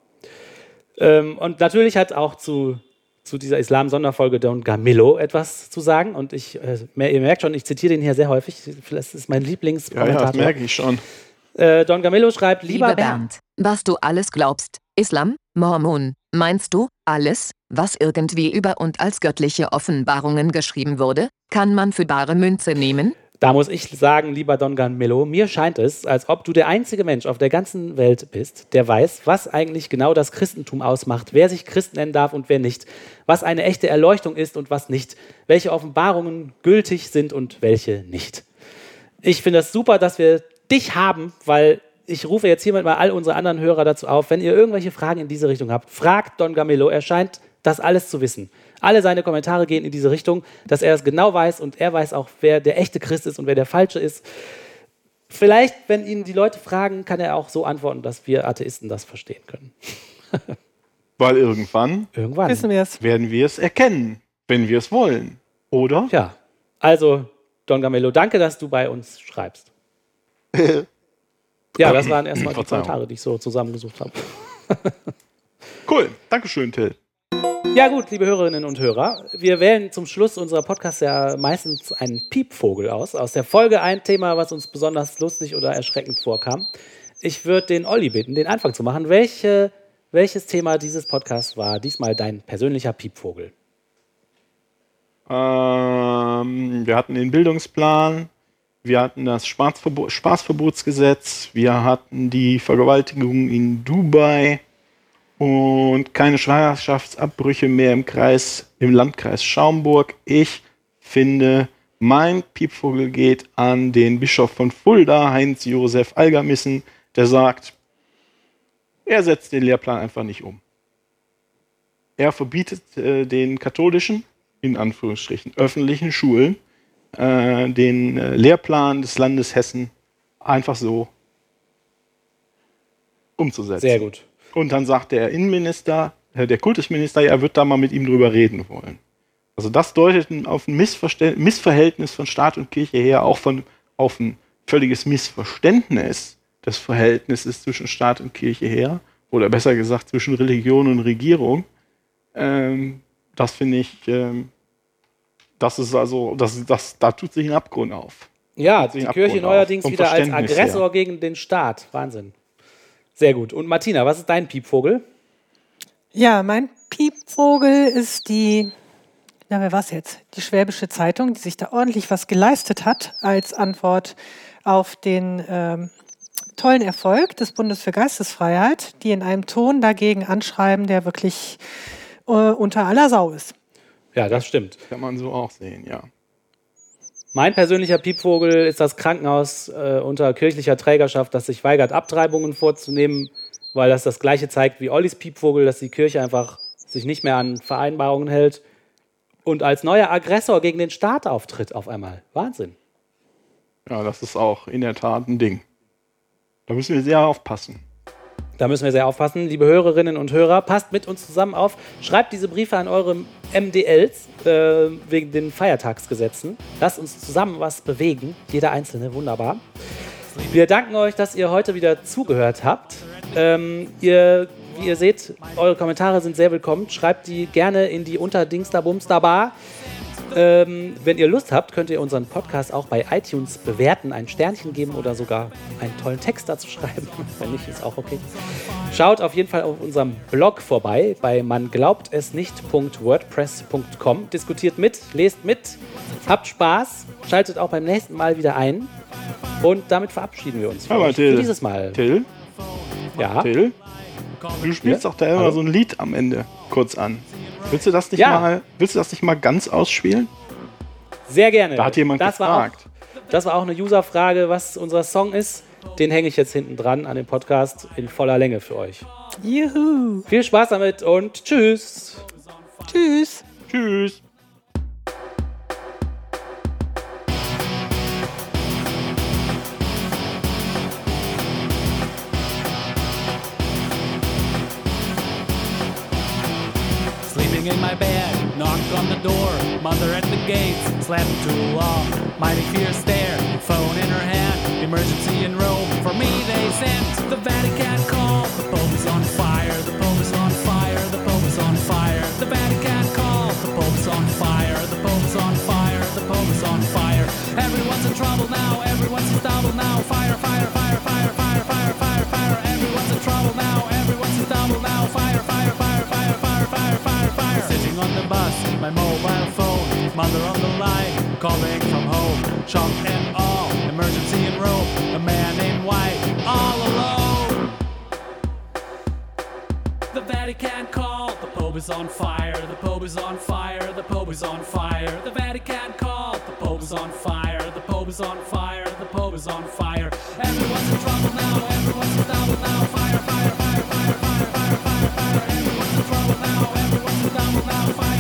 Ähm, und natürlich hat auch zu, zu dieser Islam-Sonderfolge Don Gamillo etwas zu sagen. Und ich, äh, ihr merkt schon, ich zitiere den hier sehr häufig. Das ist mein Ja, ja, das Lieblingskommentator. merke ich schon. äh, Don Gamillo schreibt, lieber, Lieber Bernd, was du alles glaubst, Islam, Mormon, meinst du, alles, was irgendwie über und als göttliche Offenbarungen geschrieben wurde, kann man für bare Münze nehmen? Da muss ich sagen, lieber Don Gamillo, mir scheint es, als ob du der einzige Mensch auf der ganzen Welt bist, der weiß, was eigentlich genau das Christentum ausmacht, wer sich Christ nennen darf und wer nicht, was eine echte Erleuchtung ist und was nicht, welche Offenbarungen gültig sind und welche nicht. Ich finde es das super, dass wir dich haben, weil ich rufe jetzt hiermit mal all unsere anderen Hörer dazu auf, wenn ihr irgendwelche Fragen in diese Richtung habt, fragt Don Gamillo, er scheint das alles zu wissen. Alle seine Kommentare gehen in diese Richtung, dass er es genau weiß und er weiß auch, wer der echte Christ ist und wer der falsche ist. Vielleicht, wenn ihn die Leute fragen, kann er auch so antworten, dass wir Atheisten das verstehen können. Weil irgendwann Irgendwann. Wissen wir es. werden wir es erkennen, wenn wir es wollen. Oder? Ja. Also, Don Gamello, danke, dass du bei uns schreibst. ja, das waren erstmal die. Kommentare, die ich so zusammengesucht habe. Cool. Dankeschön, Till. Ja gut, liebe Hörerinnen und Hörer, wir wählen zum Schluss unserer Podcasts ja meistens einen Piepvogel aus. Aus der Folge ein Thema, was uns besonders lustig oder erschreckend vorkam. Ich würde den Olli bitten, den Anfang zu machen. Welche, welches Thema dieses Podcasts war diesmal dein persönlicher Piepvogel? Ähm, wir hatten den Bildungsplan, wir hatten das Spaßverbo Spaßverbotsgesetz, wir hatten die Vergewaltigung in Dubai und keine Schwangerschaftsabbrüche mehr im Kreis, im Landkreis Schaumburg. Ich finde, mein Piepvogel geht an den Bischof von Fulda, Heinz Josef Algermissen, der sagt, er setzt den Lehrplan einfach nicht um. Er verbietet äh, den katholischen, in Anführungsstrichen, öffentlichen Schulen äh, den äh, Lehrplan des Landes Hessen einfach so umzusetzen. Sehr gut. Und dann sagt der Innenminister, äh, der Kultusminister, ja, er wird da mal mit ihm drüber reden wollen. Also das deutet auf ein Missverständ- Missverhältnis von Staat und Kirche her, auch von, auf ein völliges Missverständnis des Verhältnisses zwischen Staat und Kirche her, oder besser gesagt zwischen Religion und Regierung. Ähm, das finde ich, ähm, das ist also, das, das, da tut sich ein Abgrund auf. Ja, die Kirche neuerdings wieder als Aggressor her. gegen den Staat. Wahnsinn. Sehr gut. Und Martina, was ist dein Piepvogel? Ja, mein Piepvogel ist die, na, wer war's jetzt? Die Schwäbische Zeitung, die sich da ordentlich was geleistet hat als Antwort auf den ähm, tollen Erfolg des Bundes für Geistesfreiheit, die in einem Ton dagegen anschreiben, der wirklich äh, unter aller Sau ist. Ja, das stimmt. Kann man so auch sehen, ja. Mein persönlicher Piepvogel ist das Krankenhaus äh, unter kirchlicher Trägerschaft, das sich weigert, Abtreibungen vorzunehmen, weil das das gleiche zeigt wie Ollis Piepvogel, dass die Kirche einfach sich nicht mehr an Vereinbarungen hält und als neuer Aggressor gegen den Staat auftritt auf einmal. Wahnsinn. Ja, das ist auch in der Tat ein Ding. Da müssen wir sehr aufpassen. Da müssen wir sehr aufpassen. Liebe Hörerinnen und Hörer, passt mit uns zusammen auf. Schreibt diese Briefe an eure MDLs äh, wegen den Feiertagsgesetzen. Lasst uns zusammen was bewegen. Jeder Einzelne, wunderbar. Wir danken euch, dass ihr heute wieder zugehört habt. Ähm, ihr, wie ihr seht, eure Kommentare sind sehr willkommen. Schreibt die gerne in die Unterdingsterbumsterbar. Ähm, wenn ihr Lust habt, könnt ihr unseren Podcast auch bei iTunes bewerten, ein Sternchen geben oder sogar einen tollen Text dazu schreiben. Wenn nicht, ist auch okay. Schaut auf jeden Fall auf unserem Blog vorbei bei man glaubt es nicht.wordpress.com. Diskutiert mit, lest mit, habt Spaß, schaltet auch beim nächsten Mal wieder ein. Und damit verabschieden wir uns euch Till. für dieses Mal. Till, Ja. Till, du spielst Ja? doch da immer Hallo? so ein Lied am Ende kurz an. Willst du das nicht Ja. mal, willst du das nicht mal ganz ausspielen? Sehr gerne. Da hat jemand das gefragt. War auch, das war auch eine User-Frage, was unser Song ist. Den hänge ich jetzt hinten dran an dem Podcast in voller Länge für euch. Juhu. Viel Spaß damit und tschüss. Tschüss. Tschüss. My bed, knocked on the door. Mother at the gates, slapping to a wall. Mighty fierce stare, phone in her hand. Emergency in Rome. For me, they sent the Vatican call. The Pope is on fire, the Pope is on fire, the Pope is on fire. The Vatican call. The Pope is on fire, the Pope is on fire, the Pope is on fire. Everyone's in trouble now, everyone's in trouble now. Fire, fire, fire, fire, fire, mother on the line, calling from home. Shock and all, emergency in Rome. A man in white, all alone. The Vatican call. The Pope is on fire. The Pope is on fire. The Pope is on fire. The Vatican call. The Pope is on fire. The Pope is on fire. The Pope is on fire. Everyone's in trouble now. Everyone's in trouble now. Fire, fire, fire, fire, fire, fire, fire, fire. Everyone's in trouble now. Everyone's in trouble now. Fire,